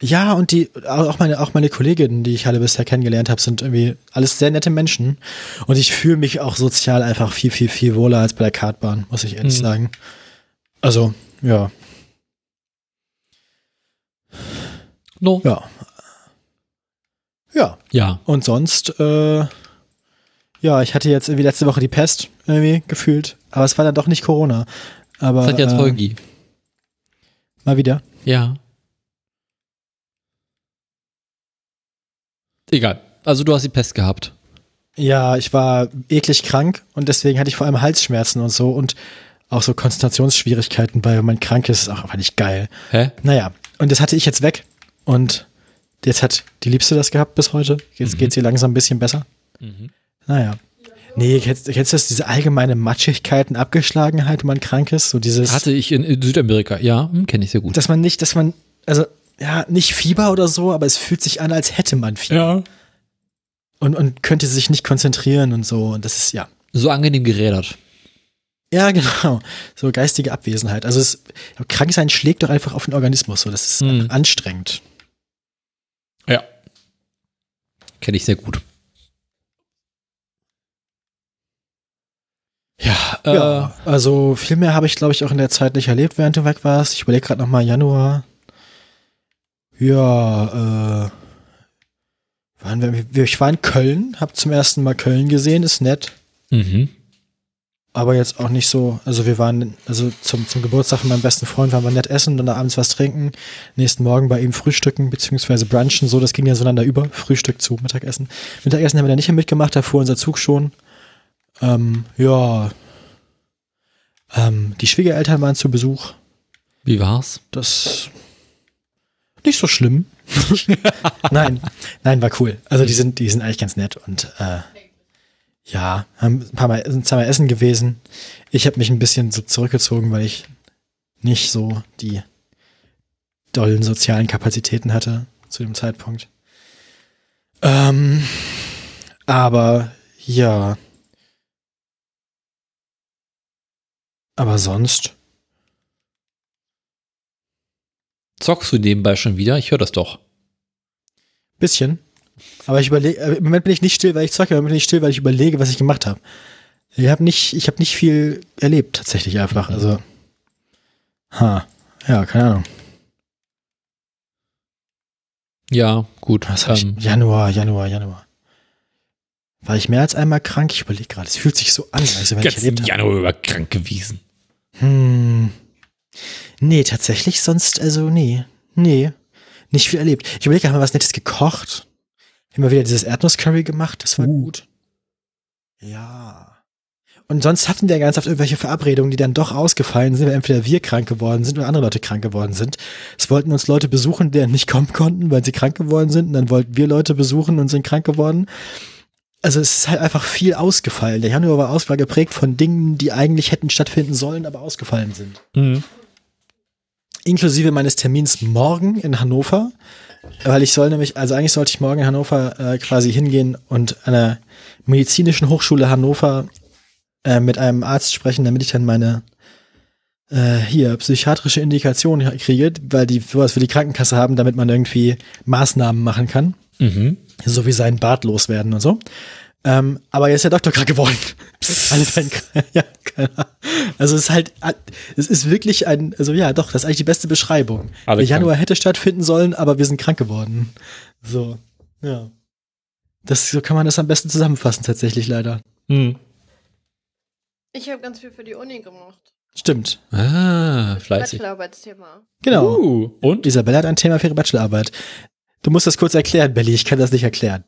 Ja, und die, auch meine, auch meine Kolleginnen, die ich alle bisher kennengelernt habe, sind irgendwie alles sehr nette Menschen. Und ich fühle mich auch sozial einfach viel, viel, viel wohler als bei der Kartbahn, muss ich ehrlich Mhm. sagen. Also, ja, No. ja. Ja, Ja. und sonst, äh, ja, ich hatte jetzt irgendwie letzte Woche die Pest irgendwie gefühlt, aber es war dann doch nicht Corona. Aber Das hat jetzt äh, Holgi. mal wieder. Ja. Egal. Also du hast die Pest gehabt. Ja, ich war eklig krank und deswegen hatte ich vor allem Halsschmerzen und so und auch so Konzentrationsschwierigkeiten, weil wenn man krank ist, ist auch einfach nicht geil. Hä? Naja, und das hatte ich jetzt weg und jetzt hat die Liebste das gehabt bis heute. Jetzt Mhm. geht's ihr langsam ein bisschen besser. Mhm. Naja. Nee, kennst, kennst du das, diese allgemeine Matschigkeit und Abgeschlagenheit, wenn man krank ist? So dieses, Hatte ich in, Südamerika. Ja, hm, kenne ich sehr gut. dass man nicht, dass man, also, ja, nicht Fieber oder so, aber es fühlt sich an, als hätte man Fieber. ja. Und, und könnte sich nicht konzentrieren und so. Und das ist, ja. So angenehm gerädert. Ja, genau. So geistige Abwesenheit. Also es, krank sein schlägt doch einfach auf den Organismus. So, das ist Hm. anstrengend. Ja. Kenne ich sehr gut. Ja, äh, Ja, also viel mehr habe ich, glaube ich, auch in der Zeit nicht erlebt, während du weg warst. Ich überlege gerade nochmal Januar. Ja, äh, waren wir, ich war in Köln, habe zum ersten Mal Köln gesehen, ist nett, mhm. Aber jetzt auch nicht so. Also wir waren, also zum, zum Geburtstag von meinem besten Freund waren wir nett essen, dann abends was trinken, nächsten Morgen bei ihm frühstücken, beziehungsweise brunchen, so, das ging ja so einander über, Frühstück zu Mittagessen. Mittagessen haben wir da nicht mehr mitgemacht, da fuhr unser Zug schon. Ähm, ja, ähm, die Schwiegereltern waren zu Besuch. Wie war's? Das nicht so schlimm. nein, nein, war cool. Also die sind, die sind eigentlich ganz nett und äh, ja, haben ein paar Mal, sind zweimal essen gewesen. Ich habe mich ein bisschen so zurückgezogen, weil ich nicht so die dollen sozialen Kapazitäten hatte zu dem Zeitpunkt. Ähm, aber ja. Aber sonst. Zockst du nebenbei schon wieder? Ich höre das doch. Bisschen. Aber ich überlege, äh, im Moment bin ich nicht still, weil ich zocke, im Moment bin ich still, weil ich überlege, was ich gemacht habe. Ich habe nicht, ich habe nicht viel erlebt, tatsächlich einfach. Also, ha, ja, keine Ahnung. Ja, gut. Was hab ich? Ähm, Januar, Januar, Januar. War ich mehr als einmal krank? Ich überlege gerade. Es fühlt sich so an, als wenn ich erlebt habe. Januar über krank gewesen. Hm. Nee, tatsächlich sonst, also nee. Nee. Nicht viel erlebt. Ich überlege, haben wir was Nettes gekocht? Wir wieder dieses Erdnusscurry gemacht? Das war Uh. gut. Ja. Und sonst hatten wir ganz oft irgendwelche Verabredungen, die dann doch ausgefallen sind, weil entweder wir krank geworden sind oder andere Leute krank geworden sind. Es wollten uns Leute besuchen, die dann nicht kommen konnten, weil sie krank geworden sind. Und dann wollten wir Leute besuchen und sind krank geworden. Also es ist halt einfach viel ausgefallen. Der Januar war, aus, war geprägt von Dingen, die eigentlich hätten stattfinden sollen, aber ausgefallen sind. Mhm. Inklusive meines Termins morgen in Hannover. Weil ich soll nämlich, also eigentlich sollte ich morgen in Hannover äh, quasi hingehen und an der medizinischen Hochschule Hannover äh, mit einem Arzt sprechen, damit ich dann meine äh, hier psychiatrische Indikation kriege, weil die sowas für die Krankenkasse haben, damit man irgendwie Maßnahmen machen kann Mhm. so wie sein Bart loswerden und so. Ähm, aber er ist ja Doktor krank geworden. Ja. Also es ist halt, es ist wirklich ein, also ja, doch, das ist eigentlich die beste Beschreibung. Alle Der Januar hätte stattfinden sollen, aber wir sind krank geworden. So, ja. Das, so kann man das am besten zusammenfassen, tatsächlich leider. Mhm. Ich habe ganz viel für die Uni gemacht. Stimmt. Ah, fleißig. Bachelorarbeitsthema. Genau. Uh, und? Isabella hat ein Thema für ihre Bachelorarbeit. Du musst das kurz erklären, Belly. Ich kann das nicht erklären.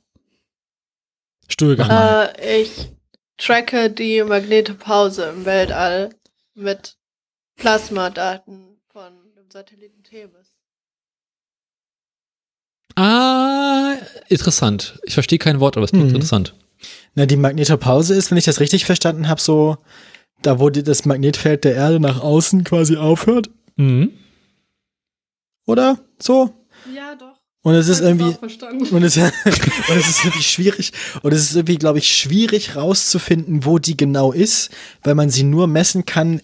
Stuhlgang. Äh, ich tracke die Magnetopause im Weltall mit Plasmadaten von dem Satelliten Thebes. Ah, interessant. Ich verstehe kein Wort, aber es klingt Mhm. interessant. Na, die Magnetopause ist, wenn ich das richtig verstanden habe, so, da wo die, das Magnetfeld der Erde nach außen quasi aufhört, Mhm. oder? So? Ja, doch. Und es ist irgendwie, und es, und es ist irgendwie schwierig, und es ist irgendwie, glaube ich, schwierig rauszufinden, wo die genau ist, weil man sie nur messen kann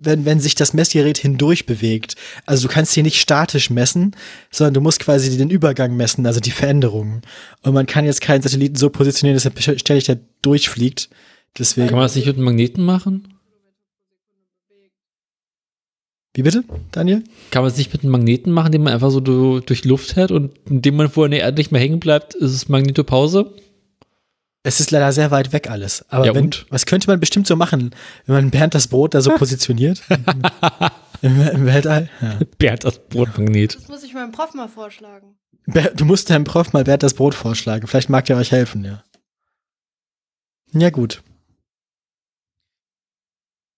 wenn, wenn sich das Messgerät hindurch bewegt. Also du kannst hier nicht statisch messen, sondern du musst quasi den Übergang messen, also die Veränderungen. Und man kann jetzt keinen Satelliten so positionieren, dass er ständig da durchfliegt. Deswegen. Kann man das nicht mit einem Magneten machen? Wie bitte, Daniel? Kann man es nicht mit einem Magneten machen, den man einfach so du, durch Luft hält und indem man vorher in der Erde nicht mehr hängen bleibt, ist es Magnetopause? Es ist leider sehr weit weg alles. Aber Ja, wenn, und? was könnte man bestimmt so machen, wenn man Bernd das Brot da so positioniert? Im, Im Weltall? Ja. Bernd, das Brotmagnet. Das muss ich meinem Prof mal vorschlagen. Ber- Du musst deinem Prof mal Bernd das Brot vorschlagen. Vielleicht mag der euch helfen, ja. Ja, gut.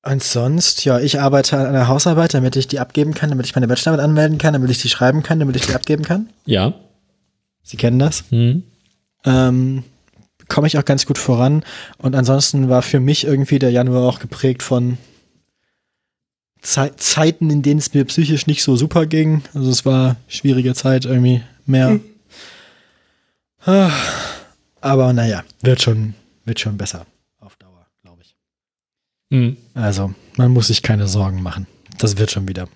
Und sonst, ja, ich arbeite an einer Hausarbeit, damit ich die abgeben kann, damit ich meine Bachelorarbeit anmelden kann, damit ich die schreiben kann, damit ich die abgeben kann. Ja. Sie kennen das. Hm. Ähm, komme ich auch ganz gut voran. Und ansonsten war für mich irgendwie der Januar auch geprägt von Zei Zeiten, in denen es mir psychisch nicht so super ging. Also es war schwierige Zeit irgendwie mehr. Ah, Aber naja, wird schon, wird schon besser auf Dauer, glaube ich. Hm. Also, man muss sich keine Sorgen machen. Das wird schon wieder.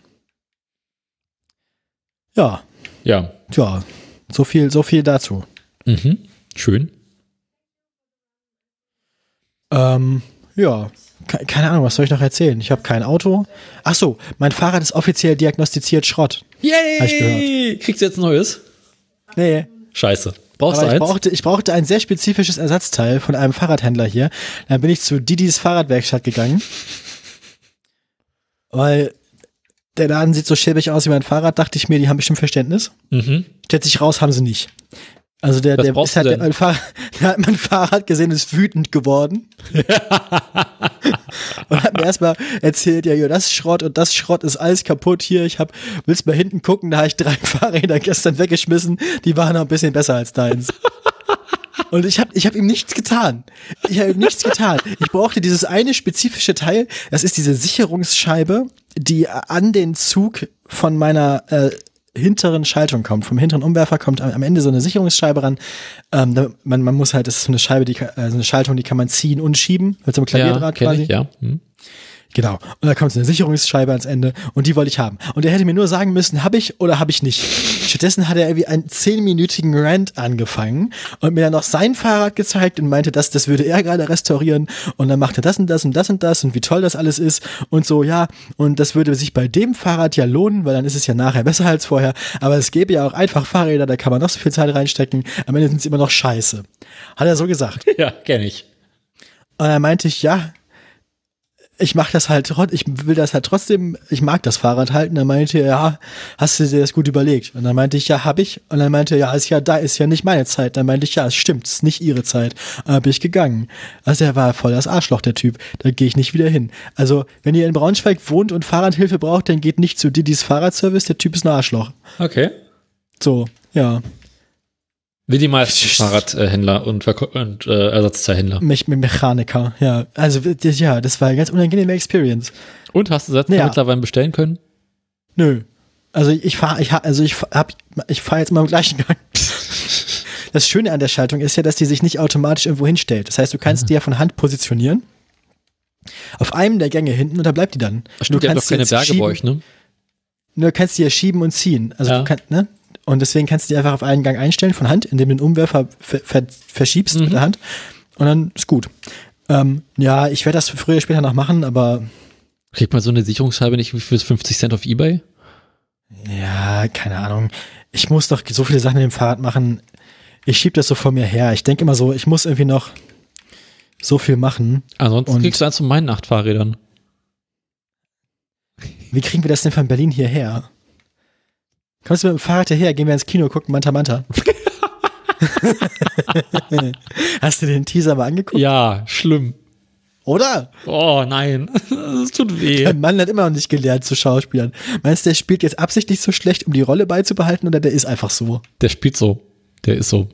Ja, Ja. ja, so viel, so viel dazu. Mhm. Schön. Ähm, ja, ke keine Ahnung, was soll ich noch erzählen? Ich habe kein Auto. Ach so, mein Fahrrad ist offiziell diagnostiziert Schrott. Yay! Ich gehört. Kriegst du jetzt ein neues? Nee, Scheiße. Brauchst aber du ich eins? brauchte, ich brauchte ein sehr spezifisches Ersatzteil von einem Fahrradhändler hier. Dann bin ich zu Didis Fahrradwerkstatt gegangen. Weil der Laden sieht so schäbig aus wie mein Fahrrad, dachte ich mir, die haben bestimmt Verständnis. mhm. Stellt sich raus, haben sie nicht. Also der, Was der ist halt der, mein, Fahrrad, der hat mein Fahrrad gesehen, ist wütend geworden. und hat mir erstmal erzählt, ja, jo, das ist Schrott und das Schrott ist alles kaputt hier. Ich hab, willst mal hinten gucken, da habe ich drei Fahrräder gestern weggeschmissen, die waren noch ein bisschen besser als deins. Und ich habe ich hab ihm nichts getan. Ich habe ihm nichts getan. Ich brauchte dieses eine spezifische Teil. Das ist diese Sicherungsscheibe, die an den Zug von meiner äh, hinteren Schaltung kommt. Vom hinteren Umwerfer kommt am Ende so eine Sicherungsscheibe ran. Ähm, man, man muss halt, das ist so eine Scheibe, die, kann- äh, so eine Schaltung, die kann man ziehen und schieben. Mit so einem Ja, Klavierdraht kenn quasi. ich, ja. Hm. Genau. Und da kommt so eine Sicherungsscheibe ans Ende und die wollte ich haben. Und er hätte mir nur sagen müssen, habe ich oder habe ich nicht. Stattdessen hat er irgendwie einen zehnminütigen Rant angefangen und mir dann noch sein Fahrrad gezeigt und meinte, dass das würde er gerade restaurieren und dann macht er das und das und das und das und wie toll das alles ist und so, ja. Und das würde sich bei dem Fahrrad ja lohnen, weil dann ist es ja nachher besser als vorher. Aber es gäbe ja auch einfach Fahrräder, da kann man noch so viel Zeit reinstecken. Am Ende sind sie immer noch scheiße. Hat er so gesagt. Ja, kenn ich. Und dann meinte ich, ja, ich mach das halt, ich will das halt trotzdem, ich mag das Fahrrad halten. Dann meinte er, ja, hast du dir das gut überlegt? Und dann meinte ich, ja, hab ich. Und dann meinte er, ja, ist ja da, ist ja nicht meine Zeit. Dann meinte ich, ja, es stimmt, es ist nicht ihre Zeit. Und dann bin ich gegangen. Also er war voll das Arschloch, der Typ. Da gehe ich nicht wieder hin. Also, wenn ihr in Braunschweig wohnt und Fahrradhilfe braucht, dann geht nicht zu Didis Fahrradservice, der Typ ist ein Arschloch. Okay. So, ja. Wie die meisten Fahrradhändler und, Verko und äh, Ersatzteilhändler. Mich mit Mechaniker, ja. Also, ja, das war eine ganz unangenehme Experience. Und hast du das Ja. mittlerweile bestellen können? Nö. Also ich fahre, ich also ich hab, ich fahre jetzt mal im gleichen Gang. Das Schöne an der Schaltung ist ja, dass die sich nicht automatisch irgendwo hinstellt. Das heißt, du kannst die ja von Hand positionieren. Auf einem der Gänge hinten und da bleibt die dann. Stimmt, du habt doch kannst keine Berge bei euch, ne? Du kannst die ja schieben und ziehen. Also Ja. du kannst, ne? Und deswegen kannst du die einfach auf einen Gang einstellen von Hand, indem du den Umwerfer ver ver verschiebst Mhm. mit der Hand. Und dann ist gut. Ähm, ja, ich werde das früher oder später noch machen, aber Kriegt man so eine Sicherungsscheibe nicht für 50 Cent auf Ebay? Ja, keine Ahnung. Ich muss doch so viele Sachen mit dem Fahrrad machen. Ich schieb das so vor mir her. Ich denke immer so, ich muss irgendwie noch so viel machen. Ansonsten Und- kriegst du eins von meinen acht Fahrrädern. Wie kriegen wir das denn von Berlin hierher? Kommst du mit dem Fahrrad hierher? Gehen wir ins Kino, gucken Manta Manta. Hast du den Teaser mal angeguckt? Ja, schlimm. Oder? Oh nein, das tut weh. Der Mann hat immer noch nicht gelernt zu Schauspielern. Meinst du, der spielt jetzt absichtlich so schlecht, um die Rolle beizubehalten, oder der ist einfach so? Der spielt so. Der ist so.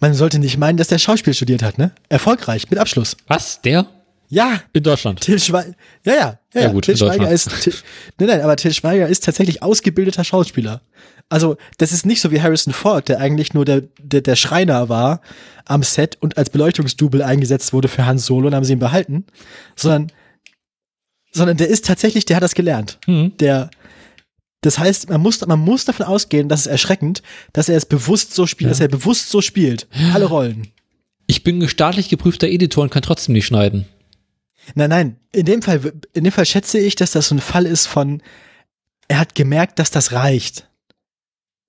Man sollte nicht meinen, dass der Schauspiel studiert hat, ne? Erfolgreich, mit Abschluss. Was? Der? Ja, In Deutschland. Till Schweiger. Ja, ja, ja, Ja, gut, Till in Schweiger Deutschland. ist. Till, nein, nein, aber Till Schweiger ist tatsächlich ausgebildeter Schauspieler. Also, das ist nicht so wie Harrison Ford, der eigentlich nur der, der, der Schreiner war am Set und als Beleuchtungsdouble eingesetzt wurde für Hans Solo und haben sie ihn behalten, sondern sondern der ist tatsächlich, der hat das gelernt. Hm. Der, das heißt, man muss, man muss davon ausgehen, dass es erschreckend, dass er es bewusst so spielt, Ja. dass er bewusst so spielt. Alle Rollen. Ich bin staatlich geprüfter Editor und kann trotzdem nicht schneiden. Nein, nein, in dem Fall, in dem Fall schätze ich, dass das so ein Fall ist von, er hat gemerkt, dass das reicht.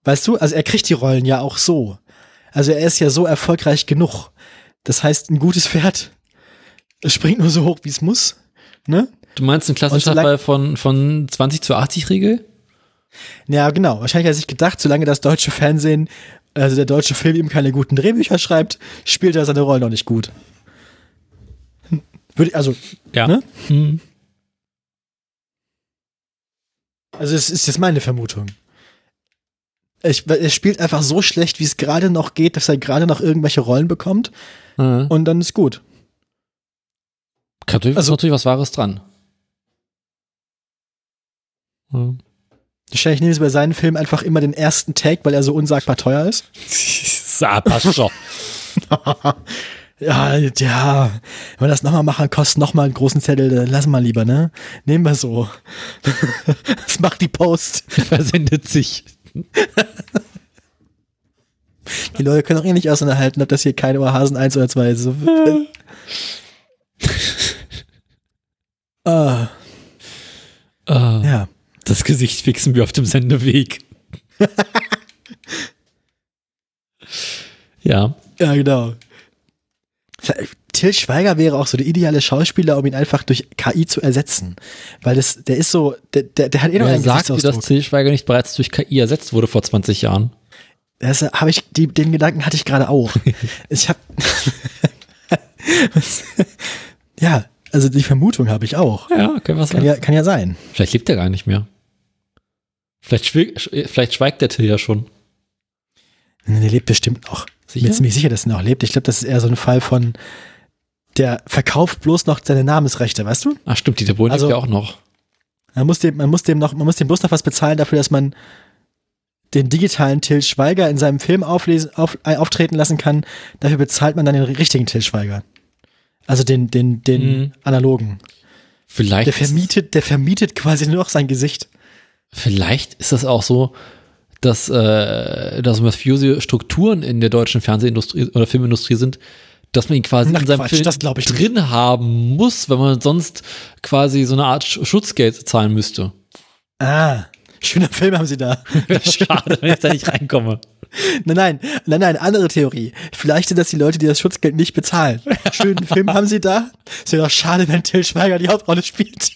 Weißt du, also er kriegt die Rollen ja auch so. Also er ist ja so erfolgreich genug. Das heißt, ein gutes Pferd, es springt nur so hoch, wie es muss. Ne? Du meinst ein klassischer Und solang- Fall von, von 20 zu 80 Regel? Ja, genau. Wahrscheinlich hat er sich gedacht, solange das deutsche Fernsehen, also der deutsche Film ihm keine guten Drehbücher schreibt, spielt er seine Rollen noch nicht gut. Würde, ich- also, Ja. Ne? Hm. also es ist jetzt meine Vermutung. Ich, er spielt einfach so schlecht, wie es gerade noch geht, dass er gerade noch irgendwelche Rollen bekommt Mhm. und dann ist gut. Kann natürlich, Also- ist natürlich was Wahres dran. Hm. Wahrscheinlich nehmen sie bei seinen Filmen einfach immer den ersten Take, weil er so unsagbar teuer ist. Passt schon. Ja, ja, wenn wir das nochmal machen, kostet nochmal einen großen Zettel, dann lassen wir lieber, ne? Nehmen wir so. Das macht die Post. Versendet sich. Die Leute können auch eh nicht auseinanderhalten, ob das hier keine Ohrhasen 1 oder 2 ist. Ah, Ah, ja. Das Gesicht fixen wir auf dem Sendeweg. ja. Ja, genau. Till Schweiger wäre auch so der ideale Schauspieler, um ihn einfach durch KI zu ersetzen. Weil das, der ist so, der, der, der hat eh noch einen sagt dir, dass Gesichtsausdruck. Til Schweiger nicht bereits durch KI ersetzt wurde vor 20 Jahren? Das habe ich, die, den Gedanken hatte ich gerade auch. ich habe, ja, also die Vermutung habe ich auch. Ja, okay, was Kann ja, kann ja sein. Vielleicht lebt er gar nicht mehr. Vielleicht, vielleicht schweigt der Till ja schon. Nee, Der lebt bestimmt noch. Ich Sicher? bin ziemlich sicher, dass er noch lebt. Ich glaube, das ist eher so ein Fall von, der verkauft bloß noch seine Namensrechte, weißt du? Ach stimmt, Dieter Bohlen Also- lebt ja auch noch. Man muss dem, man muss dem noch, man muss dem bloß noch was bezahlen dafür, dass man den digitalen Till Schweiger in seinem Film auflesen, auf, äh, auftreten lassen kann. Dafür bezahlt man dann den richtigen Till Schweiger. Also den, den, den Mhm. analogen. Vielleicht, Der vermietet, der vermietet quasi nur noch sein Gesicht. vielleicht ist das auch so, dass, äh, dass mafiose Strukturen in der deutschen Fernsehindustrie oder Filmindustrie sind, dass man ihn quasi Na, in seinem Quatsch, Film das ich nicht. drin haben muss, wenn man sonst quasi so eine Art Sch- Schutzgeld zahlen müsste. Ah, schöner Film haben sie da. Schade, wenn ich da nicht reinkomme. Nein, nein, nein, nein, andere Theorie. Vielleicht sind das die Leute, die das Schutzgeld nicht bezahlen. Schönen Film haben sie da. Es wäre doch schade, wenn Till Schweiger die Hauptrolle spielt.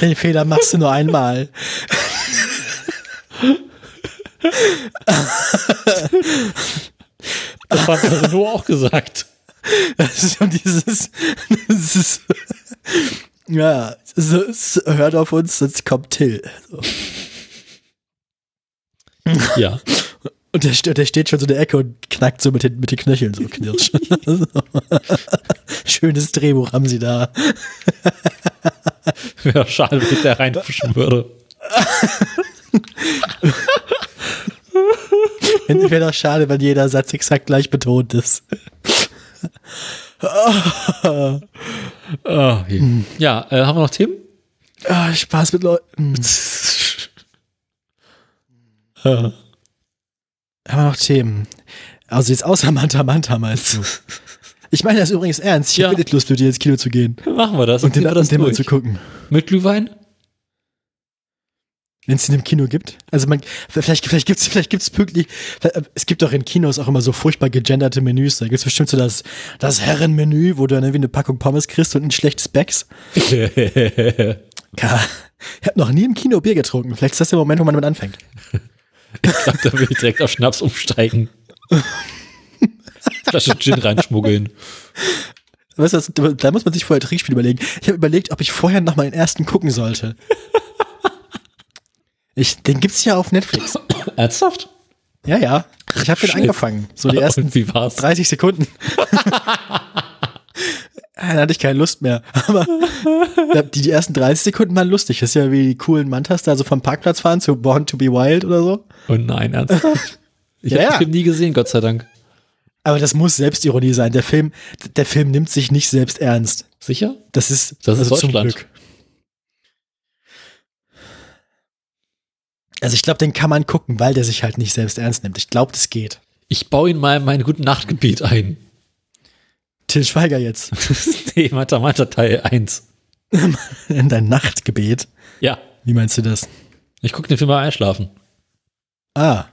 Den Fehler machst du nur einmal. Das hat Renault auch gesagt. Das ist so dieses, ist, ja, es ist, es hört auf uns, sonst kommt Till. So. Ja. Und der, der steht schon so in der Ecke und knackt so mit den, mit den Knöcheln, so knirsch. So. Schönes Drehbuch haben sie da. Wäre schade, wenn ich da reinfuschen würde. Wäre doch schade, wenn jeder Satz exakt gleich betont ist. Ah, okay. Ja, äh, haben wir noch Themen? Ah, Spaß mit Leuten. Äh, Haben wir noch Themen? Also jetzt außer Manta Manta meinst du? Ich meine das übrigens ernst. Ich Ja. habe nicht Lust, mit dir ins Kino zu gehen machen wir das. und den, mal durch. zu gucken. Mit Glühwein? Wenn es den im Kino gibt. Also man, vielleicht, vielleicht gibt's, vielleicht gibt's pünktlich, es gibt doch in Kinos auch immer so furchtbar gegenderte Menüs. Da gibt's bestimmt so das, das Herrenmenü, wo du dann irgendwie eine Packung Pommes kriegst und ein schlechtes Becks. Ja, ich habe noch nie im Kino Bier getrunken. Vielleicht ist das der Moment, wo man damit anfängt. Ich glaube, da will ich direkt auf Schnaps umsteigen. Flasche Gin reinschmuggeln. Weißt du, was, da muss man sich vorher Trickspiel überlegen. Ich habe überlegt, ob ich vorher noch mal den ersten gucken sollte. Ich, den gibt's ja auf Netflix. Ernsthaft? Ja, ja. Ich habe den Scheiße. angefangen. So die ersten Und wie war's? 30 Sekunden. dann hatte ich keine Lust mehr. Aber die, die ersten 30 Sekunden waren lustig. Das ist ja wie die coolen Mantas da so vom Parkplatz fahren zu Born to be Wild oder so. Oh nein, ernsthaft? Ich Ja, habe ja. den Film nie gesehen, Gott sei Dank. Aber das muss Selbstironie sein. Der Film, der Film nimmt sich nicht selbst ernst. Sicher? Das ist, Das ist also zum Deutschland. Glück. Also ich glaube, den kann man gucken, weil der sich halt nicht selbst ernst nimmt. Ich glaube, das geht. Ich baue ihn mal in mein guten Nachtgebet ein. Till Schweiger jetzt nee, Manta Manta Teil 1. in dein Nachtgebet. Ja. Wie meinst du das? Ich gucke den Film mal einschlafen. Ah.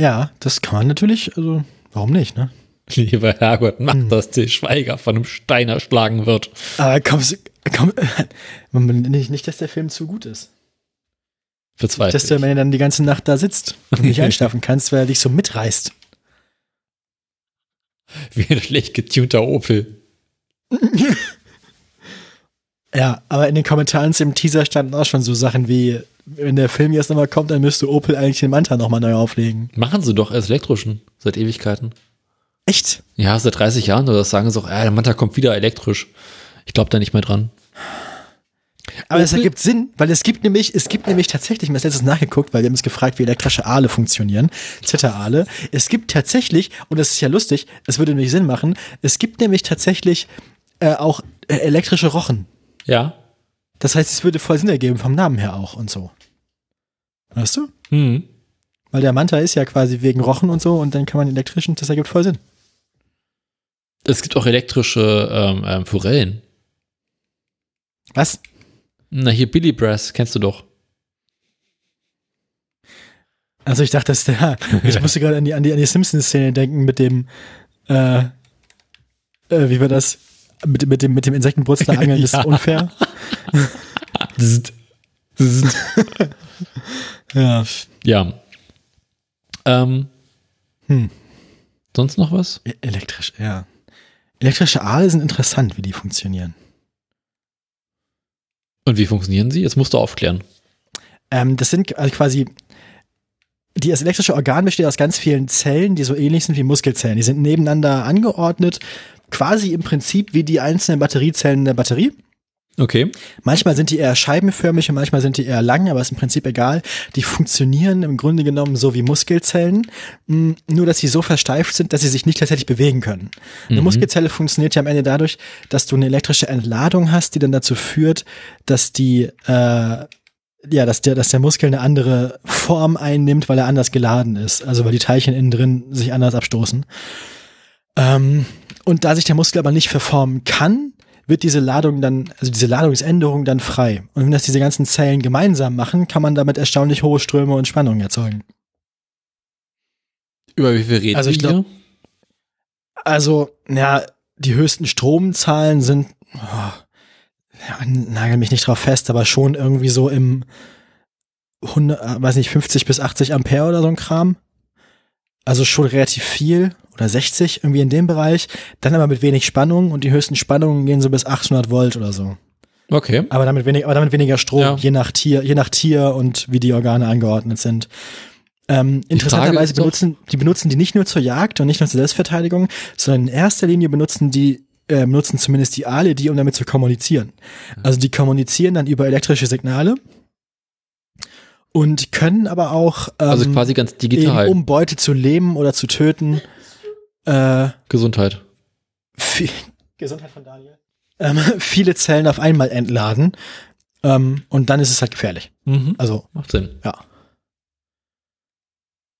Ja, das kann man natürlich, also warum nicht, ne? Lieber Herrgott, mach, Hm. dass der Schweiger von einem Stein erschlagen wird. Aber komm, komm nicht, nicht, dass der Film zu gut ist. Verzweifelt. Dass du am Ende dann die ganze Nacht da sitzt und nicht einschlafen kannst, weil er dich so mitreißt. Wie ein schlecht getunter Opel. Ja, aber in den Kommentaren zum Teaser standen auch schon so Sachen wie, wenn der Film jetzt nochmal kommt, dann müsste Opel eigentlich den Manta nochmal neu auflegen. Machen sie doch als elektrischen seit Ewigkeiten. Echt? Ja, seit 30 Jahren oder das sagen sie auch, äh, der Manta kommt wieder elektrisch. Ich glaube da nicht mehr dran. Aber es ergibt Sinn, weil es gibt nämlich, es gibt nämlich tatsächlich, ich habe das letztes nachgeguckt, weil wir haben uns gefragt, wie elektrische Aale funktionieren, Zitteraale. Es gibt tatsächlich, und das ist ja lustig, es würde nämlich Sinn machen, es gibt nämlich tatsächlich äh, auch äh, elektrische Rochen. Ja. Das heißt, es würde voll Sinn ergeben, vom Namen her auch und so. Weißt du? Hm. Weil der Manta ist ja quasi wegen Rochen und so und dann kann man elektrischen, das ergibt voll Sinn. Es gibt auch elektrische ähm, ähm, Forellen. Was? Na, hier Billy Brass, kennst du doch. Also ich dachte, das ist der, ich musste gerade an die, an die, an die Simpsons-Szene denken mit dem, äh, äh, wie war das? Mit, mit dem, mit dem Insektenbrutzler angeln, Ja. ist unfair. Ja. ja. Ähm, Hm. sonst noch was? E- Elektrisch, ja. Elektrische Aale sind interessant, wie die funktionieren. Und wie funktionieren sie? Jetzt musst du aufklären. Ähm, das sind also quasi, die, das elektrische Organ besteht aus ganz vielen Zellen, die so ähnlich sind wie Muskelzellen. Die sind nebeneinander angeordnet, quasi im Prinzip wie die einzelnen Batteriezellen der Batterie. Okay. Manchmal sind die eher scheibenförmig und manchmal sind die eher lang, aber ist im Prinzip egal. Die funktionieren im Grunde genommen so wie Muskelzellen, mh, nur dass sie so versteift sind, dass sie sich nicht tatsächlich bewegen können. Eine Mhm. Muskelzelle funktioniert ja am Ende dadurch, dass du eine elektrische Entladung hast, die dann dazu führt, dass die äh, ja, dass der, dass der Muskel eine andere Form einnimmt, weil er anders geladen ist. Also weil die Teilchen innen drin sich anders abstoßen. Ähm, und da sich der Muskel aber nicht verformen kann, wird diese Ladung dann, also diese Ladungsänderung dann frei. Und wenn das diese ganzen Zellen gemeinsam machen, kann man damit erstaunlich hohe Ströme und Spannungen erzeugen. Über wie viel reden Also ich hier? Also, ja, die höchsten Stromzahlen sind, oh, ja, nagel mich nicht drauf fest, aber schon irgendwie so im 100, äh, weiß nicht, 50 bis 80 Ampere oder so ein Kram. Also schon relativ viel oder 60 irgendwie in dem Bereich. Dann aber mit wenig Spannung und die höchsten Spannungen gehen so bis 800 Volt oder so. Okay. Aber damit, wenig, aber damit weniger Strom, Ja. je nach Tier, je nach Tier und wie die Organe angeordnet sind. Ähm, interessanterweise benutzen, die benutzen die nicht nur zur Jagd und nicht nur zur Selbstverteidigung, sondern in erster Linie benutzen die, äh, benutzen zumindest die Aale die, um damit zu kommunizieren. Also die kommunizieren dann über elektrische Signale und können aber auch, ähm, Also quasi ganz eben, digital. um Beute zu lähmen oder zu töten, äh, Gesundheit. viel, Gesundheit von Daniel. Ähm, viele Zellen auf einmal entladen. Ähm, und dann ist es halt gefährlich. Mhm. Also, Macht Sinn. ja.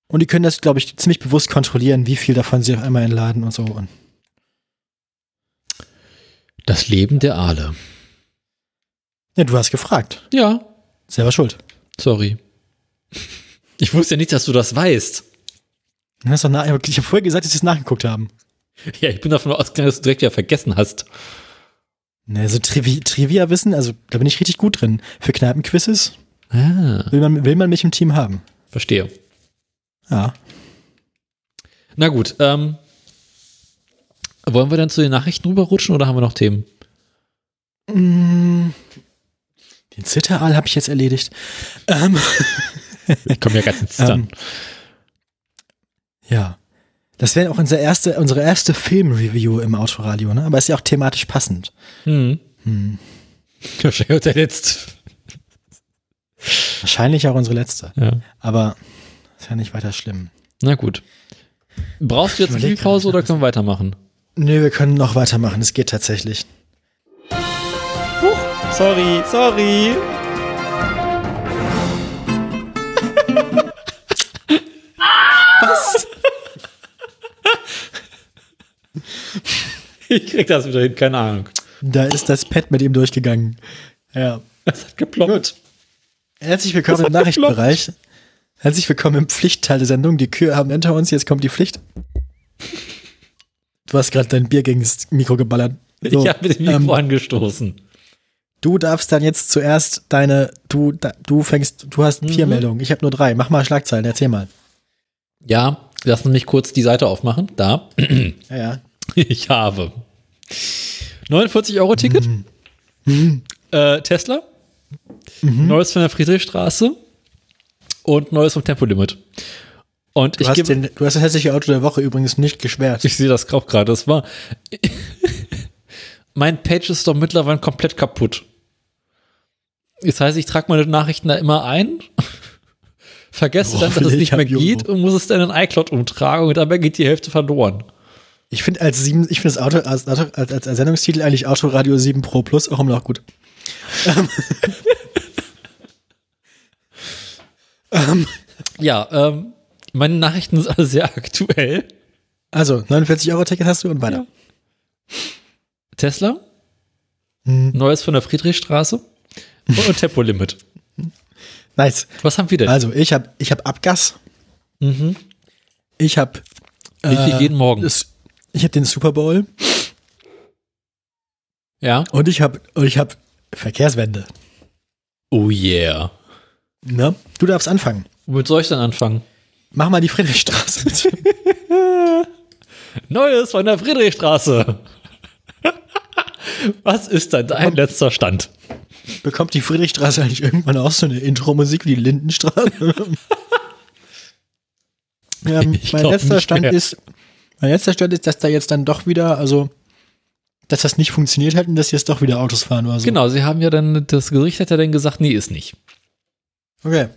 Und die können das, glaube ich, ziemlich bewusst kontrollieren, wie viel davon sie auf einmal entladen und so. Und Das Leben der Aale. ja, du hast gefragt. Ja. Selber schuld. Sorry. Ich wusste ja nicht, dass du das weißt. Nach, ich habe vorher gesagt, dass sie es nachgeguckt haben. Ja, ich bin davon ausgegangen, dass du direkt wieder vergessen hast. Ne, so Trivi Trivia-Wissen, also da bin ich richtig gut drin. Für Kneipenquizzes Ah, will man, will man mich im Team haben. verstehe. Ja. Na gut, ähm, wollen wir dann zu den Nachrichten rüberrutschen oder haben wir noch Themen? Mm, Den Zitteraal habe ich jetzt erledigt. Ähm, Ich komme ja ganz ins Zittern. Ähm, ja. Das wäre auch unser erste, unsere erste Filmreview im Autoradio, ne? Aber ist ja auch thematisch passend. Hm. Wahrscheinlich auch der letzte. Wahrscheinlich auch unsere letzte. Ja. Aber ist ja nicht weiter schlimm. Na gut. Brauchst du jetzt eine Pause oder können wir weitermachen? Nö, wir können noch weitermachen. Es geht tatsächlich. Sorry, sorry. Was? Ich krieg das wieder hin, keine Ahnung. Da ist das Pad mit ihm durchgegangen. Ja. Das hat geploppt. Gut. Herzlich willkommen im Nachrichtenbereich. Herzlich willkommen im Pflichtteil der Sendung. Die Kühe haben hinter uns, jetzt kommt die Pflicht. Du hast gerade dein Bier gegen das Mikro geballert. So, ich habe mit dem Mikro ähm, angestoßen. Du darfst dann jetzt zuerst deine, du, da, du fängst, du hast vier Mhm. Meldungen. Ich habe nur drei. Mach mal Schlagzeilen, erzähl mal. Ja, lass mich kurz die Seite aufmachen. Da. Ja, ja. Ich habe 49 Euro Ticket. Äh, Tesla. Neues von der Friedrichstraße. Und Neues vom Tempolimit. Und Du ich hast, gebe, den, du hast das hässliche Auto der Woche übrigens nicht geschwärzt. ich sehe das auch gerade. Das war. mein Page ist doch mittlerweile komplett kaputt. Das heißt, ich trage meine Nachrichten da immer ein, vergesse dann, dass es nicht mehr geht und muss es dann in iCloud umtragen und dabei geht die Hälfte verloren. Ich finde als sieben, ich finde das Auto als, als, als Sendungstitel eigentlich Autoradio 7 Pro Plus auch immer noch gut. Ja, ähm, meine Nachrichten sind alle sehr aktuell. Also, 49 Euro Ticket hast du und weiter. Tesla, Hm. Neues von der Friedrichstraße und Tempolimit. Nice. Was haben wir denn? Also, ich habe ich hab Abgas. mhm. Ich habe Ich krieg jeden Morgen. das, ich habe den Super Bowl Ja. und ich habe und ich habe Verkehrswende. Oh yeah. Ne? Du darfst anfangen. Womit soll ich denn anfangen? Mach mal die Friedrichstraße. Neues von der Friedrichstraße. Was ist denn dein letzter Stand? Bekommt die Friedrichstraße eigentlich irgendwann auch so eine Intro-Musik wie die Lindenstraße? Ich mein letzter Stand mehr. ist, mein letzter Stand ist, dass da jetzt dann doch wieder, also, dass das nicht funktioniert hat und dass jetzt doch wieder Autos fahren oder so. Genau, sie haben ja dann, das Gericht hat ja dann gesagt, nee, ist nicht. Okay.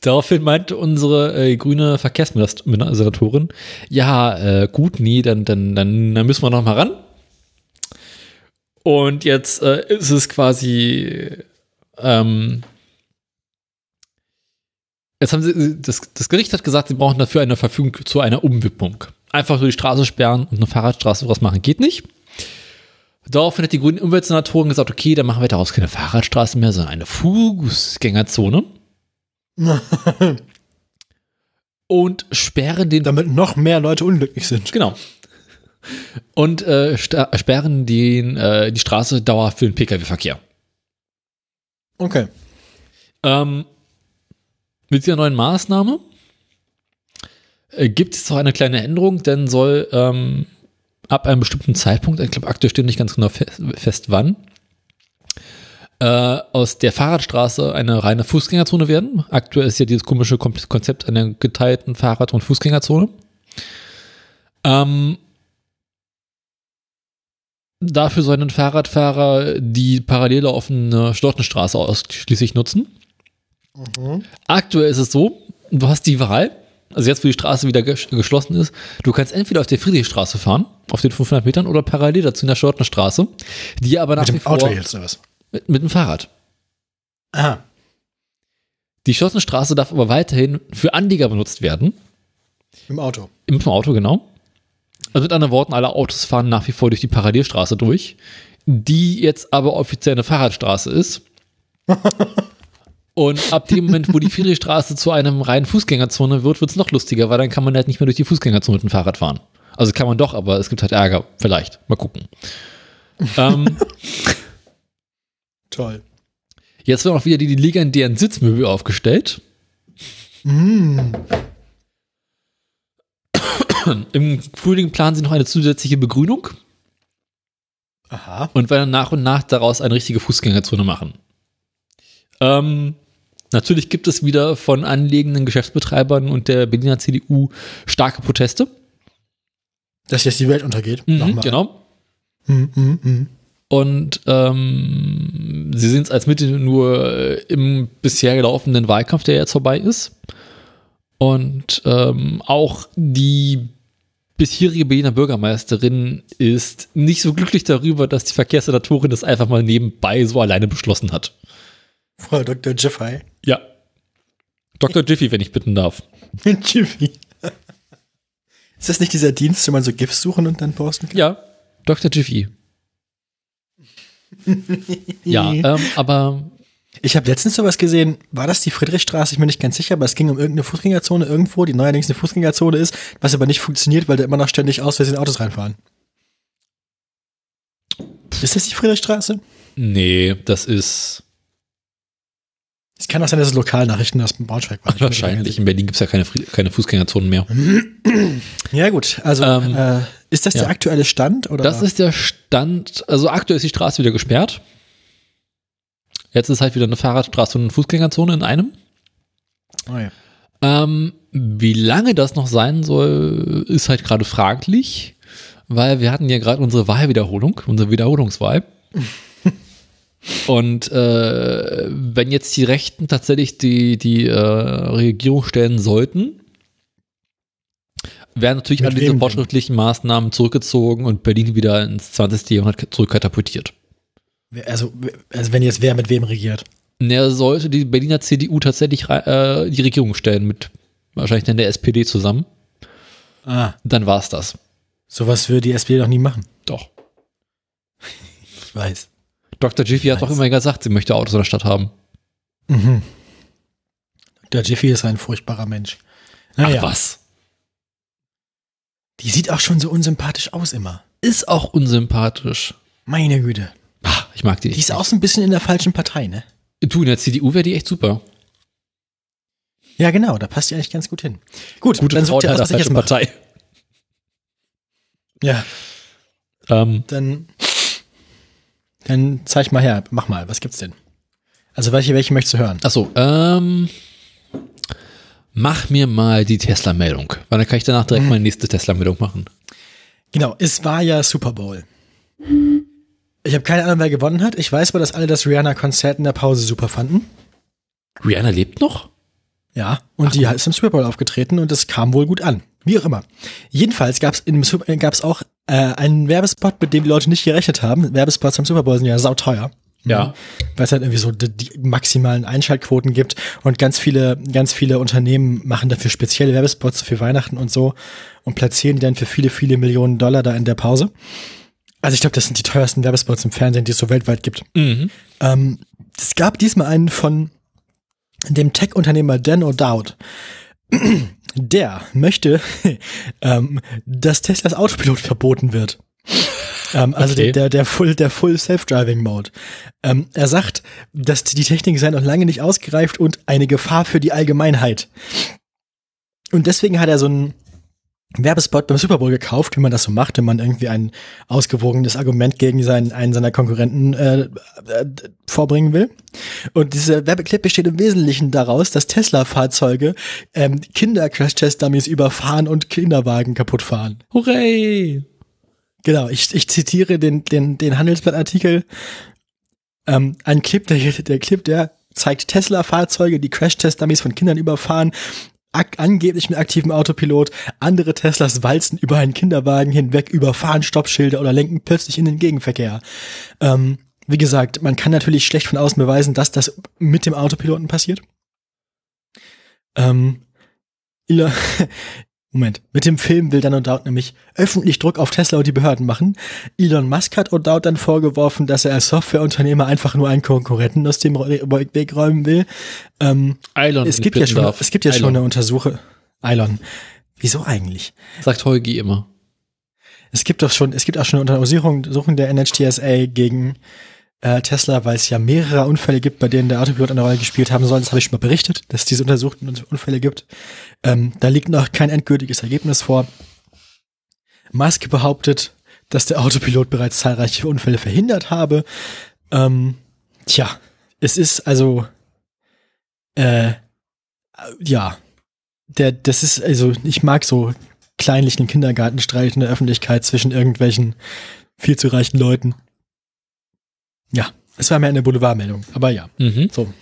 Daraufhin meinte unsere äh, grüne Verkehrssenatorin, ja, äh, gut, nee, dann, dann, dann, dann müssen wir noch mal ran. Und jetzt äh, ist es quasi, ähm, jetzt haben sie, das, das Gericht hat gesagt, sie brauchen dafür eine Verfügung zu einer Umwippung. Einfach so die Straße sperren und eine Fahrradstraße draus machen, geht nicht. Daraufhin hat die grüne Umweltsenatorin gesagt, okay, dann machen wir daraus keine Fahrradstraße mehr, sondern eine Fußgängerzone. und sperren den Damit noch mehr Leute unglücklich sind. genau und äh, sperren den äh, die Straße dauerhaft für den Pkw-Verkehr. Okay. Ähm, mit dieser neuen Maßnahme äh, gibt es auch eine kleine Änderung, denn soll ähm, ab einem bestimmten Zeitpunkt, ich glaube aktuell steht nicht ganz genau fest, fest wann, äh, aus der Fahrradstraße eine reine Fußgängerzone werden. Aktuell ist ja dieses komische Kom- Konzept einer geteilten Fahrrad- und Fußgängerzone. Ähm, dafür sollen Fahrradfahrer die parallel laufende Stortenstraße ausschließlich nutzen. Aktuell ist es so, du hast die Wahl, also jetzt, wo die Straße wieder ges geschlossen ist, du kannst entweder auf der Friedrichstraße fahren, auf den 500 Metern, oder parallel dazu in der Schortenstraße, die aber nach Mit dem Auto vor jetzt oder was? mit, mit dem Fahrrad. Ah. Die Schottenstraße darf aber weiterhin für Anlieger benutzt werden, Im Auto. im Auto genau. Also mit anderen Worten, alle Autos fahren nach wie vor durch die Parallelstraße durch, die jetzt aber offiziell eine Fahrradstraße ist. Und ab dem Moment, wo die Friedrichstraße zu einem reinen Fußgängerzone wird, wird es noch lustiger, weil dann kann man halt nicht mehr durch die Fußgängerzone mit dem Fahrrad fahren. Also kann man doch, aber es gibt halt Ärger. Vielleicht. Mal gucken. ähm, Toll. jetzt werden auch wieder die, die legendären Sitzmöbel aufgestellt. Mm. Im Frühling planen sie noch eine zusätzliche Begrünung Aha. und werden nach und nach daraus eine richtige Fußgängerzone machen. Ähm, Natürlich gibt es wieder von anlegenden Geschäftsbetreibern und der Berliner CDU starke Proteste. Dass jetzt die Welt untergeht. Nochmal. genau. Mhm, mhm, mhm. Und ähm, sie sind es als Mittel nur im bisher laufenden Wahlkampf, der jetzt vorbei ist. Und ähm, auch die bisherige Berliner Bürgermeisterin ist nicht so glücklich darüber, dass die Verkehrssenatorin das einfach mal nebenbei so alleine beschlossen hat. Frau Dr. Jeffrey. Ja. Dr. Jiffy, wenn ich bitten darf. Jiffy. Ist das nicht dieser Dienst, wo man so GIFs suchen und dann posten kann? Ja, Dr. Jiffy. ja, ähm, aber Ich habe letztens sowas gesehen, war das die Friedrichstraße? Ich bin nicht ganz sicher, aber es ging um irgendeine Fußgängerzone irgendwo, die neuerdings eine Fußgängerzone ist, was aber nicht funktioniert, weil da immer noch ständig aus Versehen Autos reinfahren. Ist das die Friedrichstraße? nee, das ist Es kann auch sein, dass es Lokalnachrichten aus dem Braunschweig waren. Wahrscheinlich. In Berlin gibt es ja keine, keine Fußgängerzonen mehr. Ja, gut. Also, Ähm, äh, ist das ja. der aktuelle Stand? Oder? Das ist der Stand. Also aktuell ist die Straße wieder gesperrt. Jetzt ist halt wieder eine Fahrradstraße und eine Fußgängerzone in einem. Oh, ja. Ähm, wie lange das noch sein soll, ist halt gerade fraglich, weil wir hatten ja gerade unsere Wahlwiederholung, unsere Wiederholungswahl. Und äh, wenn jetzt die Rechten tatsächlich die, die äh, Regierung stellen sollten, werden natürlich Mit alle diese fortschrittlichen Maßnahmen zurückgezogen und Berlin wieder ins 20. Jahrhundert zurückkatapultiert. Also, also, wenn jetzt wer mit wem regiert. Ne, sollte die Berliner CDU tatsächlich äh, die Regierung stellen mit wahrscheinlich dann der SPD zusammen, Ah, dann war es das. sowas würde die SPD doch nie machen. Doch. Ich weiß. Dr. Jiffy hat doch immer gesagt, sie möchte Autos in der Stadt haben. Mhm. Der Jiffy ist ein furchtbarer Mensch. Naja, was? die sieht auch schon so unsympathisch aus immer. Ist auch unsympathisch. Meine Güte. Ich mag die. Die ist auch so ein bisschen in der falschen Partei, ne? Du, in der CDU wäre die echt super. Ja, genau, da passt die eigentlich ganz gut hin. Gut, Gute dann Frau sucht ihr der aus, was ich jetzt mache. Partei. Ja, Ähm, dann, dann zeig mal her, mach mal, was gibt's denn? Also welche, welche möchtest du hören? achso, ähm, mach mir mal die Tesla-Meldung. Weil dann kann ich danach direkt meine nächste Tesla-Meldung machen. Genau, es war ja Super Bowl. Ich habe keine Ahnung, wer gewonnen hat. Ich weiß aber, dass alle das Rihanna-Konzert in der Pause super fanden. Rihanna lebt noch? Ja, und die ist im Super Bowl aufgetreten und es kam wohl gut an. Wie auch immer. Jedenfalls gab es gab's auch äh, einen Werbespot, mit dem die Leute nicht gerechnet haben. Werbespots am Super Bowl sind ja sauteuer. Ja. Weil es halt irgendwie so die, die maximalen Einschaltquoten gibt und ganz viele, ganz viele Unternehmen machen dafür spezielle Werbespots für Weihnachten und so und platzieren die dann für viele, viele Millionen Dollar da in der Pause. Also ich glaube, das sind die teuersten Werbespots im Fernsehen, die es so weltweit gibt. Mhm. Ähm, es gab diesmal einen von dem Tech-Unternehmer Dan O'Dowd. Der möchte, ähm, dass Teslas Autopilot verboten wird. ähm, also Okay. der, der, Full, der Full Self-Driving Mode. Ähm, er sagt, dass die Technik sei noch lange nicht ausgereift und eine Gefahr für die Allgemeinheit. Und deswegen hat er so einen Werbespot beim Super Bowl gekauft, wie man das so macht, wenn man irgendwie ein ausgewogenes Argument gegen seinen, einen seiner Konkurrenten äh, äh, vorbringen will. Und dieser Werbeclip besteht im Wesentlichen daraus, dass Tesla-Fahrzeuge ähm, Kinder-Crash-Test-Dummies überfahren und Kinderwagen kaputt fahren. Hooray! Genau, ich, ich zitiere den, den, den Handelsblattartikel. Ähm, ein Clip, der, der Clip, der zeigt Tesla-Fahrzeuge, die Crash-Test-Dummies von Kindern überfahren, angeblich mit aktivem Autopilot. Andere Teslas walzen über einen Kinderwagen hinweg, überfahren Stoppschilder oder lenken plötzlich in den Gegenverkehr. Ähm, wie gesagt, man kann natürlich schlecht von außen beweisen, dass das mit dem Autopiloten passiert. Ähm, Moment, mit dem Film will dann O'Dowd nämlich öffentlich Druck auf Tesla und die Behörden machen. Elon Musk hat O'Dowd dann vorgeworfen, dass er als Softwareunternehmer einfach nur einen Konkurrenten aus dem Weg räumen will. Ähm, Eilon, es gibt ja schon, darf. es gibt ja schon Eilon. eine Untersuchung. Elon. Wieso eigentlich? Sagt Holgi immer. Es gibt doch schon, es gibt auch schon eine Untersuchung Untersuchung der NHTSA gegen äh, Tesla, weil es ja mehrere Unfälle gibt, bei denen der Autopilot eine Rolle gespielt haben soll. Das habe ich schon mal berichtet, dass es diese untersuchten Unfälle gibt. Ähm, da liegt noch kein endgültiges Ergebnis vor. Musk behauptet, dass der Autopilot bereits zahlreiche Unfälle verhindert habe. Ähm, tja, es ist also Äh, ja. Der, das ist, also, ich mag so kleinlichen Kindergartenstreit in der Öffentlichkeit zwischen irgendwelchen viel zu reichen Leuten. Ja, es war mehr eine Boulevardmeldung, aber ja, Mhm. so.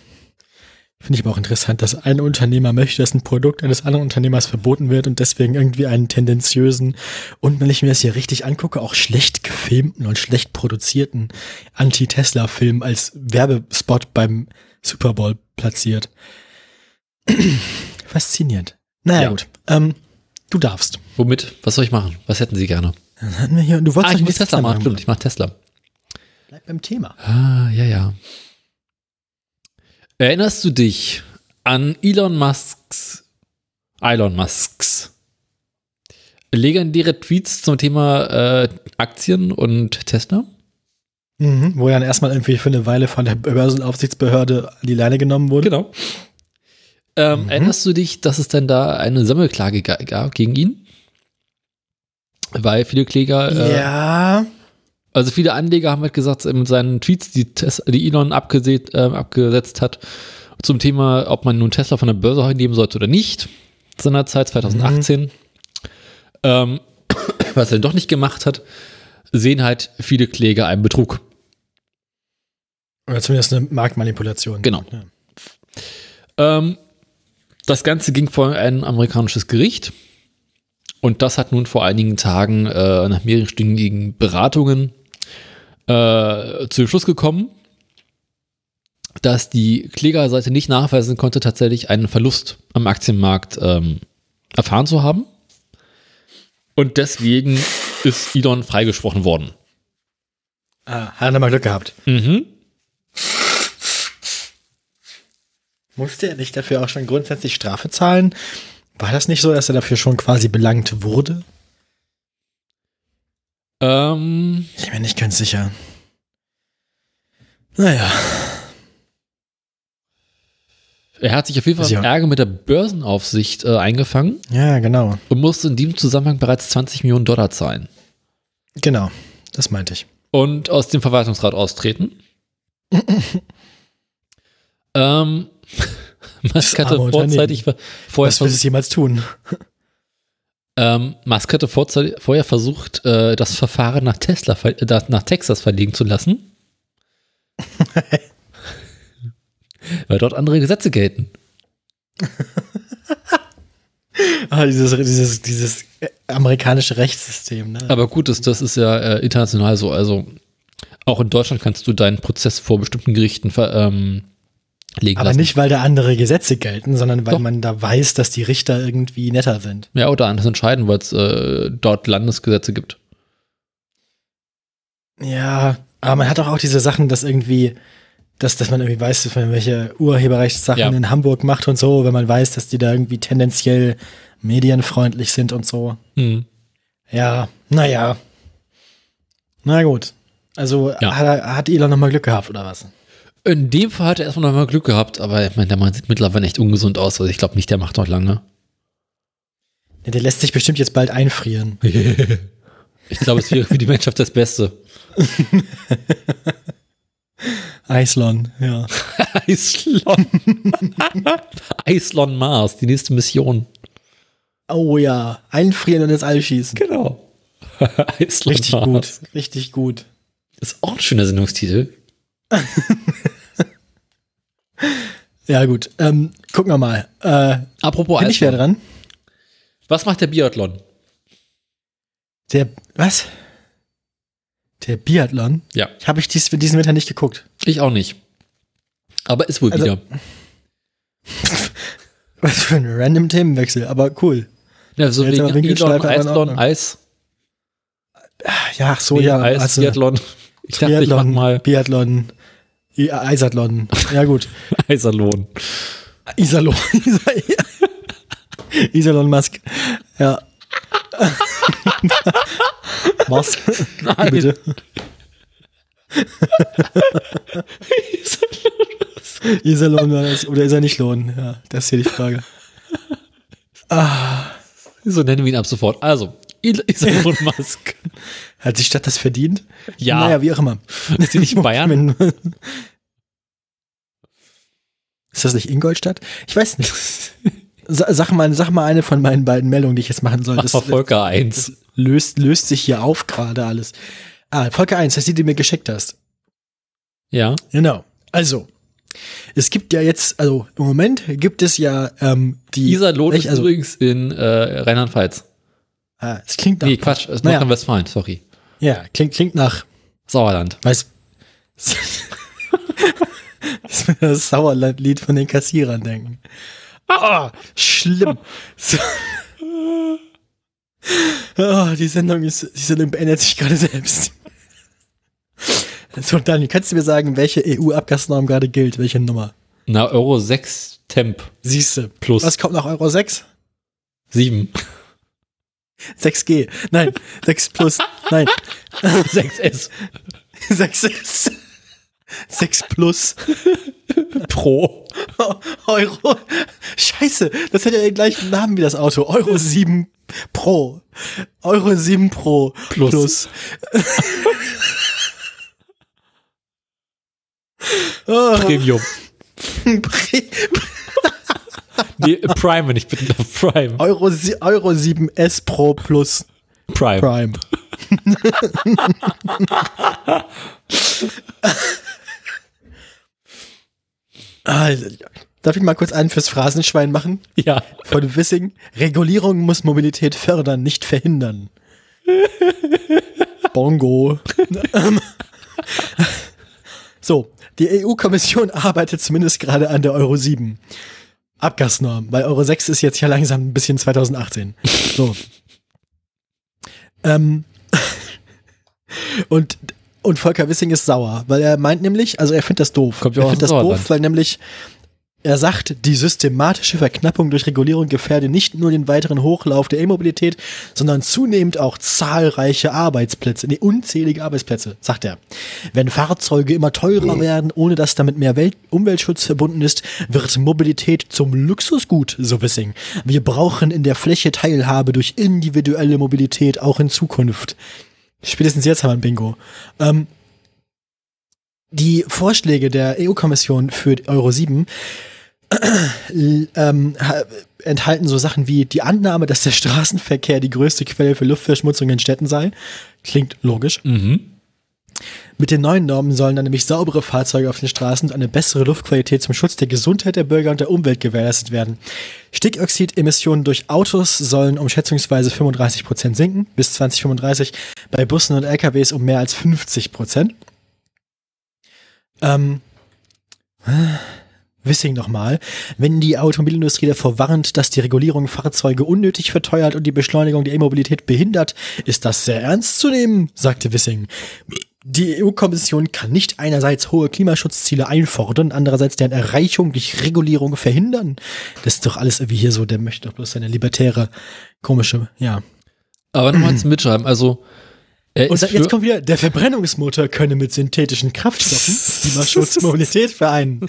Finde ich aber auch interessant, dass ein Unternehmer möchte, dass ein Produkt eines anderen Unternehmers verboten wird und deswegen irgendwie einen tendenziösen und wenn ich mir das hier richtig angucke, auch schlecht gefilmten und schlecht produzierten Anti-Tesla-Film als Werbespot beim Super Bowl platziert. Faszinierend. Naja, Ja. gut. Ähm, du darfst. Womit? Was soll ich machen? Was hätten Sie gerne? Dann hatten wir hier, du wolltest Ah, ich muss nicht Tesla machen. machen. Stimmt, ich mache Tesla. Beim Thema. Ah, ja, ja. Erinnerst du dich an Elon Musks, Elon Musks legendäre Tweets zum Thema äh, Aktien und Tesla? Mhm, wo er dann erstmal irgendwie für eine Weile von der Börsenaufsichtsbehörde an die Leine genommen wurde. Genau. Ähm, Mhm. Erinnerst du dich, dass es denn da eine Sammelklage ga- gab gegen ihn? Weil viele Kläger, äh, Ja. Also viele Anleger haben halt gesagt, mit seinen Tweets, die, Tes die Elon abgesetzt, äh, abgesetzt hat, zum Thema, ob man nun Tesla von der Börse nehmen sollte oder nicht, seinerzeit 2018, ähm, was er doch nicht gemacht hat, sehen halt viele Kläger einen Betrug. Oder zumindest eine Marktmanipulation. Genau. Ja. Ähm, das Ganze ging vor ein amerikanisches Gericht. Und das hat nun vor einigen Tagen äh, nach mehrstündigen Beratungen äh, zu dem Schluss gekommen, dass die Klägerseite nicht nachweisen konnte, tatsächlich einen Verlust am Aktienmarkt ähm, erfahren zu haben. Und deswegen ist Elon freigesprochen worden. Ah, hat er mal Glück gehabt. Mhm. Musste er nicht dafür auch schon grundsätzlich Strafe zahlen? War das nicht so, dass er dafür schon quasi belangt wurde? Ähm, Ich bin mir nicht ganz sicher. Naja. er hat sich auf jeden Fall Ja. Ärger mit der Börsenaufsicht äh, eingefangen. Ja, genau. und musste in diesem Zusammenhang bereits 20 Millionen Dollar zahlen Genau. Das meinte ich. und aus dem Verwaltungsrat austreten. ähm, Musk hatte vorzeitig vorher, Was will es jemals tun? Ähm, Musk hatte vorher versucht, äh, das Verfahren nach Tesla, äh, nach Texas verlegen zu lassen. Weil dort andere Gesetze gelten. Ah, dieses, dieses, dieses äh, amerikanische Rechtssystem, ne? Aber gut, das, das ist ja äh, international so. Also auch in Deutschland kannst du deinen Prozess vor bestimmten Gerichten ver, ähm, legen Aber lassen. nicht, weil da andere Gesetze gelten, sondern weil Doch. man da weiß, dass die Richter irgendwie netter sind. Ja, oder anders entscheiden, weil es äh, dort Landesgesetze gibt. Ja, aber man hat doch auch diese Sachen, dass irgendwie, dass, dass man irgendwie weiß, dass man welche Urheberrechtssachen Ja. in Hamburg macht und so, wenn man weiß, dass die da irgendwie tendenziell medienfreundlich sind und so. Hm. Ja, naja. Na gut. Also Ja. hat, hat Elon nochmal Glück gehabt, oder was? In dem Fall hat er erstmal noch mal Glück gehabt, aber ich meine, der Mann sieht mittlerweile echt ungesund aus. Also ich glaube nicht, der macht noch lange. Ja, der lässt sich bestimmt jetzt bald einfrieren. Ich glaube, es wäre für die Menschheit das Beste. Eislon, ja. Eislon. Eislon Mars, die nächste Mission. Oh ja, einfrieren und ins All schießen. Genau. Eislon Richtig Mars. gut, richtig gut. Ist auch ein schöner Sendungstitel. Ja gut, ähm, gucken wir mal. Äh, Apropos bin ich wieder dran? Was macht der Biathlon? Der, was? Der Biathlon? Ja, Habe ich dies, diesen Winter nicht geguckt. ich auch nicht. Aber ist wohl Also- wieder. Was für ein random Themenwechsel, aber cool. Ja, so Jetzt wegen Elon, Eislon. Eis, Ja, ach so, nee, ja. Eis, also, Biathlon. Ich dachte, ich mach Biathlon, mal Biathlon, I- Eisathlon. Ja gut. Eisalon. Isalon. Isalon Musk. Ja. Was? Nein. Bitte. Iserlohn war das, oder ist er nicht Lohn? Ja, das ist hier die Frage. So nennen wir ihn ab sofort. Also, El- Elon Musk. Hat die Stadt das verdient? Ja. Naja, wie auch immer. Ist die nicht in Bayern? Ist das nicht Ingolstadt? Ich weiß nicht. Sa- Sag mal, sag mal eine von meinen beiden Meldungen, die ich jetzt machen soll. Das war Volker 1. das löst, löst sich hier auf gerade alles. Ah, Volker 1, das ist die, die du mir geschickt hast. Ja. Genau. Also, es gibt ja jetzt, also im Moment gibt es ja ähm, die. Iserlohn ist also, übrigens in äh, Rheinland-Pfalz. ah, es klingt nach. Nee, Quatsch, es ist Naja. Nordrhein-Westfalen, sorry. Ja, klingt, klingt nach. Sauerland. Weiß. das Sauerland-Lied von den Kassierern denken. Ah, schlimm. So. Oh, die Sendung ist, die Sendung beendet sich gerade selbst. So, Daniel, kannst du mir sagen, welche EU-Abgasnorm gerade gilt? Welche Nummer? Na, Euro 6 Temp Siehste. plus Was kommt nach Euro 6? 7. 6G. Nein, 6 plus. Nein, 6S 6 ist 6 plus Pro. Euro. Scheiße, das hat ja den gleichen Namen wie das Auto. Euro 7 Pro. Euro 7 Pro Plus. plus. Premium. Pre- Nee, Prime, wenn ich bitte darf. Prime. Euro, Euro 7 S Pro plus Prime. Prime. Also, darf ich mal kurz einen fürs Phrasenschwein machen? Ja. Von Wissing. Regulierung muss Mobilität fördern, nicht verhindern. Bongo. So, die EU-Kommission arbeitet zumindest gerade an der Euro 7 Abgasnorm, weil Euro 6 ist jetzt ja langsam ein bisschen 2018. So. ähm, und, und Volker Wissing ist sauer, weil er meint nämlich, also er findet das doof. Kommt er findet das doof, weil nämlich er sagt, die systematische Verknappung durch Regulierung gefährde nicht nur den weiteren Hochlauf der E-Mobilität, sondern zunehmend auch zahlreiche Arbeitsplätze, nee, unzählige Arbeitsplätze, sagt er. Wenn Fahrzeuge immer teurer werden, ohne dass damit mehr Welt Umweltschutz verbunden ist, wird Mobilität zum Luxusgut, so Wissing. Wir brauchen in der Fläche Teilhabe durch individuelle Mobilität auch in Zukunft. Spätestens jetzt haben wir ein Bingo. Ähm, die Vorschläge der EU-Kommission für Euro 7 äh, ähm, ha- enthalten so Sachen wie die Annahme, dass der Straßenverkehr die größte Quelle für Luftverschmutzung in Städten sei. Klingt logisch. Mhm. Mit den neuen Normen sollen dann nämlich saubere Fahrzeuge auf den Straßen und eine bessere Luftqualität zum Schutz der Gesundheit der Bürger und der Umwelt gewährleistet werden. Stickoxidemissionen durch Autos sollen um schätzungsweise 35 Prozent sinken bis 2035, bei Bussen und LKWs um mehr als 50 Prozent. Ähm, Wissing nochmal, wenn die Automobilindustrie davor warnt, dass die Regulierung Fahrzeuge unnötig verteuert und die Beschleunigung der E-Mobilität behindert, ist das sehr ernst zu nehmen, sagte Wissing. Die EU-Kommission kann nicht einerseits hohe Klimaschutzziele einfordern, andererseits deren Erreichung durch Regulierung verhindern. Das ist doch alles irgendwie hier so, der möchte doch bloß seine libertäre, komische, ja. Aber nochmal zum Mitschreiben. Also, er Und jetzt kommt wieder, der Verbrennungsmotor könne mit synthetischen Kraftstoffen Klimaschutz, Mobilität vereinen.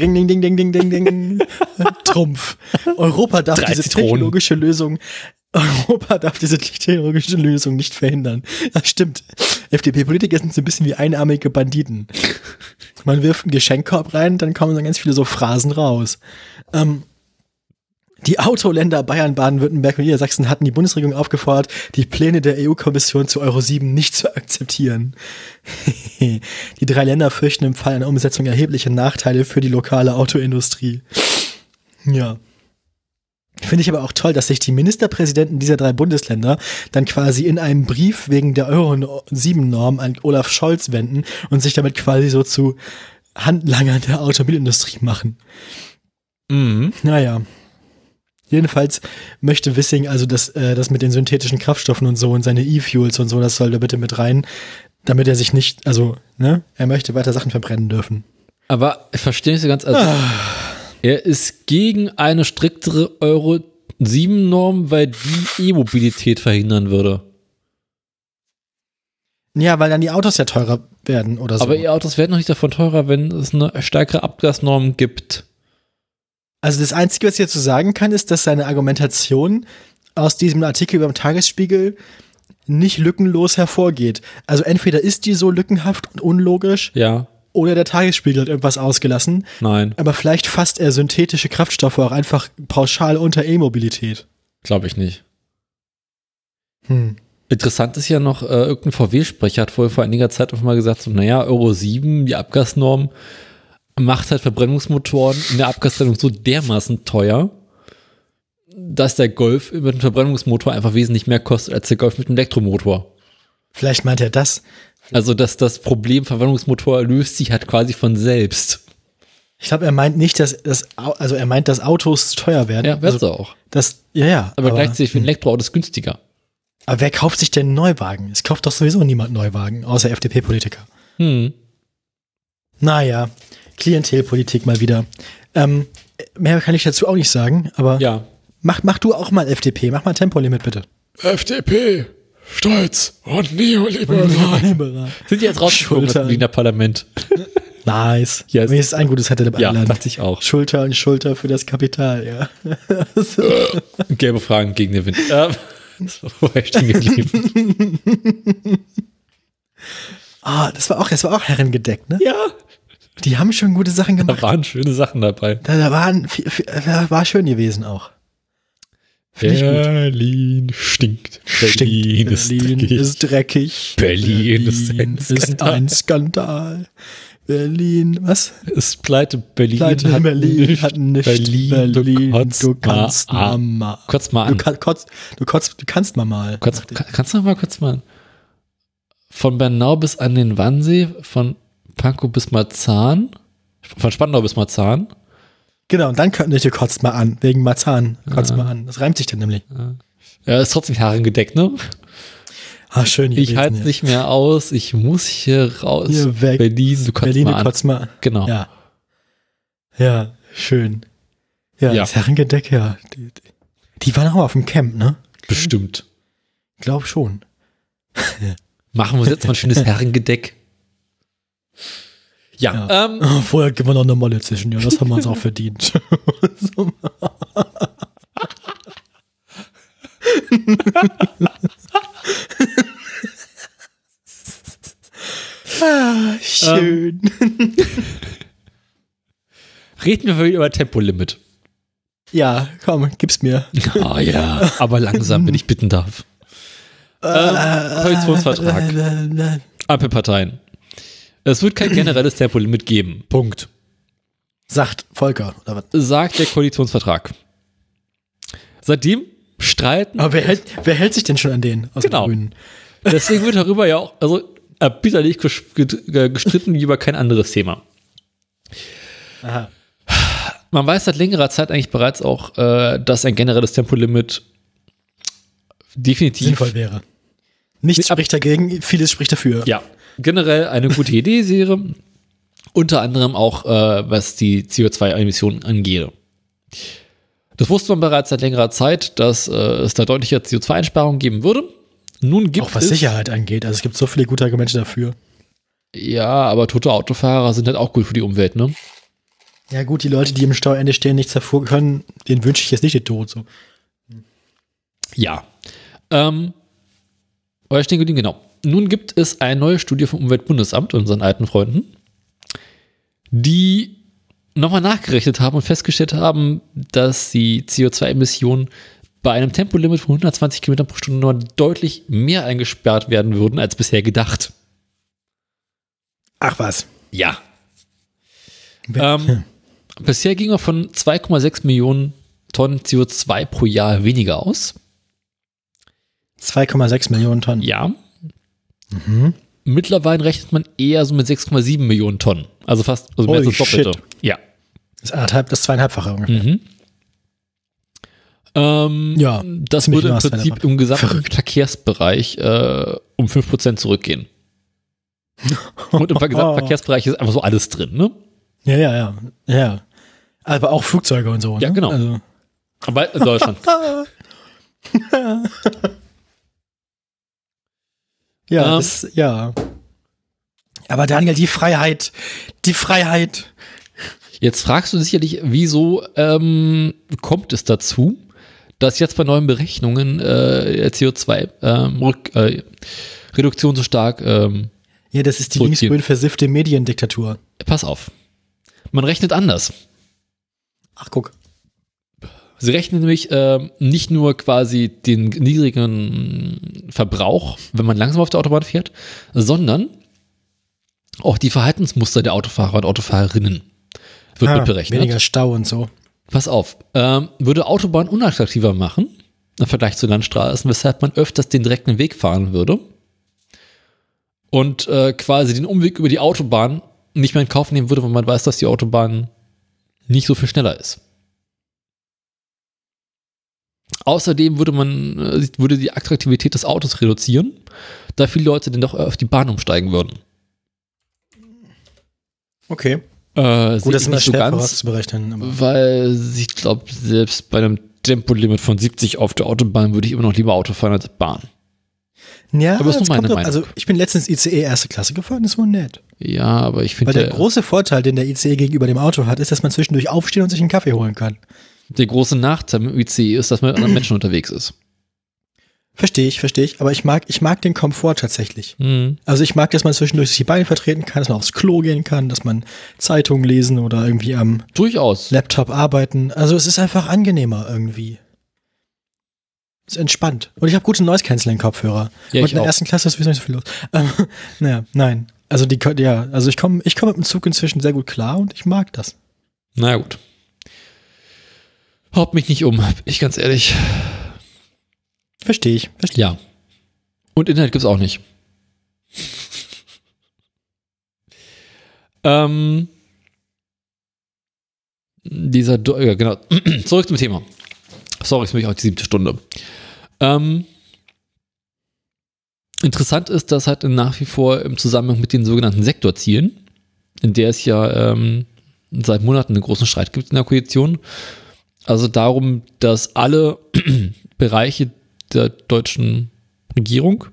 Ring, ding, ding, ding, ding, ding, ding. Trumpf. Europa darf Drei diese Zitronen. technologische Lösung, Europa darf diese technologische Lösung nicht verhindern. Das stimmt. FDP-Politiker sind so ein bisschen wie einarmige Banditen. Man wirft einen Geschenkkorb rein, dann kommen dann ganz viele so Phrasen raus. Ähm, die Autoländer Bayern, Baden-Württemberg und Niedersachsen hatten die Bundesregierung aufgefordert, die Pläne der EU-Kommission zu Euro 7 nicht zu akzeptieren. die drei Länder fürchten im Fall einer Umsetzung erhebliche Nachteile für die lokale Autoindustrie. Ja. Finde ich aber auch toll, dass sich die Ministerpräsidenten dieser drei Bundesländer dann quasi in einem Brief wegen der Euro 7 Norm an Olaf Scholz wenden und sich damit quasi so zu Handlangern der Automobilindustrie machen. Mhm. Naja. Jedenfalls möchte Wissing also das, äh, das mit den synthetischen Kraftstoffen und so und seine E-Fuels und so, das soll da bitte mit rein, damit er sich nicht, also, ne, er möchte weiter Sachen verbrennen dürfen. Aber ich verstehe nicht so ganz. Also, Er ist gegen eine striktere Euro 7 Norm, weil die E-Mobilität verhindern würde. Ja, weil dann die Autos ja teurer werden oder so. Aber E-Autos werden noch nicht davon teurer, wenn es eine stärkere Abgasnorm gibt. Also das Einzige, was ich dazu sagen kann, ist, dass seine Argumentation aus diesem Artikel beim Tagesspiegel nicht lückenlos hervorgeht. Also entweder ist die so lückenhaft und unlogisch Ja. oder der Tagesspiegel hat irgendwas ausgelassen. Nein, Aber vielleicht fasst er synthetische Kraftstoffe auch einfach pauschal unter E-Mobilität. glaube ich nicht. Hm. Interessant ist ja noch, äh, irgendein VW-Sprecher hat vorher vor einiger Zeit einfach mal gesagt, so, naja, Euro 7, die Abgasnorm, macht halt Verbrennungsmotoren in der Abgastrennung so dermaßen teuer, dass der Golf mit einem Verbrennungsmotor einfach wesentlich mehr kostet als der Golf mit einem Elektromotor. Vielleicht meint er das. Also, dass das Problem Verbrennungsmotor löst sich halt quasi von selbst. Ich glaube, er meint nicht, dass das, also er meint, dass Autos teuer werden. Ja, wär's also, auch. das, ja, ja. Aber, gleichzeitig für ein Elektroauto ist günstiger. aber wer kauft sich denn Neuwagen? Es kauft doch sowieso niemand Neuwagen, außer FDP-Politiker. Hm. Naja, Klientelpolitik mal wieder. Ähm, mehr kann ich dazu auch nicht sagen, aber Ja. mach, mach du auch mal FDP, mach mal Tempolimit bitte. FDP, Stolz und neoliberal. Liberal. Sind die jetzt rausgekommen aus dem. Berliner Parlament? Nice. Yes. Wenigstens ein gutes hätte dabei Ja, eingeladen. dachte ich auch. Schulter an Schulter für das Kapital, ja. Gelbe Fragen gegen den Wind. Ähm, wo ich stehen geblieben? Ah, das war auch, das war auch herrengedeckt, ne? ja, Die haben schon gute Sachen da gemacht. waren schöne Sachen dabei. Da, da waren, da war schön gewesen auch. Gut. Berlin stinkt. Berlin ist Berlin dreckig. ist dreckig. Berlin ist ein ist Skandal. ein Skandal. Berlin, was? ist pleite. Berlin Pleite hat Berlin nichts. hat nicht. Berlin, Berlin, du du, kannst mal mal, an. mal. Kurz mal Du, an. kann, kotzt, du, kotzt, du kannst mal mal. Kann, kannst du mal kurz mal von Bernau bis an den Wannsee, von Pankow bis Marzahn, von Spandau bis Marzahn. Genau, und dann könnten wir kotzt mal an, wegen Marzahn. Kotzt Ah. mal an. Das reimt sich dann nämlich. Ja, ist trotzdem herrengedeckt, ne? Ah, schön. Ich halte jetzt. nicht mehr aus, ich muss hier raus. Hier weg. Berlin, du kannst Berlin, mal an. kotzt mal. Genau. Ja. Ja, schön. Ja, Ja. das Herrengedeck, ja. Die, die, die waren auch auf dem Camp, ne? Bestimmt. Glaub schon. Machen wir uns jetzt mal ein schönes Herrengedeck. Ja, Ja. ähm, Oh, vorher gibt wir noch eine Molle zwischen, ja. Das haben wir uns auch verdient. Ah, schön. reden wir über Tempolimit. ja, komm, gib's mir. Ah ja, aber langsam, wenn ich bitten darf. Ähm, Koalitionsvertrag. Äh, Ampelparteien. Es wird kein generelles Tempolimit geben. Punkt. Sagt Volker, oder was? Sagt der Koalitionsvertrag. Seitdem streiten Aber wer hält, wer hält sich denn schon an den aus Genau. den Grünen? Deswegen wird darüber ja auch, also äh, gestritten wie über kein anderes Thema. Aha. Man weiß seit längerer Zeit eigentlich bereits auch, äh, dass ein generelles Tempolimit definitiv Sinnvoll wäre. Nichts spricht dagegen, vieles spricht dafür. ja generell eine gute Idee wäre. Unter anderem auch, äh, was die CO2-Emissionen angeht. Das wusste man bereits seit längerer Zeit, dass äh, es da deutliche CO2-Einsparungen geben würde. Nun gibt Auch was es Sicherheit angeht. Also es gibt so viele gute Argumente dafür. Ja, aber tote Autofahrer sind halt auch gut für die Umwelt, ne? Ja gut, die Leute, die im Stauende stehen, nichts hervor können, denen wünsche ich jetzt nicht den Tod. So. Ja. Ähm, euer geblieben, genau. Nun gibt es eine neue Studie vom Umweltbundesamt, unseren alten Freunden, die nochmal nachgerechnet haben und festgestellt haben, dass die CO2-Emissionen bei einem Tempolimit von 120 Kilometern pro Stunde nur deutlich mehr eingesperrt werden würden als bisher gedacht. Ach was. Ja. Ähm, bisher ging man von 2,6 Millionen Tonnen CO2 pro Jahr weniger aus. 2,6 Millionen Tonnen. Ja. Mhm. Mittlerweile rechnet man eher so mit 6,7 Millionen Tonnen. Also fast, also mehr als das Doppelte. shit. Ja. Das ist anderthalb, das zweieinhalbfache ungefähr. Mhm. Ähm, Ja, das würde im Prinzip im gesamten Verrückt. Verkehrsbereich äh, um 5% zurückgehen. Und im gesamten Verkehrsbereich ist einfach so alles drin, ne? Ja, ja, ja. Ja. Aber auch Flugzeuge und so. Ja, ne? genau. Also, Aber in Deutschland. ja, Ähm. das, ja. Aber Daniel, die Freiheit, die Freiheit. Jetzt fragst du sicherlich, wieso ähm, kommt es dazu, dass jetzt bei neuen Berechnungen äh, der CO2-Reduktion so stark ähm, Ja, das ist die linksgrün versiffte Mediendiktatur. Pass auf. Man rechnet anders. Ach, guck. Sie rechnen nämlich ähm, nicht nur quasi den niedrigen Verbrauch, wenn man langsam auf der Autobahn fährt, sondern auch die Verhaltensmuster der Autofahrer und Autofahrerinnen wird Ah, mit berechnet. Weniger Stau und so. Pass auf, ähm, würde Autobahn unattraktiver machen im Vergleich zu Landstraßen, weshalb man öfters den direkten Weg fahren würde und äh, quasi den Umweg über die Autobahn nicht mehr in Kauf nehmen würde, weil man weiß, dass die Autobahn nicht so viel schneller ist. Außerdem würde man äh, würde die Attraktivität des Autos reduzieren, da viele Leute dann doch auf die Bahn umsteigen würden. Okay. Äh, Gut, das ist nicht so ganz. vorauszuberechnen. Aber Weil ich glaube, selbst bei einem Tempolimit von 70 auf der Autobahn würde ich immer noch lieber Auto fahren als Bahn. ja, aber ist nur meine kommt doch- Meinung. Also ich bin letztens ICE erste Klasse gefahren, das war nett. Ja, aber ich Weil finde, der der, große Vorteil, den der ICE gegenüber dem Auto hat, ist, dass man zwischendurch aufstehen und sich einen Kaffee holen kann. Der große Nachteil mit ICE ist, dass man mit anderen Menschen unterwegs ist. Verstehe ich, verstehe ich. Aber ich mag, ich mag den Komfort tatsächlich. Hm. Also ich mag, dass man zwischendurch sich die Beine vertreten kann, dass man aufs Klo gehen kann, dass man Zeitungen lesen oder irgendwie am Durchaus. Laptop arbeiten. Also es ist einfach angenehmer irgendwie. Es ist entspannt. Und ich habe gute Noise Cancelling Kopfhörer. Ja, Und in der auch. ersten Klasse ist sowieso nicht so viel los. Ähm, naja, nein. Also die, ja, also ich komme, ich komme mit dem Zug inzwischen sehr gut klar und ich mag das. Na gut. Haut mich nicht um, ich ganz ehrlich. Verstehe ich. Verstehe. Ja. Und Internet gibt's auch nicht. ähm, dieser, Do- ja, genau. Zurück zum Thema. Sorry, ist mich auch die siebte Stunde. Ähm, interessant ist, dass halt nach wie vor im Zusammenhang mit den sogenannten Sektorzielen, in der es ja ähm, seit Monaten einen großen Streit gibt in der Koalition, also darum, dass alle Bereiche der deutschen Regierung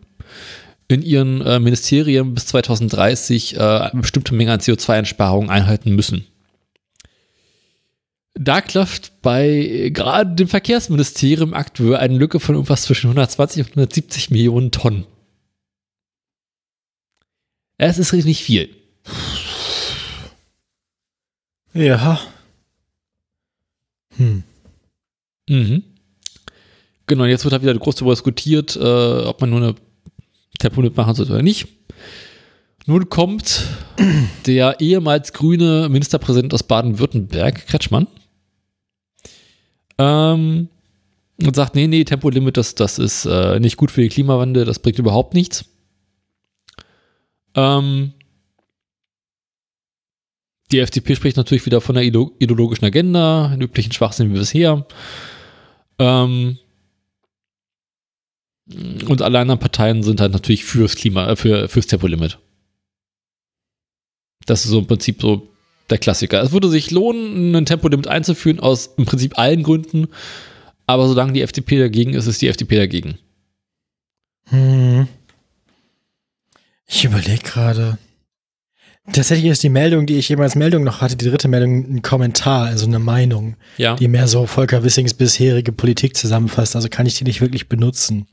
in ihren äh, Ministerien bis 2030 äh, eine bestimmte Menge an CO2-Einsparungen einhalten müssen. Da klafft bei äh, gerade dem Verkehrsministerium aktuell eine Lücke von irgendwas zwischen 120 und 170 Millionen Tonnen. Es ist nicht viel. Ja. Hm. Mhm. Genau, jetzt wird halt wieder groß darüber diskutiert, äh, ob man nur eine Tempolimit machen sollte oder nicht. Nun kommt der ehemals grüne Ministerpräsident aus Baden-Württemberg, Kretschmann, ähm, und sagt, nee, nee, Tempolimit, das, das ist äh, nicht gut für den Klimawandel, das bringt überhaupt nichts. Ähm, die FDP spricht natürlich wieder von der ideo- ideologischen Agenda, den üblichen Schwachsinn wie bisher. Ähm, und alle anderen Parteien sind halt natürlich fürs Klima, äh, für, fürs Tempolimit. Das ist so im Prinzip so der Klassiker. Es würde sich lohnen, ein Tempolimit einzuführen, aus im Prinzip allen Gründen. Aber solange die FDP dagegen ist, ist die FDP dagegen. Hm. Ich überlege gerade. Tatsächlich ist die Meldung, die ich jemals Meldung noch hatte, die dritte Meldung, ein Kommentar, also eine Meinung, Ja. die mehr so Volker Wissings bisherige Politik zusammenfasst. Also kann ich die nicht wirklich benutzen.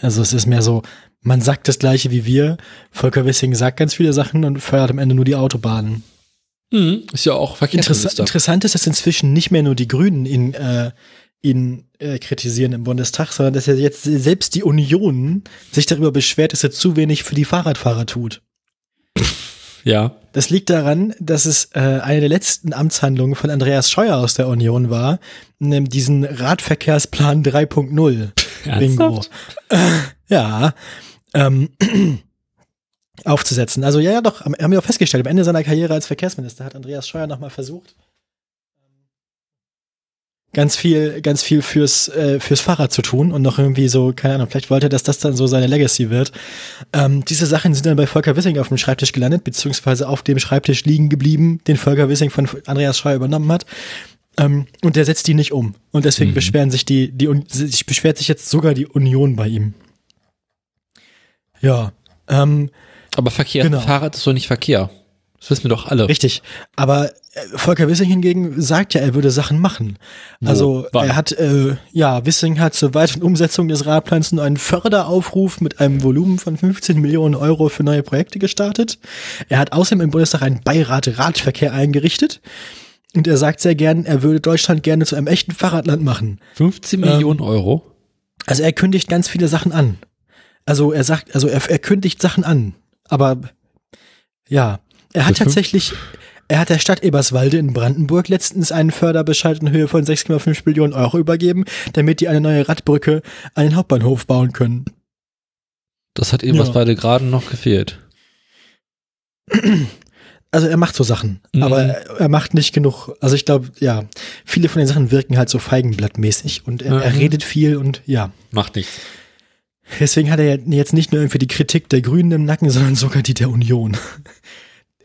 Also es ist mehr so, man sagt das Gleiche wie wir. Volker Wissing sagt ganz viele Sachen und fördert am Ende nur die Autobahnen. Mhm, ist ja auch Interess interessant ist, dass inzwischen nicht mehr nur die Grünen ihn, äh, ihn äh, kritisieren im Bundestag, sondern dass er jetzt selbst die Union sich darüber beschwert, dass er zu wenig für die Fahrradfahrer tut. Ja. Das liegt daran, dass es äh, eine der letzten Amtshandlungen von Andreas Scheuer aus der Union war, nämlich diesen Radverkehrsplan 3.0. Bingo. ja. Ähm, aufzusetzen. Also ja, ja, doch, haben wir auch festgestellt, am Ende seiner Karriere als Verkehrsminister hat Andreas Scheuer nochmal versucht, ganz viel, ganz viel fürs, äh, fürs Fahrrad zu tun und noch irgendwie so, keine Ahnung, vielleicht wollte er, dass das dann so seine Legacy wird. Ähm, diese Sachen sind dann bei Volker Wissing auf dem Schreibtisch gelandet, beziehungsweise auf dem Schreibtisch liegen geblieben, den Volker Wissing von Andreas Scheuer übernommen hat. Ähm, und der setzt die nicht um. Und deswegen Mhm. beschweren sich die, die, sich beschwert sich jetzt sogar die Union bei ihm. Ja. Ähm, Aber Verkehr Genau. Fahrrad ist doch nicht Verkehr. Das wissen wir doch alle. Richtig. Aber äh, Volker Wissing hingegen sagt ja, er würde Sachen machen. Also Wann? er hat, äh, ja, Wissing hat zur weiteren Umsetzung des Radplans nur einen Förderaufruf mit einem Volumen von 15 Millionen Euro für neue Projekte gestartet. Er hat außerdem im Bundestag einen Beirat Radverkehr eingerichtet. Und er sagt sehr gern, er würde Deutschland gerne zu einem echten Fahrradland machen. 15 Ähm, Millionen Euro. Also er kündigt ganz viele Sachen an. Also er sagt, also er, er kündigt Sachen an. Aber ja, er hat tatsächlich, er hat der Stadt Eberswalde in Brandenburg letztens einen Förderbescheid in Höhe von 6,5 Millionen Euro übergeben, damit die eine neue Radbrücke an den Hauptbahnhof bauen können. Das hat eben Ja. gerade noch gefehlt. Also er macht so Sachen, Mhm. aber er, er macht nicht genug. Also ich glaube, ja, viele von den Sachen wirken halt so feigenblattmäßig und er, er Mhm. redet viel und ja. Macht nichts. Deswegen hat er jetzt nicht nur irgendwie die Kritik der Grünen im Nacken, sondern sogar die der Union.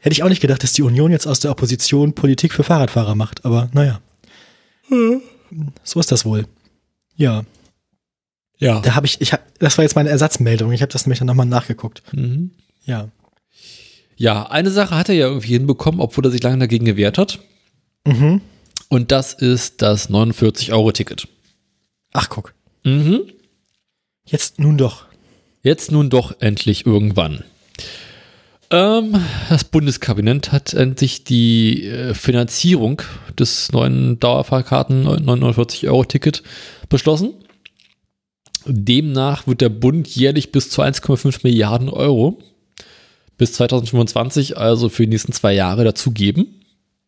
Hätte ich auch nicht gedacht, dass die Union jetzt aus der Opposition Politik für Fahrradfahrer macht, aber naja. So ist das wohl. Ja, Ja. da habe ich, ich hab, das war jetzt meine Ersatzmeldung. Ich habe das nämlich dann nochmal nachgeguckt. Mhm. Ja. Ja, eine Sache hat er ja irgendwie hinbekommen, obwohl er sich lange dagegen gewehrt hat. Mhm. Und das ist das 49-Euro-Ticket. Ach, guck. Mhm. Jetzt nun doch. Jetzt nun doch endlich irgendwann. Ähm, das Bundeskabinett hat endlich die äh, Finanzierung des neuen Dauerfahrkarten 49-Euro-Ticket beschlossen. Demnach wird der Bund jährlich bis zu 1,5 Milliarden Euro bis 2025, also für die nächsten zwei Jahre, dazugeben.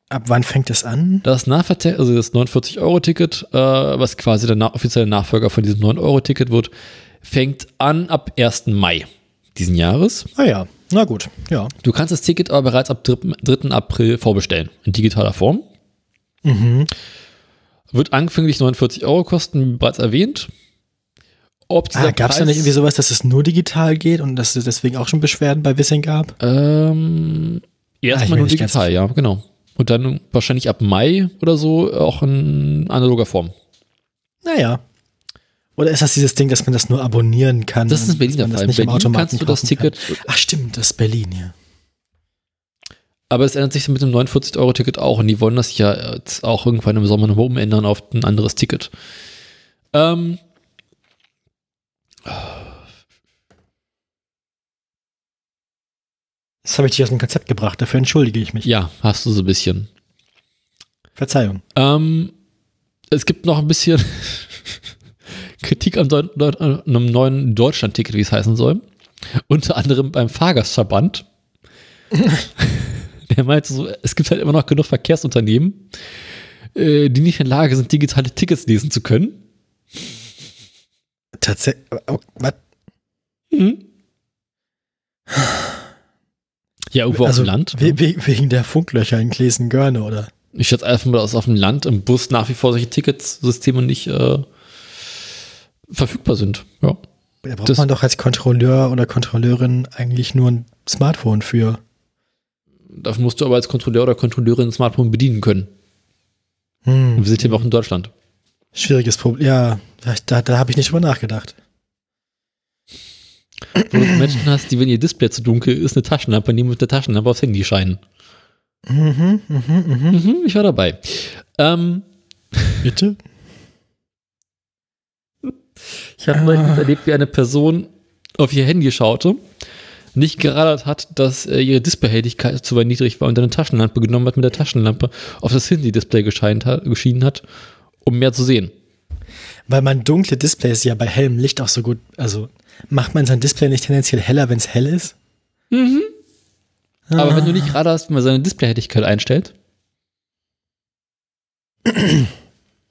Ab wann fängt es an? Das Nahverkehr, also das 49-Euro-Ticket, äh, was quasi der na offizielle Nachfolger von diesem 9-Euro-Ticket wird, fängt an ab 1. Mai diesen Jahres. Ah ja, na gut, ja. Du kannst das Ticket aber bereits ab 3. 3. April vorbestellen, in digitaler Form. Mhm. Wird anfänglich 49 Euro kosten, wie bereits erwähnt. Ob Ah, Gab es da nicht irgendwie sowas, dass es nur digital geht und dass es deswegen auch schon Beschwerden bei Wissing gab? Ähm, Ah, erstmal bin nur digital, ja, genau. Und dann wahrscheinlich ab Mai oder so auch in analoger Form. Naja. Oder ist das dieses Ding, dass man das nur abonnieren kann? Das ist Berlin der Fall. Nicht Berlin kannst du das kaufen kann? Ticket, Ach stimmt, das ist Berlin, ja. aber es ändert sich mit dem 49-Euro-Ticket auch und die wollen das ja jetzt auch irgendwann im Sommer nochmal umändern auf ein anderes Ticket. Ähm, Das habe ich dich aus dem Konzept gebracht, dafür entschuldige ich mich. ja, hast du so ein bisschen. Verzeihung. Ähm, es gibt noch ein bisschen Kritik an einem neuen Deutschland-Ticket, wie es heißen soll. Unter anderem beim Fahrgastverband. Der meinte so, es gibt halt immer noch genug Verkehrsunternehmen, äh, die nicht in der Lage sind, digitale Tickets lesen zu können. Tatsächlich. Oh, was? Mhm. Ja, irgendwo Also, auf dem Land. we we wegen der Funklöcher in Klesen-Görne, oder? Ich schätze einfach mal, dass auf dem Land im Bus nach wie vor solche Ticketsysteme nicht äh, verfügbar sind. Ja. Da braucht Das- man doch als Kontrolleur oder Kontrolleurin eigentlich nur ein Smartphone für. Dafür musst du aber als Kontrolleur oder Kontrolleurin ein Smartphone bedienen können. Hm. Und wir sind eben auch in Deutschland. Schwieriges Problem. Ja, da, da, habe ich nicht drüber nachgedacht. Wo du Menschen hast, die, wenn ihr Display zu dunkel ist, eine Taschenlampe nehmen und mit der Taschenlampe aufs Handy scheinen. Mhm, mhm, mhm. Mhm, ich war dabei. Ähm, Bitte? Ich habe Ah. neulich erlebt, wie eine Person auf ihr Handy schaute, nicht geradert hat, dass äh, ihre Displayhelligkeit zu weit niedrig war und eine Taschenlampe genommen hat, mit der Taschenlampe auf das Handy-Display geschienen hat, um mehr zu sehen. Weil man dunkle Displays ja bei hellem Licht auch so gut, also macht man sein Display nicht tendenziell heller, wenn es hell ist? Mhm. Aber Ah. wenn du nicht radarst, wenn man seine Displayhelligkeit einstellt,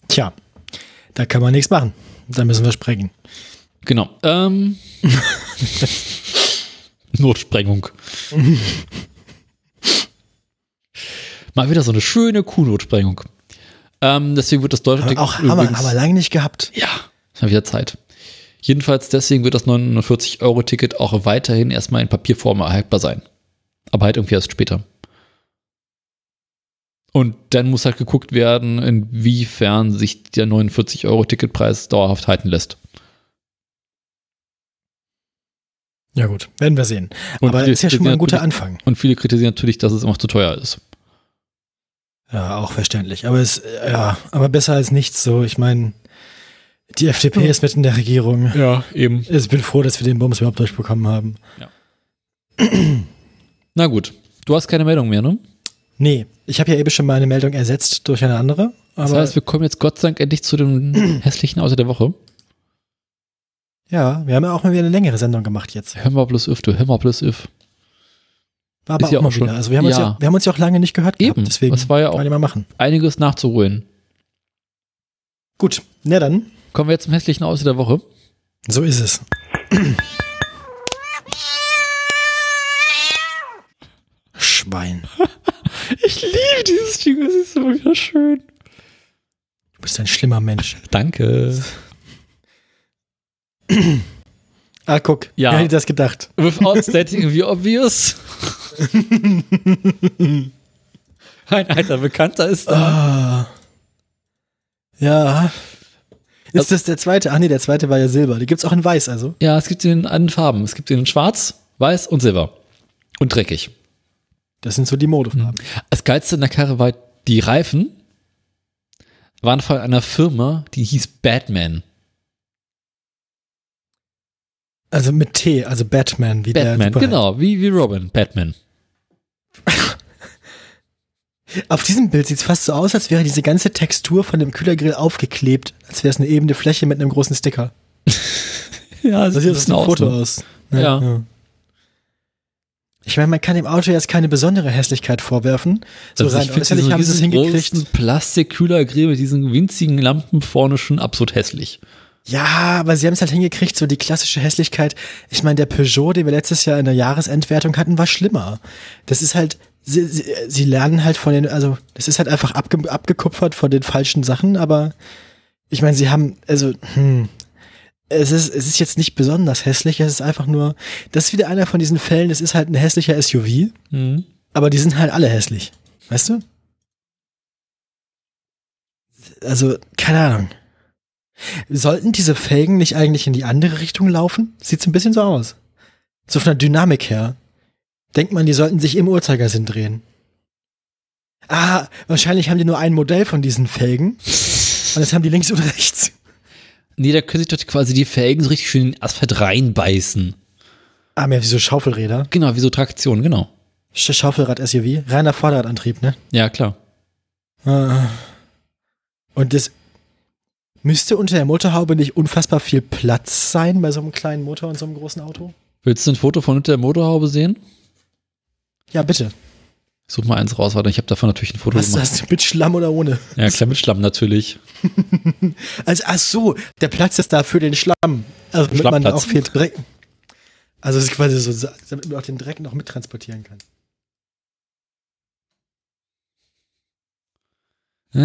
Tja, da kann man nichts machen. Da müssen wir sprengen. Genau. Ähm, Notsprengung. Mal wieder so eine schöne Kuhnotsprengung. Ähm, deswegen wird das deutsche Aber Ticket auch haben wir, übrigens- haben wir lange nicht gehabt. Ja, ist mal wieder Zeit. Jedenfalls deswegen wird das 49-Euro-Ticket auch weiterhin erstmal in Papierform erhaltbar sein. Aber halt irgendwie erst später. Und dann muss halt geguckt werden, inwiefern sich der 49-Euro-Ticketpreis dauerhaft halten lässt. Ja gut, werden wir sehen. Und Aber ist ja schon mal ein guter Anfang. Und viele kritisieren natürlich, dass es immer zu teuer ist. Ja, auch verständlich. Aber es, äh, ja, aber besser als nichts. So, ich meine, die FDP ist mitten in der Regierung. Ja, eben. Ich bin froh, dass wir den Bums überhaupt durchbekommen haben. Na gut. Du hast keine Meldung mehr, ne? Nee, ich habe ja eben schon mal eine Meldung ersetzt durch eine andere. Das Aber heißt, wir kommen jetzt Gott sei Dank endlich zu dem hässlichen Auto der Woche. ja, wir haben ja auch mal wieder eine längere Sendung gemacht jetzt. Hör mal plus if, du, hör mal plus if. War aber Ist ja auch mal auch schon- wieder. Also wir haben, uns ja. ja, wir haben uns ja auch lange nicht gehört gehabt, Eben, deswegen das war ja auch mal machen. einiges nachzuholen. Gut, na dann, Kommen wir jetzt zum hässlichen Auto der Woche. so ist es. Schwein. Ich liebe dieses Ding, das ist immer wieder schön. Du bist ein schlimmer Mensch. Danke. Ah, guck. Ja. Wer hätte das gedacht? Without stating the obvious. Ein alter Bekannter ist da. Ah. Ja. Ist das der zweite? Ach nee, der zweite war ja Silber. Die gibt's auch in Weiß, also. Ja, es gibt ihn in allen Farben. Es gibt ihn in schwarz, weiß und silber. Und dreckig. Das sind so die Modefarben. Das Geilste in der Karre war, die Reifen waren von einer Firma, die hieß Batman. Also mit T, also Batman, wie der Batman, Superheld. genau, wie, wie Robin, Batman. Auf diesem Bild sieht's fast so aus, als wäre diese ganze Textur von dem Kühlergrill aufgeklebt. Als wäre es eine ebene Fläche mit einem großen Sticker. Ja, Das sieht aus einem Foto ne? aus. Ja. Ich meine, man kann dem Auto jetzt keine besondere Hässlichkeit vorwerfen. So Also rein äußerlich diesen haben sie es hingekriegt. Plastikkühlergrill mit diesen winzigen Lampen vorne schon absolut hässlich. Ja, aber sie haben es halt hingekriegt, so die klassische Hässlichkeit. Ich meine, der Peugeot, den wir letztes Jahr in der Jahresendwertung hatten, war schlimmer. Das ist halt, sie, sie, sie lernen halt von den, also das ist halt einfach abge, abgekupfert von den falschen Sachen, aber ich meine, sie haben, also, hm, es ist, es ist jetzt nicht besonders hässlich, es ist einfach nur, das ist wieder einer von diesen Fällen, es ist halt ein hässlicher SUV, Mhm. aber die sind halt alle hässlich. Weißt du? Also, keine Ahnung. Sollten diese Felgen nicht eigentlich in die andere Richtung laufen? Sieht's ein bisschen so aus. So von der Dynamik her. Denkt man, die sollten sich im Uhrzeigersinn drehen. Ah, wahrscheinlich haben die nur ein Modell von diesen Felgen. Und jetzt haben die links und rechts. Nee, da können sich doch quasi die Felgen so richtig schön in den Asphalt reinbeißen. Ah, mehr wie so Schaufelräder. Genau, wie so Traktion, genau. Sch Schaufelrad-SUV. Reiner Vorderradantrieb, ne? Ja, klar. Ah. Und das müsste unter der Motorhaube nicht unfassbar viel Platz sein bei so einem kleinen Motor und so einem großen Auto? Willst du ein Foto von unter der Motorhaube sehen? Ja, bitte. Ich such mal eins raus, warte, ich habe davon natürlich ein Foto Was gemacht. hast du mit Schlamm oder ohne? Ja, klar, mit Schlamm natürlich. Also, ach so, der Platz ist da für den Schlamm. Also, damit man auch viel Dreck. Also, es ist quasi so, damit man auch den Dreck noch mittransportieren kann.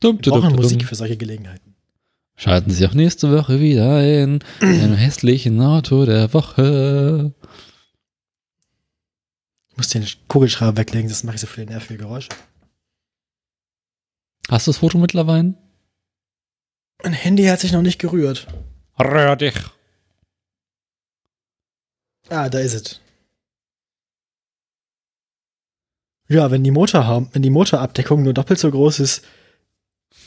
Wir brauchen Musik für solche Gelegenheiten. Schalten Sie auch nächste Woche wieder ein. Einem hässlichen Auto der Woche. Ich muss den Kugelschreiber weglegen, das mache ich so viele nervige Geräusche. Hast du das Foto mittlerweile? Mein Handy hat sich noch nicht gerührt. Rühr dich. Ah, da ist es. Ja, wenn die Motorhaube, wenn die Motorabdeckung nur doppelt so groß ist,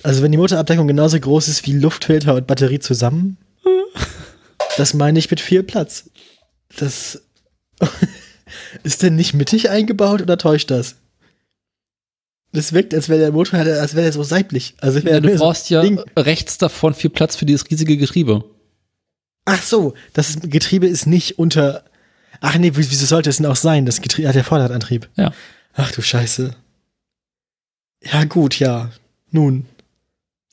also wenn die Motorabdeckung genauso groß ist wie Luftfilter und Batterie zusammen, das meine ich mit viel Platz. Das ist denn nicht mittig eingebaut oder täuscht das? Das wirkt, als wäre der Motor, als wäre er so seitlich. Also Ja, du nur so brauchst ja Ding. rechts davon viel Platz für dieses riesige Getriebe. Ach so, das Getriebe ist nicht unter. Ach nee, wie- wieso sollte es denn auch sein? Das Getriebe hat ja Vorderradantrieb. Ja. Ach du Scheiße. Ja, gut, ja. Nun.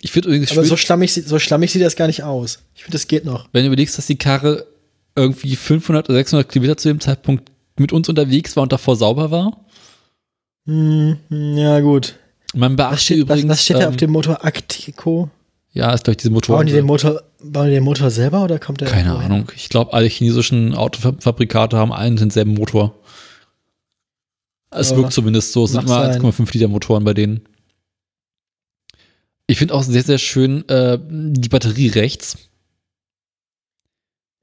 Ich finde übrigens Aber so schlammig, sieht- so schlammig sieht das gar nicht aus. Ich finde, das geht noch. wenn du überlegst, dass die Karre irgendwie 500 oder 600 Kilometer zu dem Zeitpunkt mit uns unterwegs war und davor sauber war. Hm, ja, gut. Man beachte Was steht, übrigens, was steht da ähm, auf dem Motor Actico? Ja, ist gleich diese Motoren. Bauen die den Motor, bauen die den Motor selber oder kommt der? Keine hin? Ahnung. Ich glaube, alle chinesischen Autofabrikate haben allen denselben Motor. Es Ja, wirkt zumindest so. Es sind immer sein. 1,5 Liter Motoren bei denen. Ich finde auch sehr, sehr schön äh, die Batterie rechts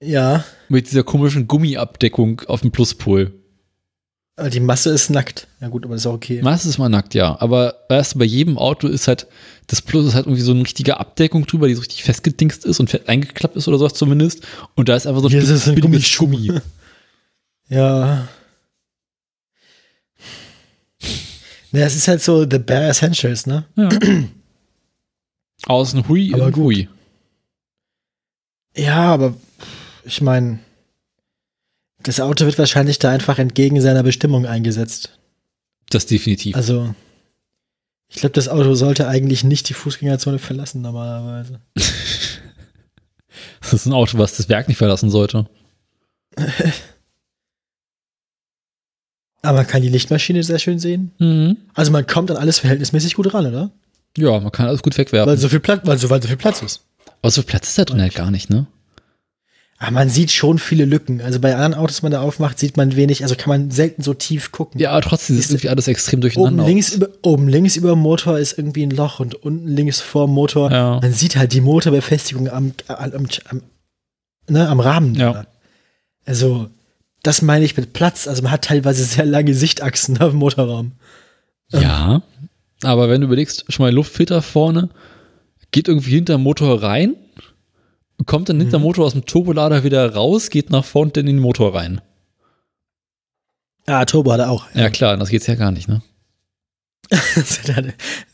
Ja, mit dieser komischen Gummiabdeckung auf dem Pluspol. aber die Masse ist nackt. Ja gut, aber das ist auch okay. Meistens ist mal nackt, ja. Aber weißt du, bei jedem Auto ist halt, das Plus ist halt irgendwie so eine richtige Abdeckung drüber, die so richtig festgedingst ist und fest eingeklappt ist oder sowas zumindest. Und da ist einfach so Hier ist ein billiges Gummischuh. Ja. Naja, es ist halt so The Bare Essentials, ne? Ja. Außen hui, Aber gut. hui. Ja, aber ich meine, das Auto wird wahrscheinlich da einfach entgegen seiner Bestimmung eingesetzt. Das definitiv. Also, ich glaube, das Auto sollte eigentlich nicht die Fußgängerzone verlassen, normalerweise. Das ist ein Auto, was das Werk nicht verlassen sollte. Aber man kann die Lichtmaschine sehr schön sehen. Mhm. Also man kommt an alles verhältnismäßig gut ran, oder? Ja, man kann alles gut wegwerfen. Weil so viel Platz, weil so, weil so viel Platz ist. Aber so viel Platz ist da drin halt gar nicht, ne? Aber man sieht schon viele Lücken. Also bei anderen Autos, man da aufmacht, sieht man wenig. Also kann man selten so tief gucken. Ja, aber trotzdem ist irgendwie alles extrem Oben durcheinander. links, über, oben links über dem Motor ist irgendwie ein Loch und unten links vor dem Motor. Ja. Man sieht halt die Motorbefestigung am, am, am, am, ne, am Rahmen. Ja. da. Also, das meine ich mit Platz. Also man hat teilweise sehr lange Sichtachsen auf dem Motorraum. Ja, aber wenn du überlegst, schon mal Luftfilter vorne, geht irgendwie hinter dem Motor rein, kommt dann hinter dem Motor aus dem Turbolader wieder raus, geht nach vorne und dann in den Motor rein. Ah, Turbo hat er auch. Ja, klar, das geht's ja gar nicht, ne?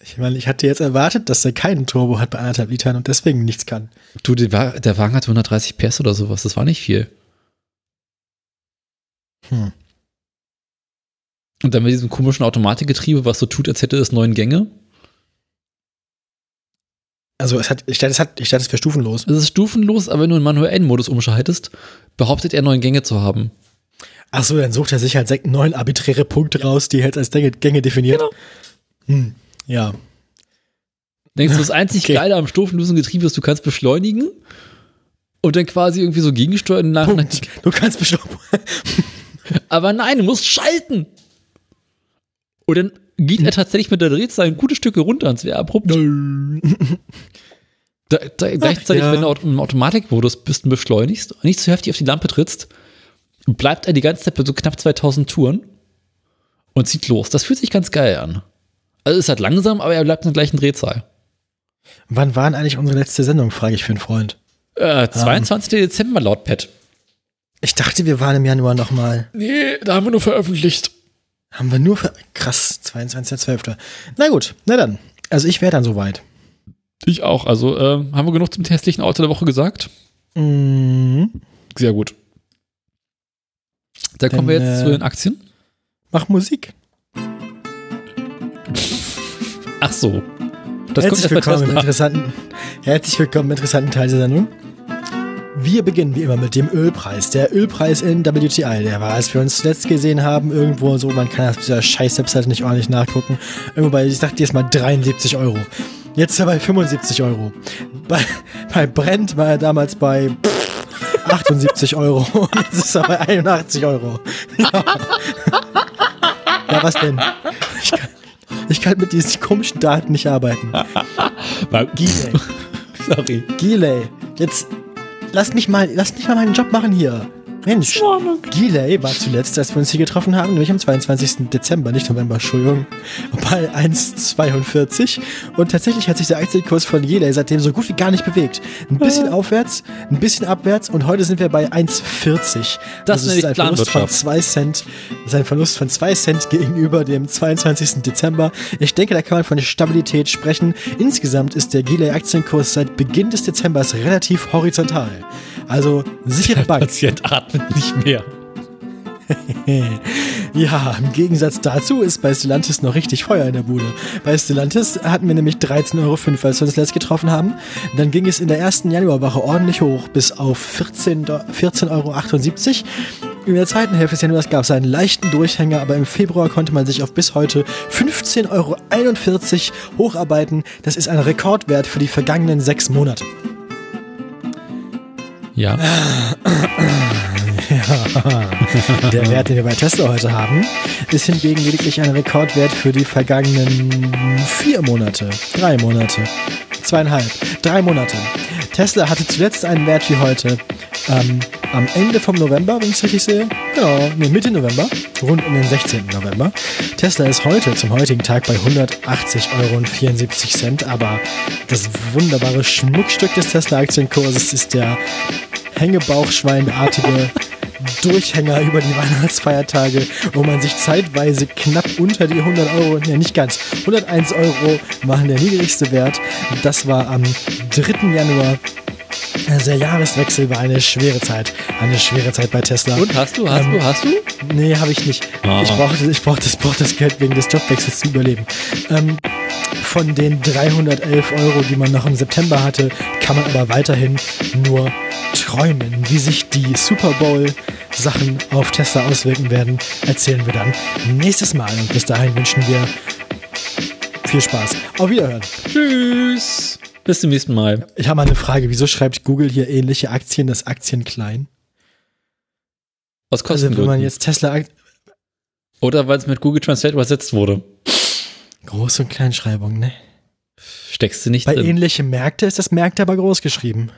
ich meine, ich hatte jetzt erwartet, dass er keinen Turbo hat bei anderthalb Litern und deswegen nichts kann. Du, der, Wa- der Wagen hat 130 PS oder sowas, das war nicht viel. Hm. Und dann mit diesem komischen Automatikgetriebe, was so tut, als hätte es neun Gänge. Also es hat, ich stelle es hat, ich stelle es für stufenlos. Es ist stufenlos, aber wenn du in manuellen Modus umschaltest, behauptet er neun Gänge zu haben. Ach so, dann sucht er sich halt neun arbiträre Punkte raus, die er jetzt als Gänge, definiert. Genau. Hm. Ja. Denkst du, das einzig Okay. Geile am stufenlosen Getriebe ist, du kannst beschleunigen und dann quasi irgendwie so gegensteuern nach, Punkt. Du kannst bestimmt. Aber nein, du musst schalten. Und dann geht er tatsächlich mit der Drehzahl ein gutes Stück runter und es wäre abrupt. Da, da, gleichzeitig, ja. wenn du im Automatikmodus bist und beschleunigst und nicht zu heftig auf die Lampe trittst, bleibt er die ganze Zeit bei so knapp 2000 Touren und zieht los. Das fühlt sich ganz geil an. Also ist halt langsam, aber er bleibt in der gleichen Drehzahl. Wann war denn eigentlich unsere letzte Sendung, frage ich für einen Freund. Äh, 22. Dezember laut Pet. Ich dachte, wir waren im Januar nochmal. Nee, da haben wir nur veröffentlicht. Haben wir nur für. Krass, 22.12. Na gut, na dann. Also ich wäre dann soweit. Ich auch. Also äh, haben wir genug zum hässlichen Auto der Woche gesagt? Mhm. Sehr gut. Da kommen wir jetzt äh, zu den Aktien. Mach Musik. Ach so. Das kommt Herzlich bei willkommen, im interessanten, herzlich willkommen im interessanten Teil der Sendung. Wir beginnen wie immer mit dem Ölpreis. Der Ölpreis in WTI, der war, als wir uns zuletzt gesehen haben, irgendwo so, man kann auf dieser scheiß Webseite nicht ordentlich nachgucken, irgendwo bei, ich sag dir jetzt mal 73 Euro. Jetzt ist er bei 75 Euro. Bei, bei Brent war er damals bei pff, 78 Euro. Und jetzt ist er bei 81 Euro. Ja, ja was denn? Ich kann, ich kann mit diesen komischen Daten nicht arbeiten. Gile. Sorry. Gile. Jetzt lass mich mal, lass mich mal meinen Job machen hier. Mensch. Gile war zuletzt, als wir uns hier getroffen haben, nämlich am 22. Dezember, nicht November, Entschuldigung, bei 1,42. Und tatsächlich hat sich der Aktienkurs von Gile seitdem so gut wie gar nicht bewegt. Ein bisschen aufwärts, ein bisschen abwärts und heute sind wir bei 1,40. Das Also es ich ist ein Verlust von Planwirtschaft. 2 Cent. Das ist ein Verlust von 2 Cent gegenüber dem 22. Dezember. Ich denke, da kann man von Stabilität sprechen. Insgesamt ist der Gile Aktienkurs seit Beginn des Dezembers relativ horizontal. Also sichere Bank. Patient atmet nicht mehr. Ja, im Gegensatz dazu ist bei Stellantis noch richtig Feuer in der Bude. Bei Stellantis hatten wir nämlich 13,05 Euro, als wir uns letzt getroffen haben. Dann ging es in der ersten Januarwoche ordentlich hoch bis auf 14 Do- 14,78 Euro. In der zweiten Hälfte des Januars gab es einen leichten Durchhänger, aber im Februar konnte man sich auf bis heute 15,41 Euro hocharbeiten. Das ist ein Rekordwert für die vergangenen sechs Monate. Ja. Ja, der Wert, den wir bei Tesla heute haben, ist hingegen lediglich ein Rekordwert für die vergangenen vier Monate, drei Monate, zweieinhalb, drei Monate. Tesla hatte zuletzt einen Wert wie heute ähm, am Ende vom November, wenn ich es richtig sehe. Genau, nee, Mitte November, rund um den 16. November. Tesla ist heute zum heutigen Tag bei 180,74 Euro, aber das wunderbare Schmuckstück des Tesla-Aktienkurses ist der Hängebauchschweinartige Durchhänger über die Weihnachtsfeiertage, wo man sich zeitweise knapp unter die 100 Euro, ja nicht ganz, 101 Euro waren der niedrigste Wert. Das war am 3. Januar der Jahreswechsel war eine schwere Zeit. Eine schwere Zeit bei Tesla. Und hast du, hast Ähm, du, hast du? Nee, habe ich nicht. Ah. Ich brauchte ich brauchte das, brauchte das Geld wegen des Jobwechsels zu überleben. Ähm, von den 311 Euro, die man noch im September hatte, kann man aber weiterhin nur träumen. Wie sich die Super Bowl Sachen auf Tesla auswirken werden, erzählen wir dann nächstes Mal. Und bis dahin wünschen wir viel Spaß. Auf Wiederhören. Tschüss. Bis zum nächsten Mal. Ich habe mal eine Frage. Wieso schreibt Google hier ähnliche Aktien, das Aktien klein? Aus Also wenn man Kostengründen. jetzt Tesla Oder weil es mit Google Translate übersetzt wurde. Groß- und Kleinschreibung, ne? Steckst du nicht Bei drin. ähnliche Märkte ist das Märkte aber groß geschrieben.